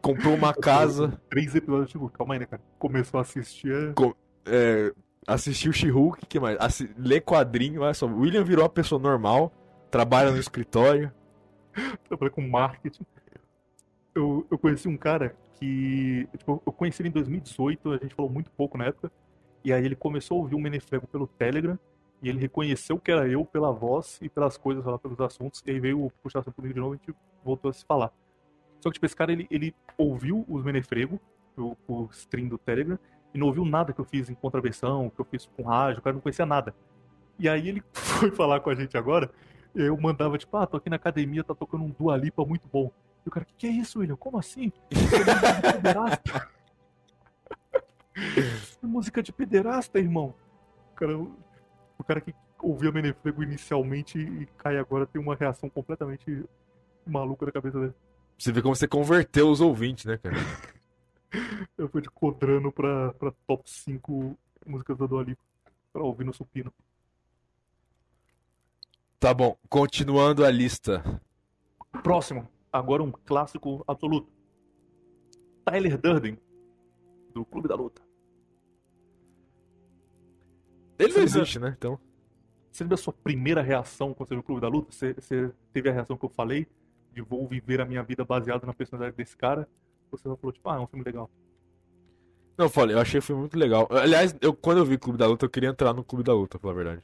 comprou uma casa, Três episódios de Calma aí, né, cara? Começou a assistir. é- é, assistiu She-Hulk, que mais? Assi... Lê quadrinho, olha só. William virou uma pessoa normal, trabalha no escritório. trabalha com marketing. Eu, eu conheci um cara que. Tipo, eu conheci ele em 2018, a gente falou muito pouco na época. E aí ele começou a ouvir o Menefrego pelo Telegram. E ele reconheceu que era eu pela voz e pelas coisas lá, pelos assuntos. E aí veio puxar assunto comigo de novo e a gente voltou a se falar. Só que, tipo, esse cara, ele, ele ouviu os Menefrego, o, o stream do Telegram, e não ouviu nada que eu fiz em contraversão, que eu fiz com rádio, o cara não conhecia nada. E aí ele foi falar com a gente agora, eu mandava, tipo, ah, tô aqui na academia, tá tocando um Dua Lipa muito bom. E o cara, que que é isso, William? Como assim? Isso música de pederasta. Música de pederasta, irmão. O cara, o cara que ouvia Menefrego inicialmente e cai agora tem uma reação completamente maluca na cabeça dele. Você vê como você converteu os ouvintes, né, cara? Eu fui de Codrano pra, pra top 5 músicas da Dua Lipa. Pra ouvir no supino. Tá bom, continuando a lista. Próximo. Agora um clássico absoluto. Tyler Durden, do Clube da Luta. Ele não existe, né? Então. Você lembra a sua primeira reação quando você viu o Clube da Luta? Você, você teve a reação que eu falei? De vou viver a minha vida baseada na personalidade desse cara? Você só falou, tipo, ah, é um filme legal. Não, eu falei, eu achei o filme muito legal. Aliás, eu, quando eu vi Clube da Luta, eu queria entrar no Clube da Luta, pra falar a verdade.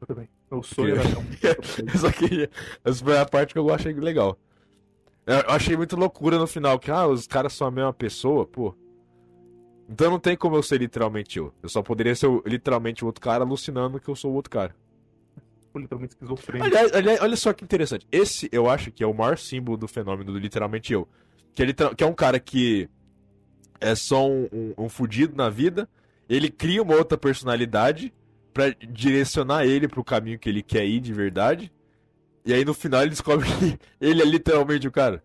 Eu também. Meu sonho ter um Eu só queria. Essa foi a parte que eu achei legal. Eu achei muito loucura no final, que ah, os caras são a mesma pessoa, pô. Então não tem como eu ser literalmente eu. Eu só poderia ser literalmente o outro cara alucinando que eu sou o outro cara. literalmente esquizofrênico. Aliás, aliás, olha só que interessante. Esse eu acho que é o maior símbolo do fenômeno do literalmente eu. Que é, literal- que é um cara que é só um, um, um fudido na vida. Ele cria uma outra personalidade pra direcionar ele pro caminho que ele quer ir de verdade. E aí no final ele descobre que ele é literalmente o cara.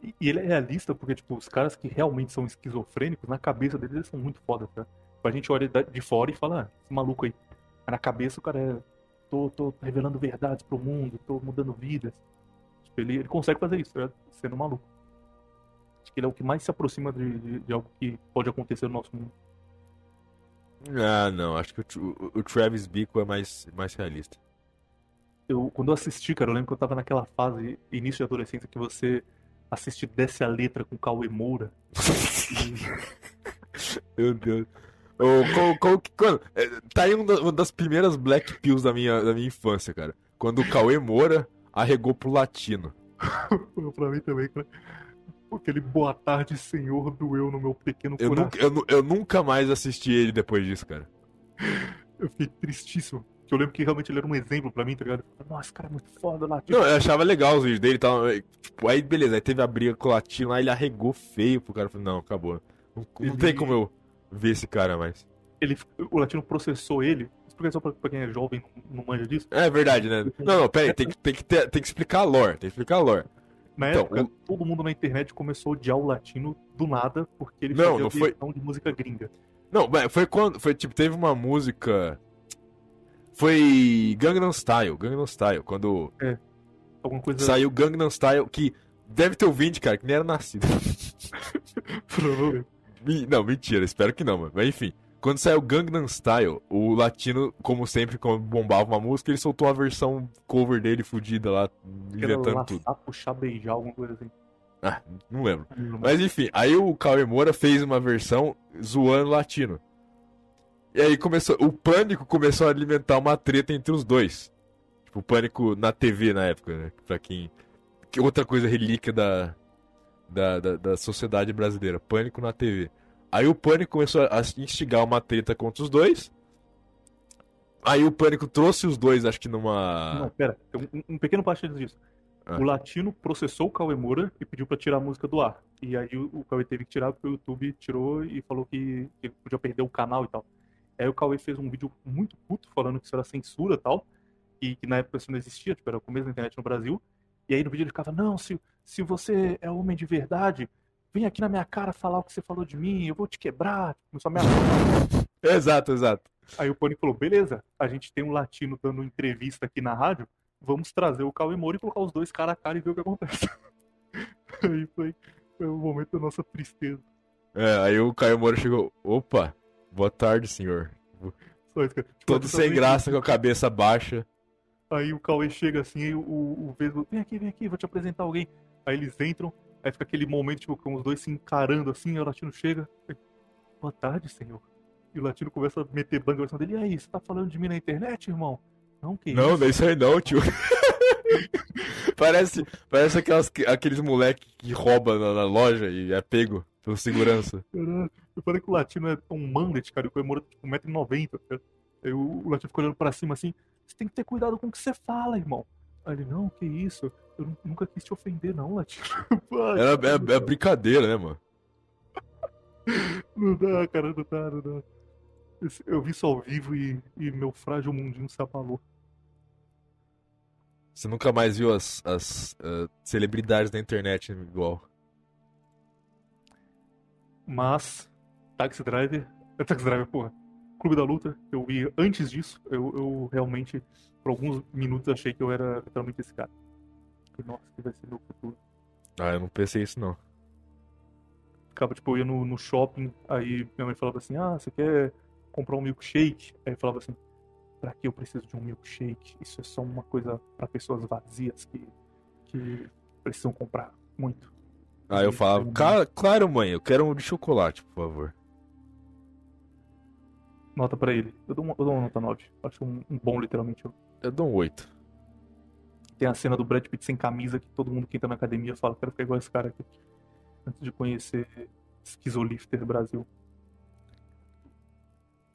E e ele é realista porque, tipo, os caras que realmente são esquizofrênicos, na cabeça deles eles são muito foda, tá? Tipo, A gente olha de fora e fala, ah, esse maluco aí. Na cabeça o cara é. Tô, tô revelando verdades pro mundo, tô mudando vidas. Tipo, ele, ele consegue fazer isso, tá? sendo maluco. Acho que ele é o que mais se aproxima de, de, de algo que pode acontecer no nosso mundo. Ah, não. Acho que o, o- o Travis Bickle é mais, mais realista. Eu, quando eu assisti, cara, eu lembro que eu tava naquela fase, início de adolescência, que você assiste Desce a Letra com Cauê Moura. Meu Deus. Ô, qual- qual quando, é, tá aí um uma das primeiras Black Pills da minha, da minha infância, cara. Quando o Cauê Moura arregou pro latino. pra mim também, cara. Aquele boa tarde, senhor, doeu no meu pequeno Eu, coração. nunca, eu, eu nunca mais assisti ele depois disso, cara. Eu fiquei tristíssimo. Que eu lembro que realmente ele era um exemplo pra mim, tá ligado? Nossa, cara é muito foda lá. Tipo, Não, eu achava legal os vídeos dele e tal. Tipo, aí beleza, aí teve a briga com o latino, aí ele arregou feio pro cara. Falei, não, acabou. Não, não Ele- tem como eu ver esse cara mais. ele, o latino processou ele. Explica só pra, pra quem é jovem e não manja disso. É verdade, né? Não, não, pera aí, tem tem que, ter- tem que explicar a lore, tem que explicar a lore. Na Então, época, o- todo mundo na internet começou a odiar o latino do nada, porque ele Não, fazia não foi- de música gringa. Não, mas foi quando. Foi tipo, teve uma música. Foi Gangnam Style, Gangnam Style, quando Alguma coisa. saiu Gangnam Style, que deve ter ouvinte, cara, que nem era nascido. Não, mentira, espero que não, mano. Mas enfim, quando saiu Gangnam Style, o latino, como sempre, quando bombava uma música, ele soltou a versão cover dele fudida lá, inventando tudo. puxar, beijar, alguma coisa assim. Ah, não lembro. Mas enfim, aí o Cauê Moura fez uma versão zoando o latino. E aí começou. O pânico começou a alimentar uma treta entre os dois. Tipo, o pânico na TV na época, né? Pra quem. Que outra coisa relíquia da, da, da, da sociedade brasileira. Pânico na TV. Aí o pânico começou a instigar uma treta contra os dois. Aí o Pânico trouxe os dois, acho que numa. Não, pera, tem um, um pequeno parte disso. Ah. O Latino processou o Cauê Moura e pediu pra tirar a música do ar. E aí o, o Cauê teve que tirar porque o YouTube tirou e falou que, que podia perder o canal e tal. Aí o Cauê fez um vídeo muito puto falando que isso era censura e tal. E que na época isso não existia, tipo, era o começo da internet no Brasil. E aí no vídeo ele ficava, não, se, se você é homem de verdade, vem aqui na minha cara falar o que você falou de mim, eu vou te quebrar. Começou a me. Exato, exato. Aí o Pânico falou, beleza, a gente tem um latino dando entrevista aqui na rádio, vamos trazer o Cauê Moura e colocar os dois cara a cara e ver o que acontece. Aí foi, foi o momento da nossa tristeza. É, aí o Caio Moura chegou. Opa, boa tarde, senhor. Só isso. Tipo, Todo sem graça, com a cabeça baixa. Aí o Cauê chega assim, aí o, o Vesgo, vem aqui, vem aqui, vou te apresentar alguém. Aí eles entram, aí fica aquele momento, tipo, com os dois se encarando assim, o Latino chega, boa tarde, senhor. E o Latino começa a meter banga na cima dele, e aí, você tá falando de mim na internet, irmão? Não, que Não, isso? é isso aí não, tio. parece parece aquelas, aqueles moleque que rouba na, na loja e é pego pelo segurança. Caralho, eu falei que o Latino é um manlet, cara, e o Cauê Moura é tipo 1,90m, cara. Aí o, o Latino fica olhando pra cima assim, você tem que ter cuidado com o que você fala, irmão. Aí ele, não, que isso, eu nu- nunca quis te ofender, não, Latino. Era, é, é brincadeira, né, mano? Não dá, cara, não dá, não dá. Eu vi isso ao vivo e, e meu frágil mundinho se abalou. Você nunca mais viu as, as ah, celebridades da internet igual. Mas, Taxi Driver. É Taxi Driver, porra. Clube da Luta, eu vi antes disso, eu, eu realmente, por alguns minutos, achei que eu era literalmente esse cara. Nossa, que vai ser meu futuro. Ah, eu não pensei isso não. Ficava, tipo, eu ia no, no shopping, aí minha mãe falava assim, ah, você quer comprar um milkshake? Aí eu falava assim, pra que eu preciso de um milkshake? Isso é só uma coisa pra pessoas vazias que, que precisam comprar muito. Aí eu falava, "Ca- claro, mãe, eu quero um de chocolate, por favor. Nota pra ele. Eu dou uma, eu dou uma nota 9. Acho um, um bom, literalmente. Eu dou um 8. Tem a cena do Brad Pitt sem camisa que todo mundo que entra na academia fala, quero ficar igual esse cara aqui. Antes de conhecer Schizolifter Brasil.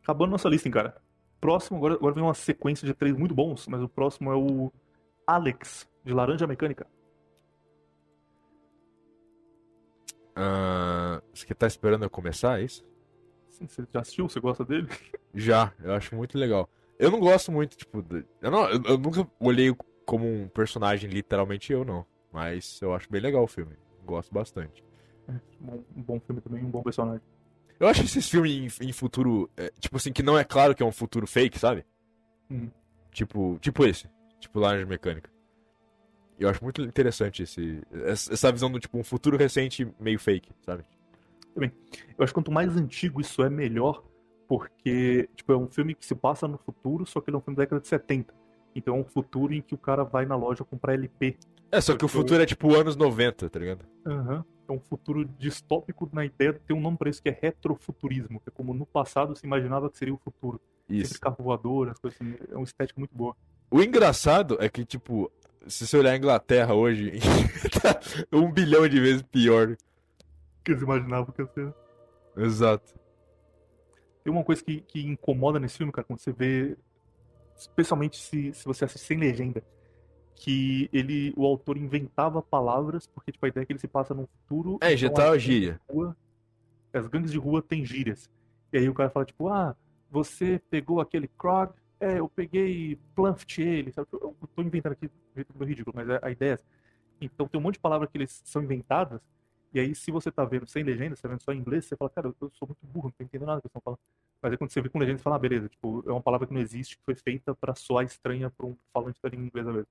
Acabando nossa lista, hein, cara. Próximo, agora, agora vem uma sequência de três muito bons, mas o próximo é o Alex, de Laranja Mecânica. Ah, você tá esperando eu começar, é isso? Sim, Você já assistiu? Você gosta dele? Já, eu acho muito legal. Eu não gosto muito, tipo, de- eu, não, eu, eu nunca olhei como um personagem literalmente eu, não. Mas eu acho bem legal o filme. Gosto bastante. Um, um bom filme também, um bom personagem. Eu acho esses filmes em, em futuro, é, tipo assim, que não é claro que é um futuro fake, sabe? Hum. Tipo, tipo esse, tipo Laranja Mecânica. Eu acho muito interessante esse, essa visão do tipo um futuro recente meio fake, sabe? Eu acho que quanto mais antigo isso é, melhor, porque, tipo, é um filme que se passa no futuro, só que ele é um filme da década de 70. Então é um futuro em que o cara vai na loja comprar LP. É, só que o futuro é tipo anos 90, tá ligado? Aham. É um futuro distópico na ideia de ter um nome pra isso que é retrofuturismo, que é como no passado se imaginava que seria o futuro. Isso. Sempre carro voador, as coisas assim. É uma estética muito boa. O engraçado é que, tipo, se você olhar a Inglaterra hoje, tá um bilhão de vezes pior. Que eles imaginavam que ia ser. Exato. Tem uma coisa que, que incomoda nesse filme, cara, quando você vê, especialmente se, se você assiste sem legenda, que ele, o autor inventava palavras, porque tipo, a ideia é que ele se passa num futuro. É, então injetava as gangues gíria. de rua- As gangues de rua têm gírias. E aí o cara fala, tipo, ah, você pegou aquele Krog, é, eu peguei Plumft ele, sabe? Eu eu tô inventando aqui meio ridículo, mas a, a ideia é essa. Então tem um monte de palavras que eles são inventadas, e aí se você tá vendo sem legenda, você tá vendo só em inglês, você fala, cara, eu, sou muito burro, não tô entendendo nada que eles estão falando. Mas aí quando você vê com legenda, você fala, ah, beleza, tipo, é uma palavra que não existe, que foi feita pra soar estranha pra um falante da língua inglesa mesmo.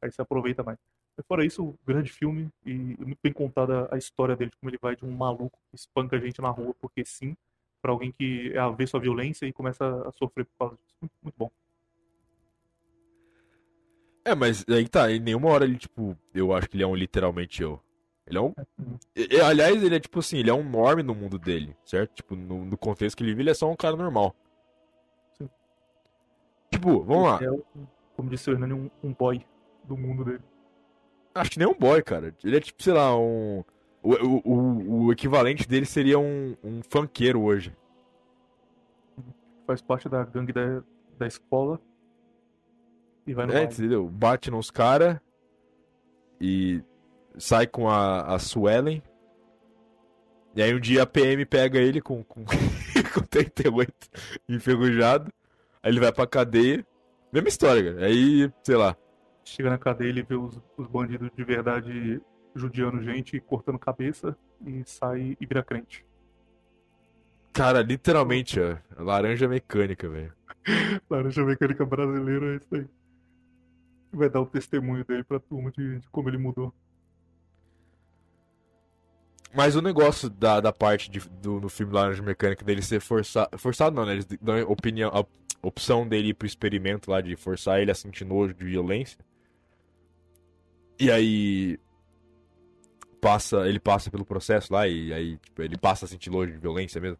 Aí você aproveita mais. Mas fora isso, um grande filme e muito bem contada a história dele, de como ele vai de um maluco que espanca a gente na rua, porque sim, pra alguém que é avesso à violência e começa a sofrer por causa disso. Muito, muito bom. É, mas aí tá, em nenhuma hora ele, tipo, eu acho que ele é um literalmente eu. Ele é um. E- e, aliás, ele é tipo assim, ele é um norme no mundo dele, certo? Tipo, no, no contexto que ele vive, ele é só um cara normal. Sim. Tipo, vamos lá. É, como disse o Hernani, um, um boy do mundo dele. Acho que nem um boy, cara. Ele é tipo, sei lá, um. O, o, o, o equivalente dele seria um, um funkeiro hoje. Faz parte da gangue da, da escola e vai no É, entendeu? Bate nos caras e sai com a, a Suelen. E aí um dia a PM pega ele com, com, com 38 enferrujado. Aí ele vai pra cadeia. Mesma história, cara. Aí, sei lá. Chega na cadeia, ele vê os, os bandidos de verdade judiando gente, cortando cabeça e sai e vira crente. Cara, literalmente, ó. Laranja mecânica, velho. Laranja mecânica brasileira é isso aí. Vai dar o testemunho dele pra turma de, de como ele mudou. Mas o negócio da, da parte de- do, no filme Laranja Mecânica dele ser forçado. Forçado não, né? Eles dão opinião, a opção dele ir pro experimento lá de forçar ele a sentir nojo de violência. E aí. Passa, ele passa pelo processo lá e aí tipo, ele passa a sentir nojo de violência mesmo.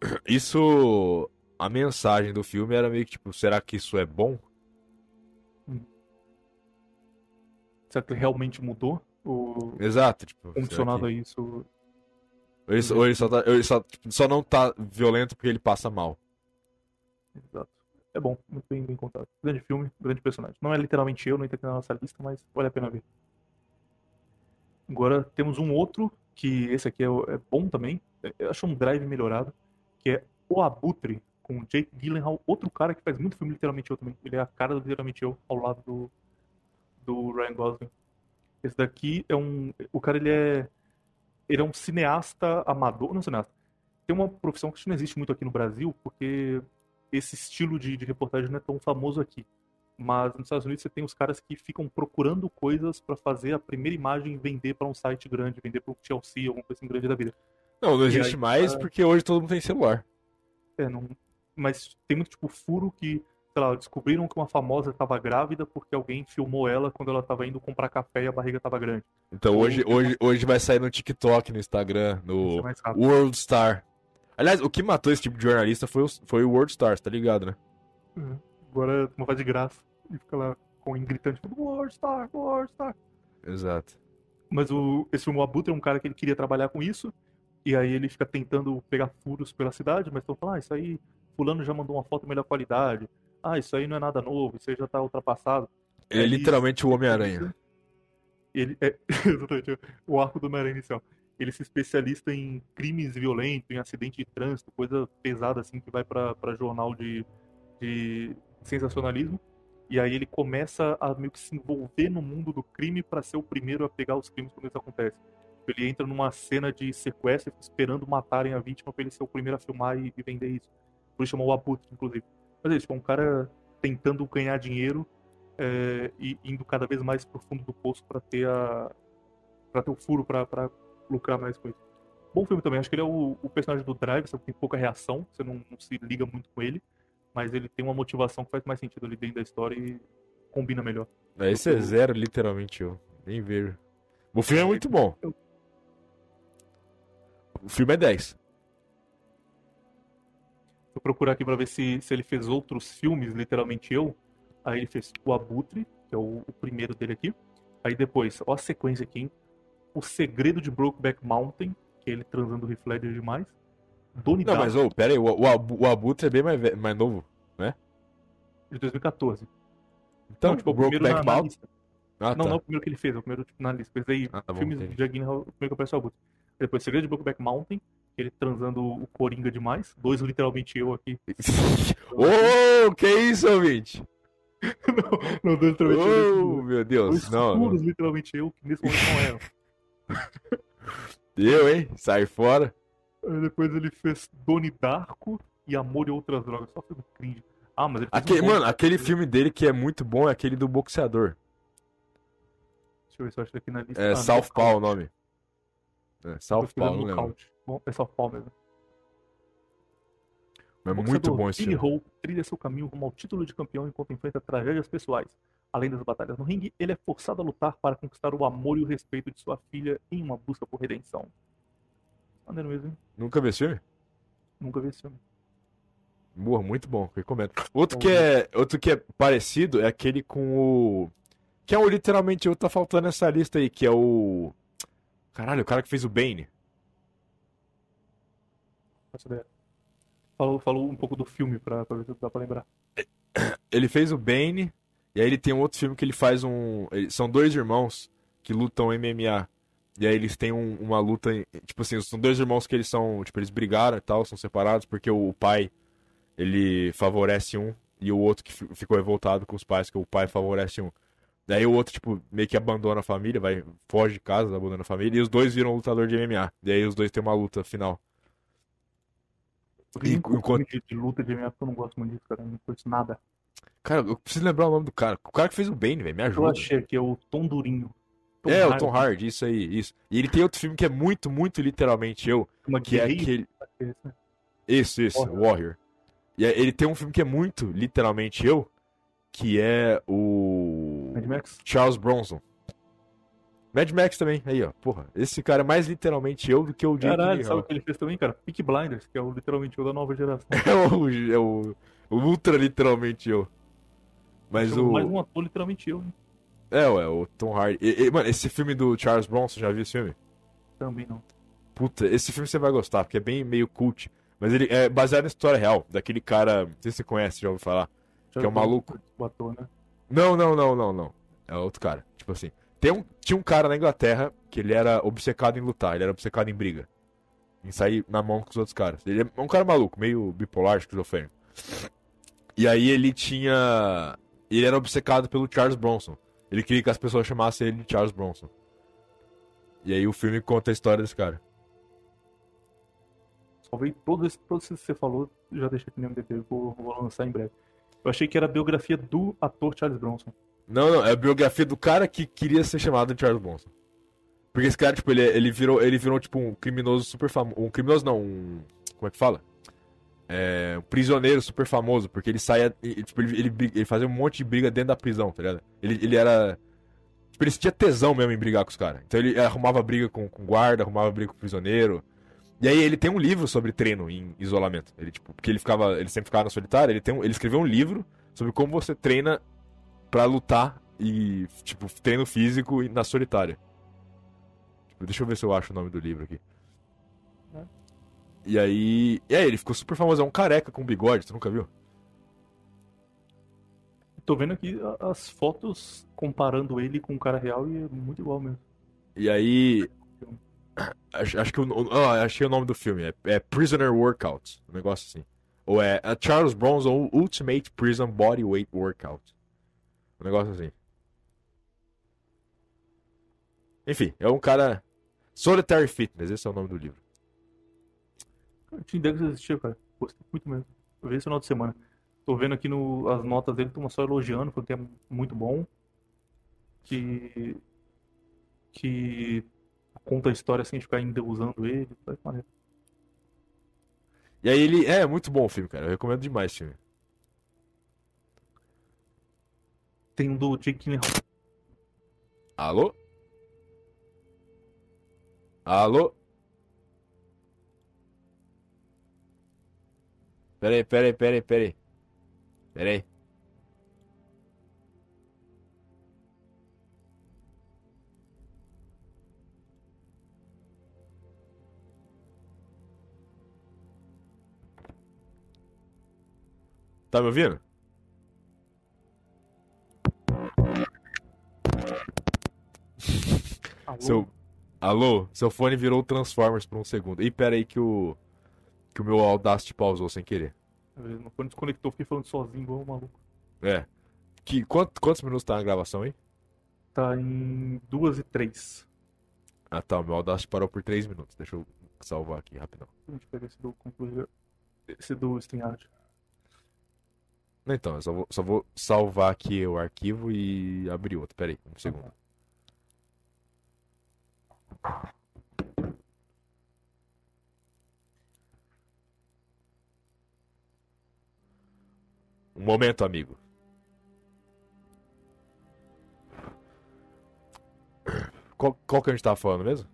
Isso. A mensagem do filme era meio que tipo, será que isso é bom? Será que ele realmente mudou? Ou Exato, tipo. condicionado a isso? Ou ele, só- ou ele só, tá, ele só, tipo, só não tá violento porque ele passa mal. Exato. É bom, muito bem, bem contado. Grande filme, grande personagem. Não é literalmente eu, não entra aqui na nossa lista, mas vale a pena ver. Agora temos um outro, que esse aqui é, o- é bom também. é- Eu acho um drive melhorado, que é O Abutre, com o Jake Gyllenhaal, outro cara que faz muito filme literalmente eu também. Ele é a cara do literalmente eu, ao lado do, do Ryan Gosling. Esse daqui é um. O cara ele é. Ele é um cineasta amador. Não cineasta. Tem uma profissão que não existe muito aqui no Brasil, porque esse estilo de, de reportagem não é tão famoso aqui. Mas nos Estados Unidos você tem os caras que ficam procurando coisas pra fazer a primeira imagem vender pra um site grande, vender pro Chelsea, alguma coisa assim grande da vida. Não, não existe aí, mais ah, porque hoje todo mundo tem celular. É, não... Mas tem muito tipo furo que, sei lá, descobriram que uma famosa estava grávida porque alguém filmou ela quando ela estava indo comprar café e a barriga estava grande. Então hoje, hoje, hoje vai sair no TikTok, no Instagram, é no rápido. World Star. Aliás, o que matou esse tipo de jornalista foi o, foi o World Star, tá ligado, né? Uhum. Agora uma faz de graça e fica lá com gritando tipo, World Star, World Star. Exato. Mas o, esse filme, o Abutre, é um cara que ele queria trabalhar com isso. E aí ele fica tentando pegar furos pela cidade, mas estão falando, ah, isso aí, fulano já mandou uma foto melhor qualidade. Ah, isso aí não é nada novo, isso aí já tá ultrapassado. É Aí- literalmente o Homem-Aranha. Ele é exatamente o arco do Homem-Aranha inicial. Ele se especialista em crimes violentos, em acidente de trânsito, coisa pesada assim que vai pra jornal de, de sensacionalismo. E aí ele começa a meio que se envolver no mundo do crime pra ser o primeiro a pegar os crimes quando isso acontece. Ele entra numa cena de sequestro esperando matarem a vítima pra ele ser o primeiro a filmar e, e vender isso. Por isso chamou o Abutre, inclusive. Mas é isso, é um cara tentando ganhar dinheiro é, e indo cada vez mais pro fundo do poço pra ter a para ter o furo pra lucrar mais com isso. Bom filme também, acho que ele é o, o personagem do Drive, só que tem pouca reação, você não, não se liga muito com ele, mas ele tem uma motivação que faz mais sentido ali dentro da história e combina melhor. É, Esse é zero, literalmente eu. Nem vejo. O filme é muito bom. O filme é 10. Procurar aqui pra ver se, se ele fez outros filmes, literalmente eu. Aí ele fez O Abutre, que é o, o primeiro dele aqui. Aí depois, ó a sequência aqui, hein? O Segredo de Brokeback Mountain, que é ele transando o Heath Ledger demais. Donnie Não, mas ô, pera aí, o, o, o Abutre é bem mais, mais novo. de 2014. Então, não, tipo, o Brokeback Mountain. Ah, Não, tá. não o primeiro que ele fez, é o primeiro tipo, na lista. Esse aí, Ah, tá bom, filmes entendi. de o primeiro que apareceu é o Abutre. Depois, Segredo de Brokeback Mountain, ele transando o Coringa demais. Dois, literalmente, eu aqui. Ô, que isso, ouvinte? não, não, dois, literalmente, eu. Oh, meu Dois Deus. Não, futuros, não. literalmente, eu, que nesse momento não eram. Eu, hein? Sai fora. Aí depois ele fez Donnie Darko e Amor e Outras Drogas. Só filme cringe. Ah, mas ele Aquele, um mano, aquele filme dele que é muito bom é aquele do boxeador. Deixa eu ver se eu acho aqui na lista. É Ah, Southpaw o nome. É, Southpaw, não lembro. Knockout. Bom, é Southpaw mesmo. Mas é muito bom esse. Hope trilha seu caminho rumo ao título de campeão enquanto enfrenta tragédias pessoais. Além das batalhas no ringue, ele é forçado a lutar para conquistar o amor e o respeito de sua filha em uma busca por redenção. Maneiro mesmo, hein? Nunca viu esse filme? Nunca vi esse filme. Boa, muito bom, recomendo. Outro que é, outro que é parecido é aquele com o que é o literalmente eu tá faltando nessa lista aí, que é o Caralho, o cara que fez o Bane. Falou, falou um pouco do filme pra, pra ver se dá pra lembrar. ele fez o Bane, e aí ele tem um outro filme que ele faz um. São dois irmãos que lutam MMA. E aí eles têm um- uma luta. Tipo assim, são dois irmãos que eles são. Tipo, eles brigaram e tal, são separados, porque o pai ele favorece um e o outro que fi- ficou revoltado com os pais, que o pai favorece um. Daí o outro, tipo, meio que abandona a família, vai, foge de casa, abandona a família, e os dois viram lutador de MMA. E aí os dois têm uma luta final. E enquanto... de, luta de MMA, eu não gosto muito disso, cara. eu Não conheço nada. Cara, eu preciso lembrar o nome do cara. O cara que fez o Bane, velho, me Eu ajuda. achei aqui, é o Tom Durinho. Tom É, o Hardy, Tom Hardy, isso aí, isso. E ele tem outro filme que é muito, muito literalmente eu, Uma que é aquele. esse, né? Isso, isso, Warrior. Warrior. E aí ele tem um filme que é muito literalmente eu, que é o. Mad Max. Charles Bronson. Mad Max também, aí ó, porra. Esse cara é mais literalmente eu do que o Jake Caralho, sabe o que ele fez também, cara? Peak Blinders, que é o literalmente o da nova geração. É o, é o, o ultra literalmente eu. Mas Chamou o. Mais um ator, literalmente eu, né? É, ué, o Tom Hardy. E- e, mano, esse filme do Charles Bronson, já viu esse filme? Também não. Puta, esse filme você vai gostar, porque é bem meio cult. Mas ele é baseado em história real, daquele cara. Não sei se você conhece, já ouviu falar. Já Que é um maluco. Ator, né? Não, não, não, não, não. É outro cara. Tipo assim. Tem um, tinha um cara na Inglaterra que ele era obcecado em lutar, ele era obcecado em briga. Em sair na mão com os outros caras. Ele é um cara maluco, meio bipolar, esquizofrênico. E aí ele tinha. Ele era obcecado pelo Charles Bronson. Ele queria que as pessoas chamassem ele de Charles Bronson. E aí o filme conta a história desse cara. Salvei todos esses, todos esses que você falou, já deixei aqui no MDP, vou, vou lançar em breve. Eu achei que era a biografia do ator Charles Bronson. Não, não, é a biografia do cara que queria ser chamado de Charles Bronson. Porque esse cara, tipo, ele, ele virou, ele virou, tipo, um criminoso super famoso. Um criminoso não, um. Como é que fala? É, um prisioneiro super famoso, porque ele saía. e, Tipo, ele, ele, ele fazia um monte de briga dentro da prisão, tá ligado? Ele, ele era. Tipo, ele tinha tesão mesmo em brigar com os caras. Então ele arrumava briga com, com guarda, arrumava briga com prisioneiro. E aí ele tem um livro sobre treino em isolamento. Ele, tipo, porque ele ficava. Ele sempre ficava na solitária, ele, tem um, ele escreveu um livro sobre como você treina pra lutar e, tipo, treino físico e na solitária. Tipo, deixa eu ver se eu acho o nome do livro aqui. É. E aí. E aí, ele ficou super famoso. É um careca com bigode, tu nunca viu? Tô vendo aqui as fotos comparando ele com o cara real e é muito igual mesmo. E aí. Acho, acho que o, o- ah, achei o nome do filme. É, é Prisoner Workout. Um negócio assim. Ou é, é Charles Bronson Ultimate Prison Bodyweight Workout. Um negócio assim. Enfim, é um cara. Solitary Fitness, esse é o nome do livro. Eu tinha ideia que isso existia, cara. Gostei muito mesmo. Eu vi esse final de semana. Tô vendo aqui no, as notas dele, estão só elogiando, porque é muito bom. Que. Que conta a história sem ficar endeusando ele. Tá maneiro. E aí ele. É, muito bom o filme, cara. Eu recomendo demais esse filme. Tem um do Jake Gyllenhaal. Alô? Alô? Peraí, peraí, peraí, peraí. Peraí. Tá me ouvindo? Alô? Seu. Alô? Seu fone virou Transformers por um segundo. Ih, pera aí que o. Que o meu Audacity pausou sem querer. Meu fone desconectou, fiquei falando sozinho, igual um maluco. É. Que, quant- quantos minutos tá na gravação aí? Tá em 2 e 3. Ah tá, o meu Audacity parou por 3 minutos. Deixa eu salvar aqui rapidão. A gente pega esse do Concluir. Esse do StreamYard. Não, Então, eu só vou, só vou salvar aqui o arquivo e abrir outro. Pera aí, um segundo. Um momento, amigo. Qual, qual que a gente tava falando mesmo?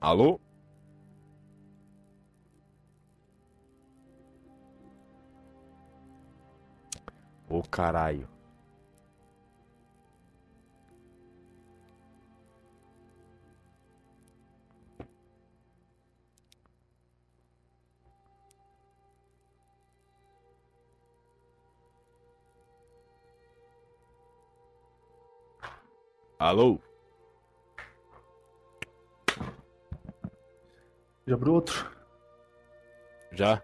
Alô? Ô caralho. Alô? Já abriu outro? Já?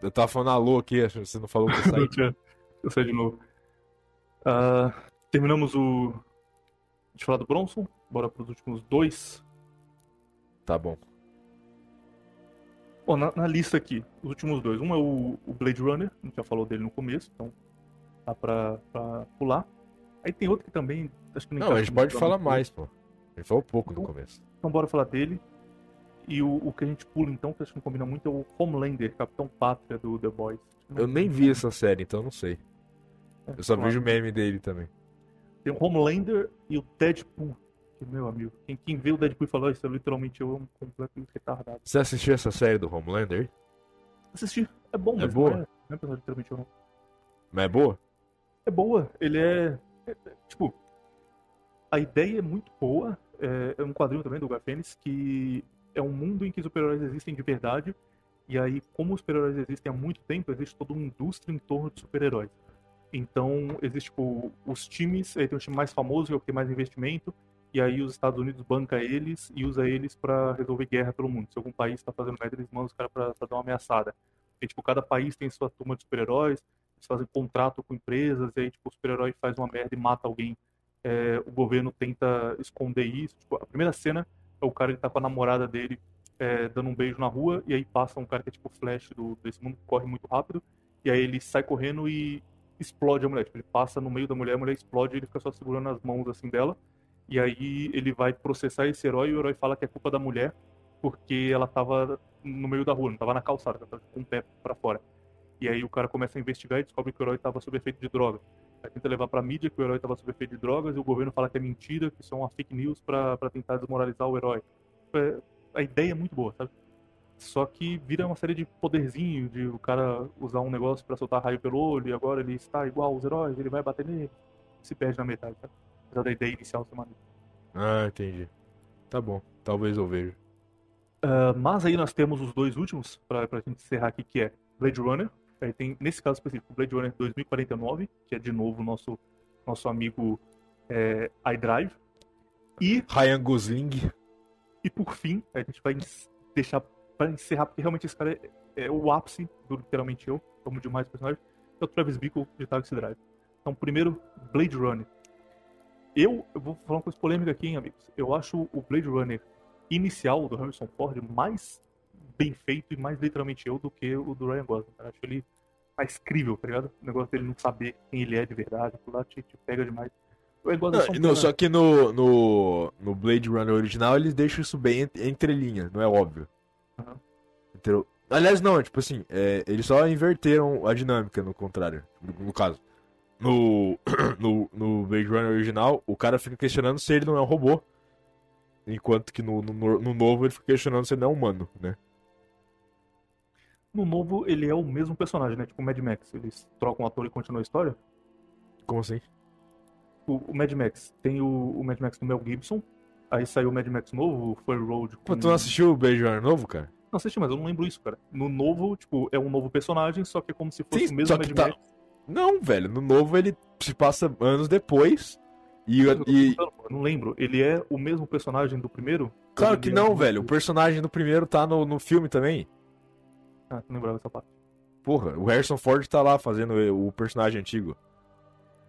Eu tava falando alô aqui, acho que você não falou que eu saí. Deixa eu sair de novo. Ah, terminamos o. De falar do Bronson. Bora pros últimos dois. Tá bom. Bom, na, na lista aqui, os últimos dois. Um é o, o Blade Runner, a gente já falou dele no começo, então dá pra, pra pular. Aí tem outro que também. Acho que Não, a gente pode falar mais, pô. A gente falou pouco no Então- começo. Então bora falar dele. E o, o que a gente pula então, que acho que não combina muito, é o Homelander, Capitão Pátria do The Boys. Eu nem vi essa série, então não sei. Eu só Vamos vejo o meme dele também. Tem o Homelander e o Deadpool. Que, meu amigo, quem, quem vê o Deadpool e fala, "Ah, isso é literalmente eu, é um completamente retardado. Você assistiu essa série do Homelander? Assistir é bom, É mas boa? não é, não é literalmente eu não. Mas é boa? É boa, ele é, é- é, Tipo, a ideia é muito boa. É, é um quadrinho também do Garfênis que é um mundo em que os super-heróis existem de verdade. E aí, como os super-heróis existem há muito tempo, existe toda uma indústria em torno de super-heróis. Então, existe tipo, os times, aí tem um time mais famoso, que é o que tem mais investimento, e aí os Estados Unidos banca eles e usa eles pra resolver guerra pelo mundo. Se algum país tá fazendo merda, eles mandam os caras pra dar uma ameaçada. E, tipo, cada país tem sua turma de super-heróis, eles fazem contrato com empresas, e aí, tipo, o super-herói faz uma merda e mata alguém. É, o governo tenta esconder isso. Tipo, a primeira cena é o cara que tá com a namorada dele é, dando um beijo na rua, e aí passa um cara que é tipo Flash do, desse mundo, que corre muito rápido, e aí ele sai correndo e explode a mulher. Tipo, ele passa no meio da mulher, a mulher explode e ele fica só segurando as mãos assim dela. E aí ele vai processar esse herói e o herói fala que é culpa da mulher porque ela tava no meio da rua, não tava na calçada, ela tava com o pé pra fora. E aí o cara começa a investigar e descobre que o herói tava sob efeito de droga. Aí tenta levar pra mídia que o herói tava sob efeito de drogas e o governo fala que é mentira, que isso é uma fake news pra pra tentar desmoralizar o herói. É, a ideia é muito boa, sabe? Só que vira uma série de poderzinho, de o cara usar um negócio pra soltar raio pelo olho e agora ele está igual aos heróis, ele vai bater nele. Se perde na metade, sabe? Apesar da ideia inicial ser maneira. Ah, entendi. Tá bom. Talvez eu veja. Ah, mas aí nós temos os dois últimos, pra, pra gente encerrar aqui, que é Blade Runner. Aí tem, nesse caso específico, Blade Runner 2049, que é de novo o nosso, nosso amigo é, iDrive. E, Ryan Gosling. e por fim, a gente vai deixar pra encerrar, porque realmente esse cara é, é o ápice do literalmente eu, amo demais que é o Travis Bickle de Taxi Drive. Então, primeiro, Blade Runner. Eu, eu vou falar uma coisa polêmica aqui, hein, amigos. Eu acho o Blade Runner inicial do Harrison Ford mais bem feito e mais literalmente eu do que o do Ryan Gosling. cara. Acho ele mais crível, tá ligado? O negócio dele não saber quem ele é de verdade, aquilo lá te, te pega demais. É só Não, cara- só que no, no, no Blade Runner original eles deixam isso bem entre, entre linhas, não é óbvio. Entendeu? Aliás, não, tipo assim, é, eles só inverteram a dinâmica no contrário, no, no caso. No, no, no Blade Runner original, o cara fica questionando se ele não é um robô. Enquanto que no, no, no novo ele fica questionando se ele não é humano, né? No novo, ele é o mesmo personagem, né? Tipo o Mad Max. Eles trocam o ator e continuam a história. Como assim? O, o Mad Max tem o, o Mad Max do Mel Gibson. Aí saiu o Mad Max novo, o Fury Road. Pô, com- tu não assistiu o Runner novo, cara? Não assisti, mas eu não lembro isso, cara. No novo, tipo, é um novo personagem, só que é como se fosse Sim, o mesmo Mad tá- Max. Não, velho, no novo ele se passa anos depois. E, e, pô, não lembro. Ele é o mesmo personagem do primeiro? Claro que é não, um- velho. O personagem do primeiro tá no, no filme também. Ah, não lembrava dessa parte. Porra, o Harrison Ford tá lá fazendo o personagem antigo.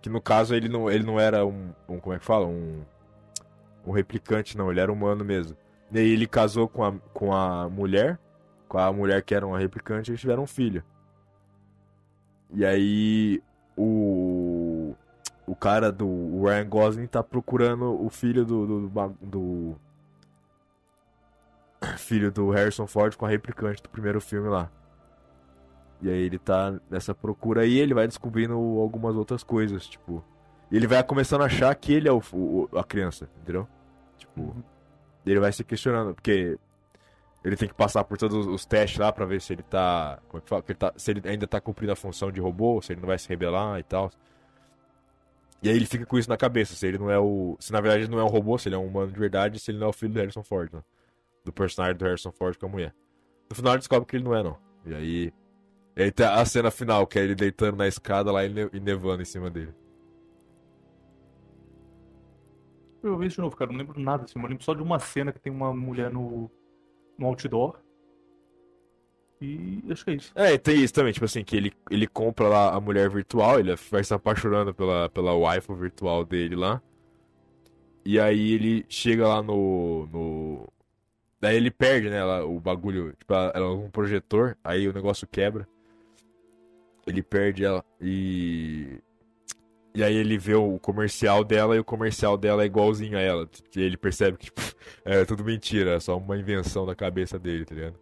Que no caso ele não, ele não era um, um. Como é que fala? Um. Um replicante, não. Ele era humano mesmo. E aí ele casou com a, com a mulher. Com a mulher que era uma replicante e eles tiveram um filho. E aí. O. O cara do o Ryan Gosling tá procurando o filho do. do, do, do filho do Harrison Ford com a replicante do primeiro filme lá. E aí ele tá nessa procura aí, ele vai descobrindo algumas outras coisas, tipo. E ele vai começando a achar que ele é o, o- a criança, entendeu? Tipo, ele vai se questionando, porque ele tem que passar por todos os testes lá pra ver se ele tá. Como é que fala? Que ele tá- se ele ainda tá cumprindo a função de robô, se ele não vai se rebelar e tal. E aí ele fica com isso na cabeça, se ele não é o. Se na verdade ele não é um robô, se ele é um humano de verdade, se ele não é o filho do Harrison Ford, né? Do personagem do Harrison Ford com a mulher. No final ele descobre que ele não é, não. E aí. E aí tem a cena final, que é ele deitando na escada lá e ne- nevando em cima dele. Eu vi isso de novo, cara. Não lembro nada assim. Eu lembro só de uma cena que tem uma mulher no, no outdoor. E acho que é isso. É, e tem isso também, tipo assim, que ele, ele compra lá a mulher virtual, ele vai se apaixonando pela, pela wife virtual dele lá. E aí ele chega lá no. no... Daí ele perde, né, ela, o bagulho, tipo, ela, usa um projetor, aí o negócio quebra. Ele perde ela e. E aí ele vê o comercial dela e o comercial dela é igualzinho a ela. E ele percebe que, tipo, é tudo mentira, é só uma invenção da cabeça dele, tá ligado?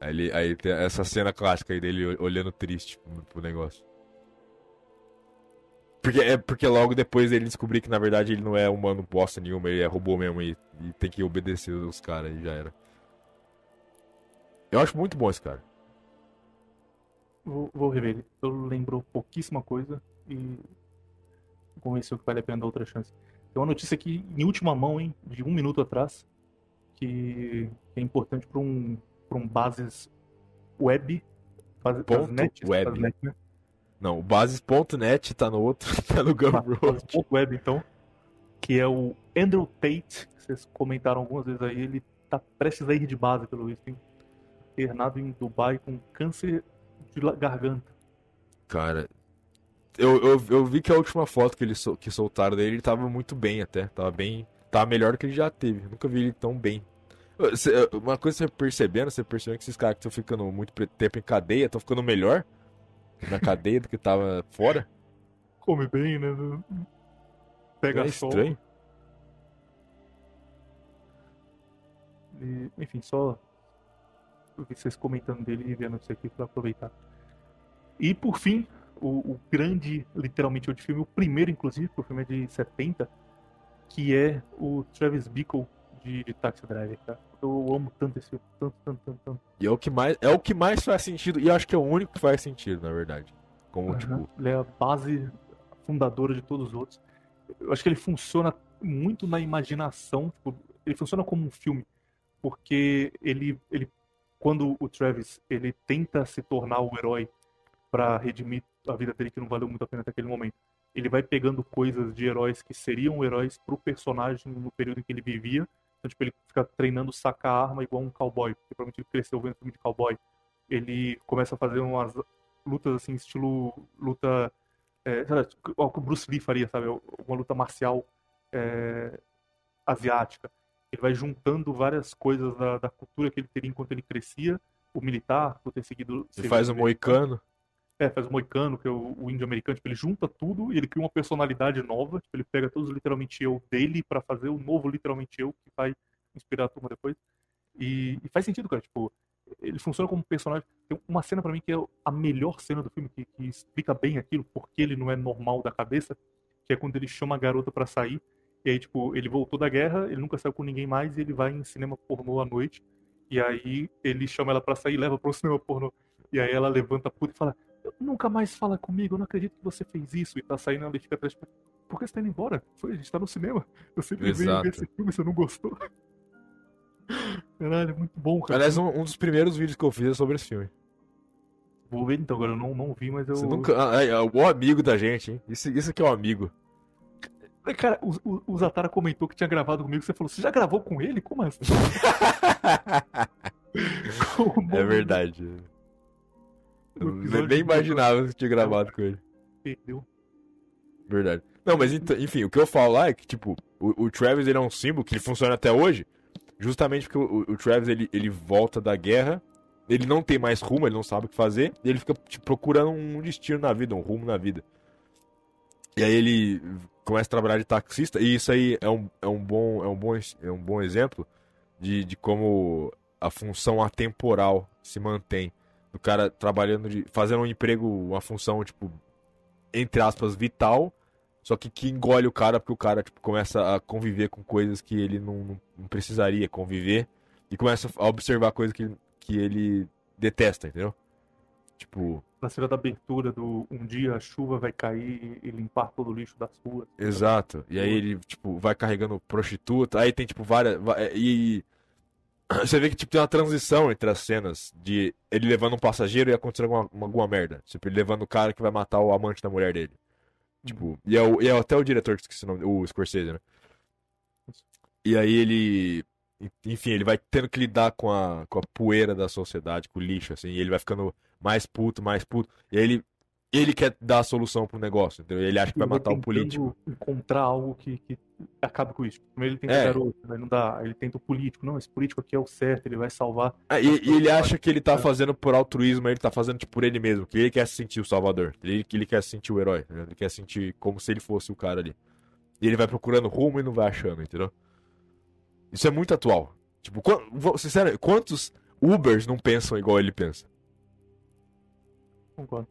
Aí, ele, aí tem essa cena clássica aí dele olhando triste pro negócio. Porque, é porque logo depois ele descobrir que na verdade ele não é humano bosta nenhuma, ele é robô mesmo e, e tem que obedecer os caras e já era. Eu acho muito bom esse cara. Vou, vou rever ele. Eu lembro pouquíssima coisa e convenceu que vale a pena dar outra chance. Tem uma notícia aqui em última mão, hein, de um minuto atrás, que é importante para um, pra um bases web. Base, Ponto net, web. net, né? Não, o bases.net tá no outro, tá no Gumroad. Bases web, então. Que é o Andrew Tate, que vocês comentaram algumas vezes aí, ele tá prestes a ir de base, pelo visto, hein? Internado em Dubai com câncer de garganta. Cara, eu, eu, eu vi que a última foto que, ele sol- que soltaram dele, ele tava muito bem até. Tava bem. Tava melhor do que ele já teve. Nunca vi ele tão bem. Uma coisa que você percebendo, você percebendo que esses caras que estão ficando muito tempo em cadeia estão ficando melhor na cadeia do que tava fora. Come bem, né? Pega é sol. estranho. E, enfim, só eu vi vocês comentando dele e vendo isso aqui pra aproveitar. E por fim, o, o grande, literalmente, o de filme, o primeiro, inclusive, porque o filme é de 70, que é o Travis Bickle de, de Taxi Driver, cara. Eu amo tanto esse filme, tanto, tanto, tanto, tanto. E é o que mais, é o que mais faz sentido. E acho que é o único que faz sentido, na verdade. Como, Aham. tipo, Ele é a base fundadora de todos os outros. Eu acho que ele funciona muito na imaginação. tipo, ele funciona como um filme, porque ele, ele, quando o Travis ele tenta se tornar o herói para redimir a vida dele que não valeu muito a pena até aquele momento, ele vai pegando coisas de heróis que seriam heróis pro personagem no período em que ele vivia. Então, tipo, ele fica treinando sacar arma igual um cowboy, porque provavelmente ele cresceu vendo filme de cowboy. Ele começa a fazer umas lutas assim, estilo luta. É, o que o Bruce Lee faria, sabe? Uma luta marcial é, asiática. Ele vai juntando várias coisas da, da cultura que ele teria enquanto ele crescia. O militar, por ter seguido. ele faz o militar. moicano. É, faz o moicano, que é o, o índio americano. Tipo, ele junta tudo e ele cria uma personalidade nova. Tipo, ele pega todos os literalmente eu dele pra fazer o novo literalmente eu que vai inspirar a turma depois. E, e faz sentido, cara. Tipo, ele funciona como personagem. Tem uma cena pra mim que é a melhor cena do filme, que, que explica bem aquilo, porque ele não é normal da cabeça, que é quando ele chama a garota pra sair. E aí, tipo, ele voltou da guerra, ele nunca saiu com ninguém mais, e ele vai em cinema pornô à noite. E aí ele chama ela pra sair leva pro cinema pornô. E aí ela levanta puta e fala: Nunca mais fala comigo, eu não acredito que você fez isso. E tá saindo, ela fica atrás. Por que você tá indo embora? Foi, a gente tá no cinema. Eu sempre Exato. ver esse filme, você não gostou? Caralho, é muito bom, cara. Aliás, um, um dos primeiros vídeos que eu fiz é sobre esse filme. Vou ver então, agora eu não, não vi, mas eu. Você nunca. Ah, é, é o amigo da gente, hein? Isso, isso aqui é o amigo. Cara, o, o, o Zatara comentou que tinha gravado comigo. Você falou, você já gravou com ele? Como assim? Como É verdade. Eu nem imaginava que tinha gravado com ele. Perdeu. Verdade. Não, mas enfim, o que eu falo lá é que, tipo, o, o Travis ele é um símbolo que ele funciona até hoje, justamente porque o, o Travis ele, ele volta da guerra, ele não tem mais rumo, ele não sabe o que fazer, e ele fica tipo, procurando um destino na vida, um rumo na vida. E aí ele começa a trabalhar de taxista, e isso aí é um, é um, bom, é um, bom, é um bom exemplo de, de como a função atemporal se mantém. Do cara trabalhando, de, fazendo um emprego, uma função, tipo, entre aspas, vital, só que que engole o cara porque o cara tipo, começa a conviver com coisas que ele não, não- precisaria conviver e começa a observar coisas que, que ele detesta, entendeu? Tipo, Na cena da abertura do Um dia a chuva vai cair e limpar todo o lixo das ruas. exato. E aí ele, tipo, vai carregando prostituta, aí tem, tipo, várias. E. Você vê que tipo, tem uma transição entre as cenas de ele levando um passageiro e acontecendo alguma, alguma merda. Tipo, ele levando o cara que vai matar o amante da mulher dele. Tipo, e é, o, e é até o diretor que esqueci o nome, o Scorsese, né? E aí ele. Enfim, ele vai tendo que lidar com a, com a poeira da sociedade, com o lixo, assim, e ele vai ficando mais puto, mais puto. E aí ele, ele quer dar a solução pro negócio, entendeu? Ele acha que vai matar o político. encontrar algo que, que acabe com isso. Primeiro ele tenta É. o garoto, aí não dá. Ele tenta o político. Não, esse político aqui é o certo, ele vai salvar. Ah, e, e ele acha que ele tá fazendo por altruísmo, ele tá fazendo tipo, por ele mesmo, que ele quer se sentir o salvador, ele, que ele quer se sentir o herói, entendeu? ele quer sentir como se ele fosse o cara ali. E ele vai procurando rumo e não vai achando, entendeu? Isso é muito atual. Tipo, quan- vou- sincero, quantos Ubers não pensam igual ele pensa? Concordo.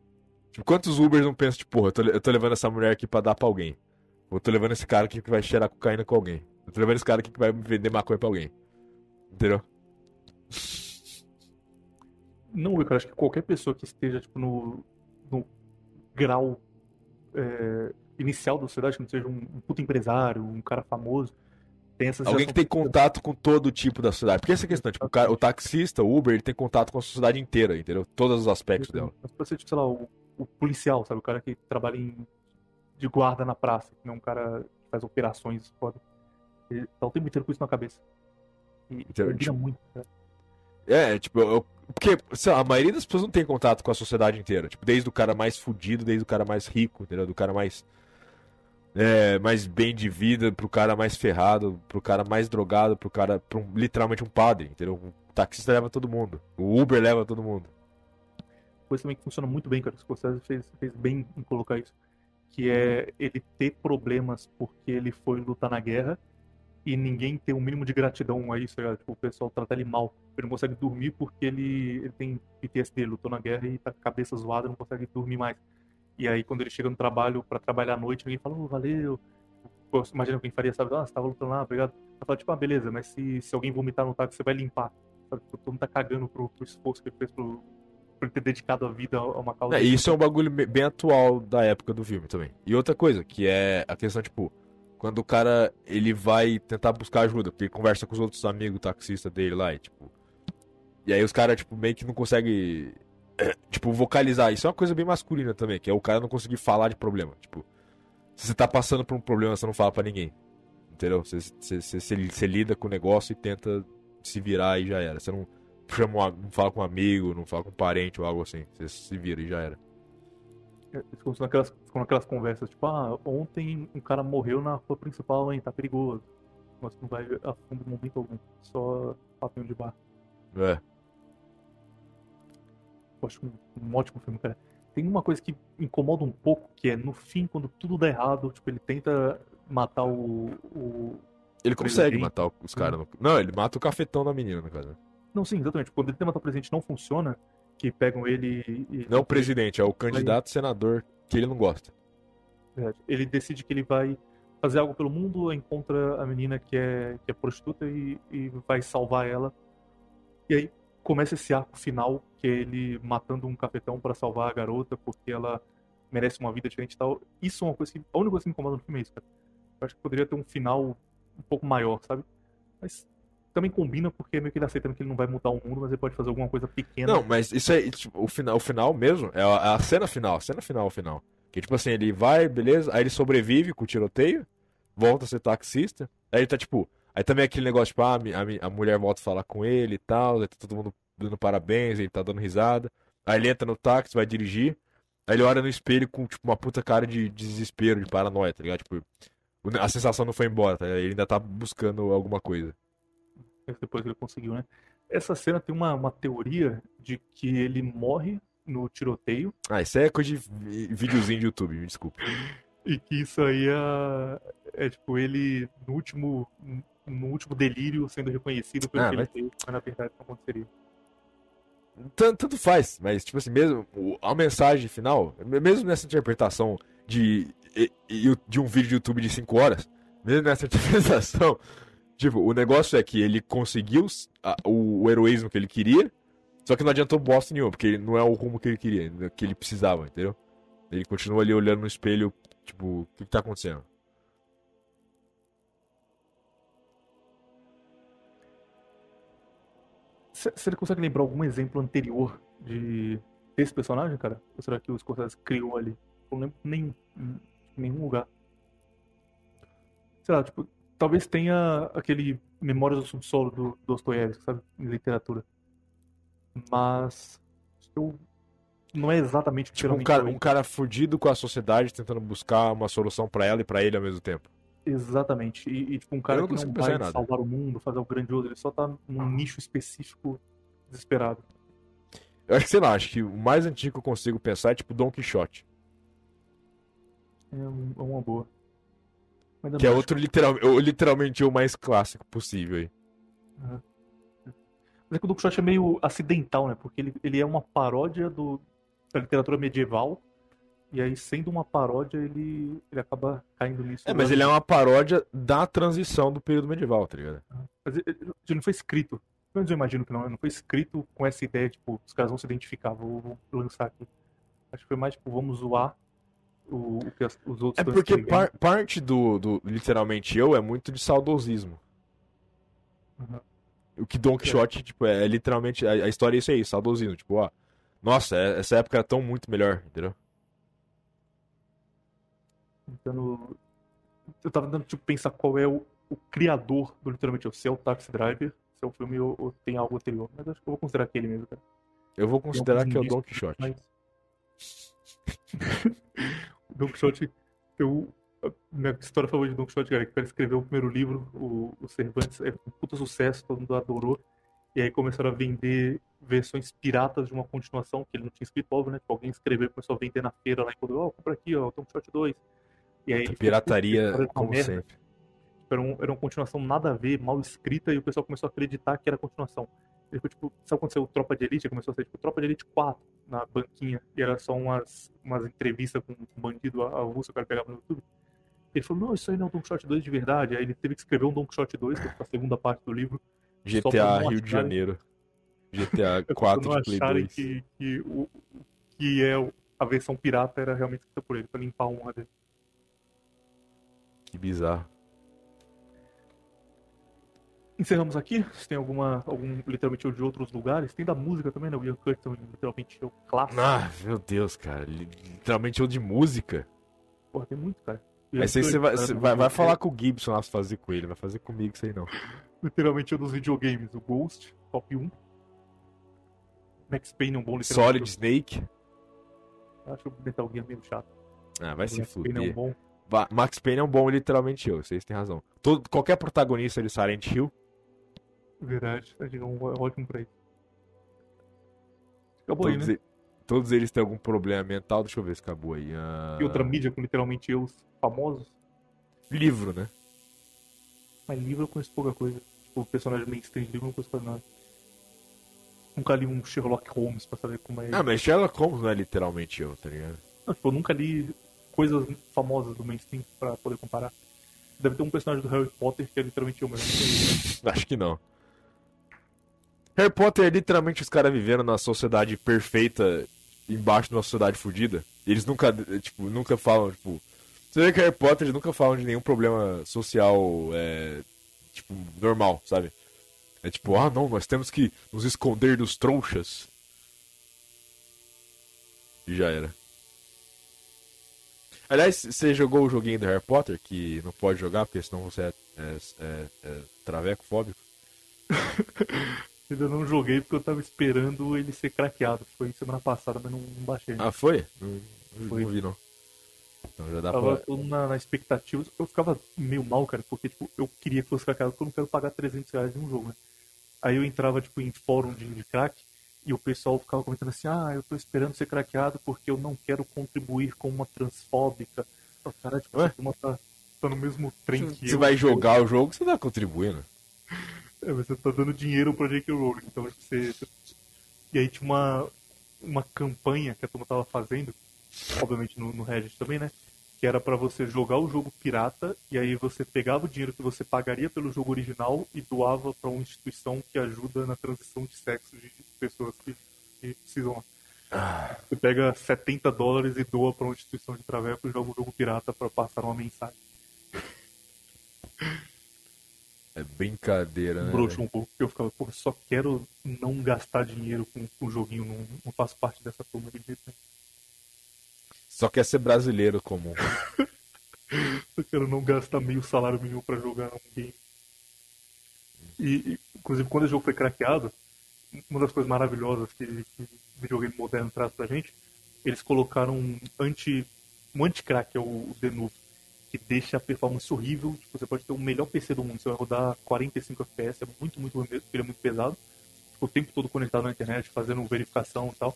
Tipo, quantos Ubers não pensam, tipo, porra, eu tô, eu tô levando essa mulher aqui pra dar pra alguém. Ou eu tô levando esse cara aqui que vai cheirar cocaína com alguém. Eu tô levando esse cara aqui que vai vender maconha pra alguém. Entendeu? Não, eu acho que qualquer pessoa que esteja tipo, no, no grau é, inicial da sociedade, que não seja um, um puto empresário, um cara famoso, tem essa Alguém que tem contato com todo tipo da sociedade. Porque essa é a questão, tipo, o, cara, o taxista, o Uber, ele tem contato com a sociedade inteira, entendeu? Todos os aspectos dela. Mas pode ser, tipo, sei lá, o, o policial, sabe? O cara que trabalha em, de guarda na praça, que não é um cara que faz operações foda. Ele tá o tempo inteiro com isso na cabeça. E combina tipo, muito, né? É, tipo, eu, porque sei lá, a maioria das pessoas não tem contato com a sociedade inteira. Tipo, desde o cara mais fudido, desde o cara mais rico, entendeu? Do cara mais. É, mais bem de vida, pro cara mais ferrado, pro cara mais drogado, pro cara. Pro literalmente um padre, entendeu? O taxista leva todo mundo. O Uber leva todo mundo. Coisa também que funciona muito bem, cara. O Scorsese fez, fez bem em colocar isso. Que é ele ter problemas porque ele foi lutar na guerra e ninguém tem um mínimo de gratidão a isso, tá ligado? Tipo, o pessoal trata ele mal. Ele não consegue dormir porque ele, ele tem PTSD, lutou na guerra e tá com a cabeça zoada, não consegue dormir mais. E aí, quando ele chega no trabalho pra trabalhar à noite, ninguém fala, oh, valeu. Imagina quem faria, sabe? Ah, você tava lutando lá, obrigado. Ela fala, tipo, ah, beleza, mas se, se alguém vomitar no táxi, você vai limpar. Sabe? Tipo, todo mundo tá cagando pro, pro esforço que ele fez pro, por ter dedicado a vida a uma causa. É, e isso é um bagulho be- bem atual da época do filme também. E outra coisa, que é a questão, tipo, quando o cara ele vai tentar buscar ajuda, porque ele conversa com os outros amigos taxistas dele lá, e tipo. E aí os caras, tipo, meio que não conseguem. Tipo, vocalizar. Isso é uma coisa bem masculina também, que é o cara não conseguir falar de problema. Tipo, se você tá passando por um problema, você não fala pra ninguém. Entendeu? Você, você, você, você- você lida com o negócio e tenta se virar e já era. Você não chama não fala com um amigo, não fala com um parente ou algo assim. Você se vira e já era. Eles ficam naquelas, naquelas conversas, tipo, ah, ontem um cara morreu na rua principal, hein, tá perigoso. Mas não vai a fundo momento algum. Só papinho de bar. É. Eu acho um, um ótimo filme, cara. Tem uma coisa que incomoda um pouco, que é no fim, quando tudo dá errado, tipo, ele tenta matar o. o... Ele consegue matar os caras. no- Não, ele mata o cafetão da menina, caso. Não, sim, exatamente. Quando ele tenta matar o presidente não funciona, que pegam ele e. Não o presidente, é o candidato senador que ele não gosta. Verdade. Ele decide que ele vai fazer algo pelo mundo, encontra a menina que é, que é prostituta e, e vai salvar ela. E aí começa esse arco final, que é ele matando um cafetão para salvar a garota, porque ela merece uma vida diferente e tal. Isso é uma coisa que. A única coisa que me incomoda no filme é isso, cara. Eu acho que poderia ter um final um pouco maior, sabe? Mas também combina porque é meio que ele aceitando que ele não vai mudar o mundo, mas ele pode fazer alguma coisa pequena. Não, mas isso aí, tipo, o final, o final mesmo, é a, é a cena final, a cena final, final. Que tipo assim, ele vai, beleza, aí ele sobrevive com o tiroteio, volta a ser taxista, aí ele tá tipo. Aí também aquele negócio, tipo, ah, a, a, mulher volta a falar com ele e tal, aí tá todo mundo dando parabéns, ele tá dando risada. Aí ele entra no táxi, vai dirigir, aí ele olha no espelho com, tipo, uma puta cara de, de desespero, de paranoia, tá ligado? Tipo, o- a sensação não foi embora, tá ligado? Ele ainda tá buscando alguma coisa. Depois que ele conseguiu, né? Essa cena tem uma, uma teoria de que ele morre no tiroteio Ah, isso aí é coisa de vi- videozinho de YouTube, me desculpa. e que isso aí é, é tipo ele no último no último delírio sendo reconhecido pelo Ah, que ele mas- fez, mas na verdade não aconteceria. Tanto, tanto faz, mas, tipo assim, mesmo a mensagem final, mesmo nessa interpretação de, de um vídeo de YouTube de 5 horas, mesmo nessa interpretação, tipo, o negócio é que ele conseguiu a- o, o heroísmo que ele queria, só que não adiantou bosta nenhuma, porque não é o rumo que ele queria, que ele precisava, entendeu? Ele continua ali olhando no espelho, tipo, o que, que tá acontecendo? Você consegue lembrar algum exemplo anterior de desse personagem, cara? Ou será que o Scorsese criou ali? Eu não lembro nenhum. Hum, em nenhum lugar. Sei lá, tipo, talvez tenha aquele Memórias do Subsolo do Dostoiévski, sabe? Em literatura. Mas eu não é exatamente o que Tipo, um cara, um cara fudido com a sociedade tentando buscar uma solução pra ela e pra ele ao mesmo tempo. Exatamente. E, e, tipo, um cara não que não vai nada. salvar o mundo, fazer o grandioso, ele só tá num nicho específico desesperado. Eu acho que, sei lá, acho que o mais antigo que eu consigo pensar é tipo Don Quixote. É, é uma boa. Mas ainda Que é outro literal, literalmente o mais clássico possível aí. Mas é que o Don Quixote é meio acidental, né? Porque ele, ele é uma paródia do, da literatura medieval. E aí, sendo uma paródia, ele, ele acaba caindo nisso. É, mas ele é uma paródia da transição do período medieval, tá ligado? Mas ele, ele não foi escrito. Pelo menos eu imagino que não. Não foi escrito com essa ideia, tipo, os caras vão se identificar, vou, vou lançar aqui. Acho que foi mais, tipo, vamos zoar o, o que as- os outros É porque escrevendo. par- parte do, do literalmente eu é muito de saudosismo. Uhum. O que Don Quixote, tipo, é, literalmente. A, a história é isso aí, saudosismo. Tipo, ó. Nossa, é- essa época era tão muito melhor, entendeu? Tentando... Eu tava tentando, tipo, pensar qual é o, o criador do literalmente eu. Se é o Taxi Driver, se é o filme ou, ou tem algo anterior. Mas acho que eu vou considerar aquele mesmo, cara. Eu vou considerar que é o Don Quixote. Mas... Don Quixote, eu... a Minha história favorita de Don Quixote, cara, é que ele escreveu o primeiro livro, o, o Cervantes, é um puta sucesso, todo mundo adorou. E aí começaram a vender versões piratas de uma continuação, que ele não tinha escrito, óbvio, né? Tipo, alguém escreveu e começou a vender na feira lá e falou, ó, compra aqui, ó, Don Quixote 2. E aí ele ficou, "Puta, essa Pirataria, é uma como merda." sempre. Tipo, era, um- era uma continuação nada a ver, mal escrita, e o pessoal começou a acreditar que era continuação. Ele ficou tipo, sabe quando saiu Tropa de Elite? Começou a ser tipo Tropa de Elite 4 na banquinha, e era só umas, umas entrevistas com um bandido avulso que o cara pegava no YouTube. Ele falou, não, isso aí não é um Don Quixote 2 de verdade. Aí ele teve que escrever um Don Quixote 2, que é a segunda parte do livro, GTA Rio de Janeiro. GTA pra 4 não de Play acharem 2. que, que, o, que é a versão pirata era realmente escrita por ele, pra limpar a honra dele. Que bizarro. Encerramos aqui. Se tem alguma, algum literalmente de outros lugares, tem da música também, né? O Ian Curtin, literalmente o clássico. Ah, meu Deus, cara. li- Literalmente eu de música. Porra, tem muito, cara. Aí você, vai, você vai, vai falar com o Gibson lá pra fazer com ele, vai fazer comigo isso aí não. Literalmente um dos videogames. O Ghost, top 1. Max Payne é um bom literalmente. Solid Snake. Acho o Metal Gear meio chato. Ah, vai O se Max Payne é um fuder. bom. Max Payne é um bom literalmente eu, vocês têm razão. Todo, qualquer protagonista de Silent Hill, Verdade. Que é um ótimo pra isso. Acabou aí, todos, né? e- todos eles têm algum problema mental. Deixa eu ver se acabou aí. Ah, E outra mídia com literalmente eu famosos. Livro, né? Mas livro eu conheço pouca coisa. Tipo, o personagem mainstream livro eu não conheço quase nada. Nunca li um Sherlock Holmes pra saber como é. Ah, mas Sherlock Holmes não é literalmente eu, tá ligado? Não, tipo, eu nunca li coisas famosas do mainstream pra poder comparar. Deve ter um personagem do Harry Potter que é literalmente eu, mas eu não conheço. Acho que não. Harry Potter é literalmente os caras vivendo na sociedade perfeita embaixo de uma sociedade fodida. Eles nunca, tipo, nunca falam, tipo. Você vê que Harry Potter eles nunca falam de nenhum problema social, é, tipo, normal, sabe? É tipo, ah não, nós temos que nos esconder dos trouxas. E já era. Aliás, você jogou o joguinho do Harry Potter, que não pode jogar, porque senão você é, é, é, é traveco fóbico? Ainda não joguei porque eu tava esperando ele ser craqueado. Foi semana passada, mas não, não baixei. Ah, foi? Não, não Foi. vi não. Então já dá tava pra. todo na, na expectativa. Eu ficava meio mal, cara, porque tipo, eu queria que fosse craqueado, porque eu não quero pagar 300 reais em um jogo, né? Aí eu entrava tipo, em fórum de, de crack e o pessoal ficava comentando assim: ah, eu tô esperando ser craqueado porque eu não quero contribuir com uma transfóbica. O cara, tipo, turma tá, tá no mesmo trem que Você eu. vai jogar o jogo, você tá contribuindo. É, você tá dando dinheiro pra J.K. Rowling, então tipo, você... E aí tinha uma, uma campanha que a turma tava fazendo, obviamente no, no Reddit também, né? Que era pra você jogar o jogo pirata e aí você pegava o dinheiro que você pagaria pelo jogo original e doava pra uma instituição que ajuda na transição de sexo de pessoas que, que precisam. Ah, Você pega 70 dólares e doa pra uma instituição de traveco e joga o jogo pirata pra passar uma mensagem. é brincadeira, né? broxou um pouco, porque eu ficava, pô, só quero não gastar dinheiro com o joguinho, não, não faço parte dessa turma de jeito nenhum. Só quer ser brasileiro comum. Eu quero não gastar meio salário mínimo pra jogar um game. E, e, inclusive, quando o jogo foi craqueado, uma das coisas maravilhosas que, que o videogame moderno traz pra gente, eles colocaram um anti um anti-crack, é o, o Denuvo, que deixa a performance horrível. Tipo, você pode ter o melhor PC do mundo, você vai rodar 45 FPS, é muito, muito ruim mesmo, ele é muito pesado. Tipo, o tempo todo conectado na internet, fazendo verificação e tal.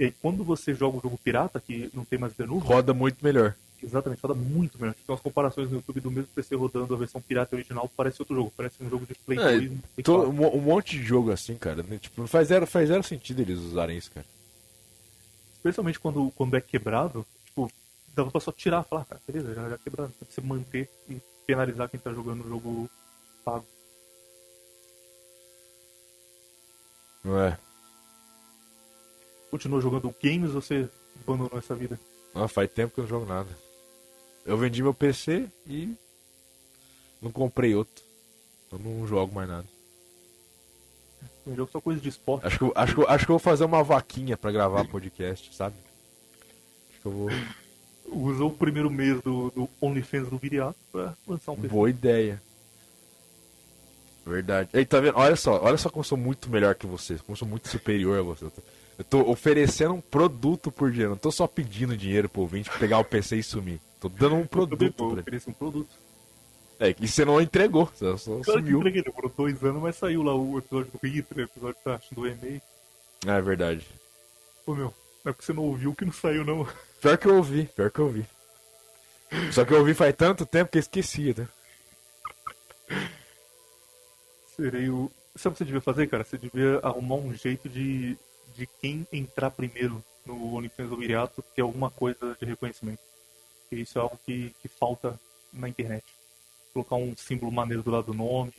E aí, quando você joga o jogo pirata, que não tem mais Denuvo, Roda muito melhor. Exatamente, roda muito melhor. Tem umas comparações no YouTube do mesmo PC rodando a versão pirata original, parece outro jogo, parece um jogo de Play É, 2. Play Tô- 4. um, um monte de jogo assim, cara. né? Tipo, não faz zero, faz zero sentido eles usarem isso, cara. Especialmente quando, quando é quebrado, tipo, dava pra só tirar e falar, "Ah, cara, beleza, já, já. Tem que você manter e penalizar quem tá jogando o jogo pago. Não é? Continua jogando games ou você abandonou essa vida? Ah, faz tempo que eu não jogo nada. Eu vendi meu PC e não comprei outro. Eu não jogo mais nada. Tem jogo só coisa de esporte. Acho que, eu- acho, eu- acho que eu vou fazer uma vaquinha pra gravar podcast, sabe? Acho que eu vou. Usou o primeiro mês do, do OnlyFans do Viriato pra lançar um PC. Boa ideia. Verdade. Ei, tá vendo? Olha só, olha só como eu sou muito melhor que você, como eu sou muito superior a você. Eu tô, eu oferecendo um produto por dinheiro, não tô só pedindo dinheiro pro ouvinte pra pegar o PC e sumir. Tô dando um Eu também produto pra ele. oferecer um produto. É, e você não entregou, você só Claro que sumiu. entreguei, demorou dois anos, mas saiu lá o episódio do Hitler, o episódio da- do e-mail. Ah, é verdade. Ô meu, não é porque você não ouviu que não saiu não. Pior que eu ouvi, pior que eu ouvi. Só que eu ouvi faz tanto tempo que eu esqueci, né? Serei o. Sabe o que você devia fazer, cara? Você devia arrumar um jeito de, de quem entrar primeiro no OnlyFans do Viriato ter alguma coisa de reconhecimento. Porque isso é algo que, que falta na internet. Colocar um símbolo maneiro do lado do nome.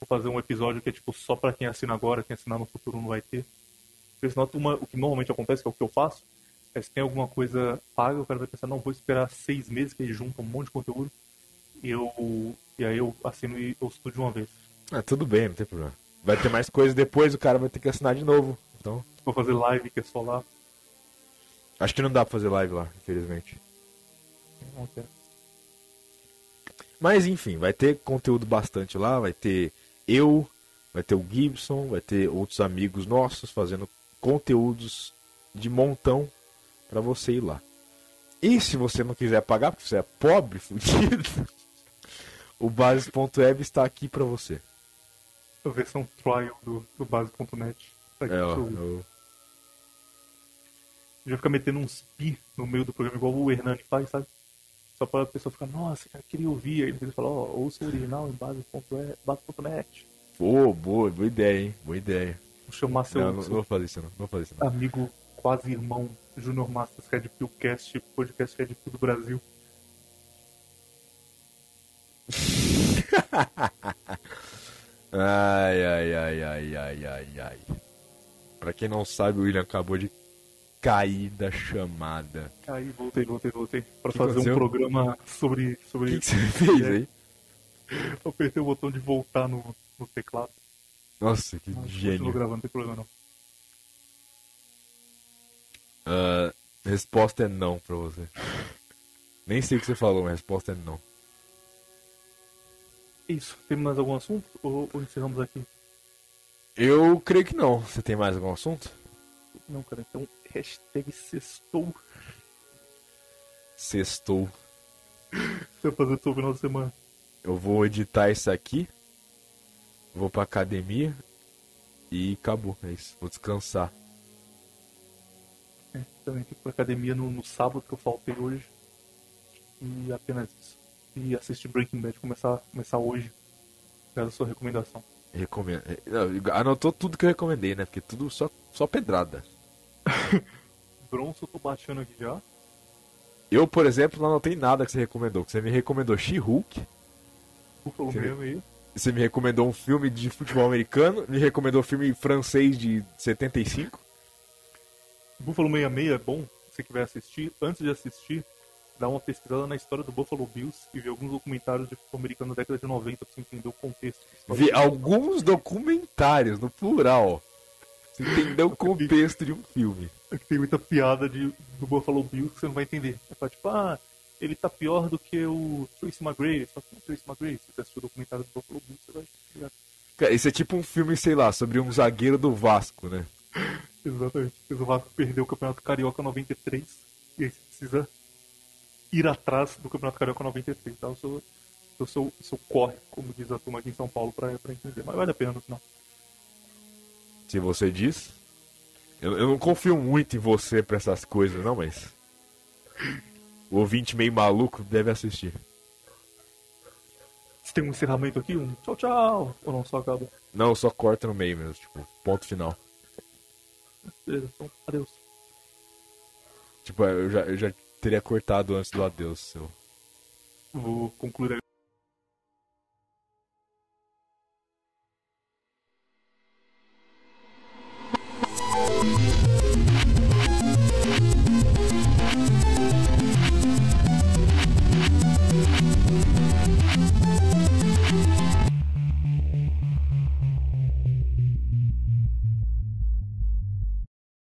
Ou fazer um episódio que é tipo só pra quem assina agora, quem assinar no futuro não vai ter. Porque senão uma, o que normalmente acontece, que é o que eu faço, é se tem alguma coisa paga, o cara vai pensar, não, vou esperar seis meses que ele junta um monte de conteúdo. E, eu, e aí eu assino e eu estudo de uma vez. Ah, tudo bem, não tem problema. Vai ter mais coisa depois, o cara vai ter que assinar de novo. Então, Vou fazer live que é só lá. acho que não dá pra fazer live lá, infelizmente. Não. Mas enfim, vai ter conteúdo bastante lá, vai ter eu, vai ter o Gibson, vai ter outros amigos nossos fazendo conteúdos de montão pra você ir lá. E se você não quiser pagar, porque você é pobre, fudido, o Bases.web está aqui pra você. A versão trial do, do base.net. Tá É, ó, eu- A vai ficar metendo uns pi no meio do programa, igual o Hernani faz, sabe? Só pra pessoa ficar, nossa, cara, queria ouvir. Aí ele fala, ó, ouça o original em base.net. Pô, boa, boa ideia, hein? Boa ideia. Vou chamar seu, Não, não, não vou fazer isso não, vou fazer isso não. amigo quase irmão Junior Masters Red Pill Cast, podcast Red Pill do Brasil. Ai, ai, ai, ai, ai, ai, ai. Pra quem não sabe, o William acabou de cair da chamada. Aí, voltei, voltei, voltei. Pra Que fazer aconteceu? um programa sobre. O sobre... que, que você fez aí? Eu apertei o botão de voltar no, no teclado. Nossa, que Mas gênio. gravando, não tem problema não. Ah, resposta é não pra você. Nem sei o que você falou, mas a resposta é não. Isso. Tem mais algum assunto? Ou, ou encerramos aqui? Eu creio que não. Você tem mais algum assunto? Não, cara. Então, hashtag sextou. Sextou. Você vai fazer o seu final de semana. Eu vou editar isso aqui. Vou pra academia. E acabou. É isso. Vou descansar. É, também fui pra academia no, no sábado que eu faltei hoje. E apenas isso. E assistir Breaking Bad começar, começar hoje. Pela sua recomendação. Recomendo. é, Anotou tudo que eu recomendei, né? Porque tudo só, só pedrada. Bronson eu tô baixando aqui já. Eu, por exemplo, não anotei nada que você recomendou. Você me recomendou She-Hulk. Buffalo Sim. Você me recomendou um filme de futebol americano. Me recomendou um filme francês de 75. Buffalo 66 é bom, se você quiser assistir. Antes de assistir, dá uma pesquisada na história do Buffalo Bills e ver alguns documentários de futebol americano da década de 90 pra você entender o contexto. Vi alguns documentários, no plural. Você entendeu o contexto de um filme. É que tem muita piada de, do Buffalo Bills que você não vai entender. É tipo, ah, ele tá pior do que o Tracy McGrady. Só que o Tracy McGrady, se você assistiu o documentário do Buffalo Bills, você vai ligar. Cara, isso é tipo um filme, sei lá, sobre um zagueiro do Vasco, né? Exatamente. O Vasco perdeu o Campeonato Carioca 93 e aí você precisa ir atrás do Campeonato Carioca 93, tá? O seu, o seu, o seu corre, como diz a turma aqui em São Paulo, pra, pra entender. Mas vale a pena no final. Se você diz. Eu, eu não confio muito em você pra essas coisas, não, mas. O ouvinte meio maluco deve assistir. Você tem um encerramento aqui? Um tchau, tchau? Ou não, só acaba? Não, só corta no meio mesmo, tipo, ponto final. Beleza, então, adeus. Tipo, eu já, eu já teria cortado antes do adeus. seu. Vou concluir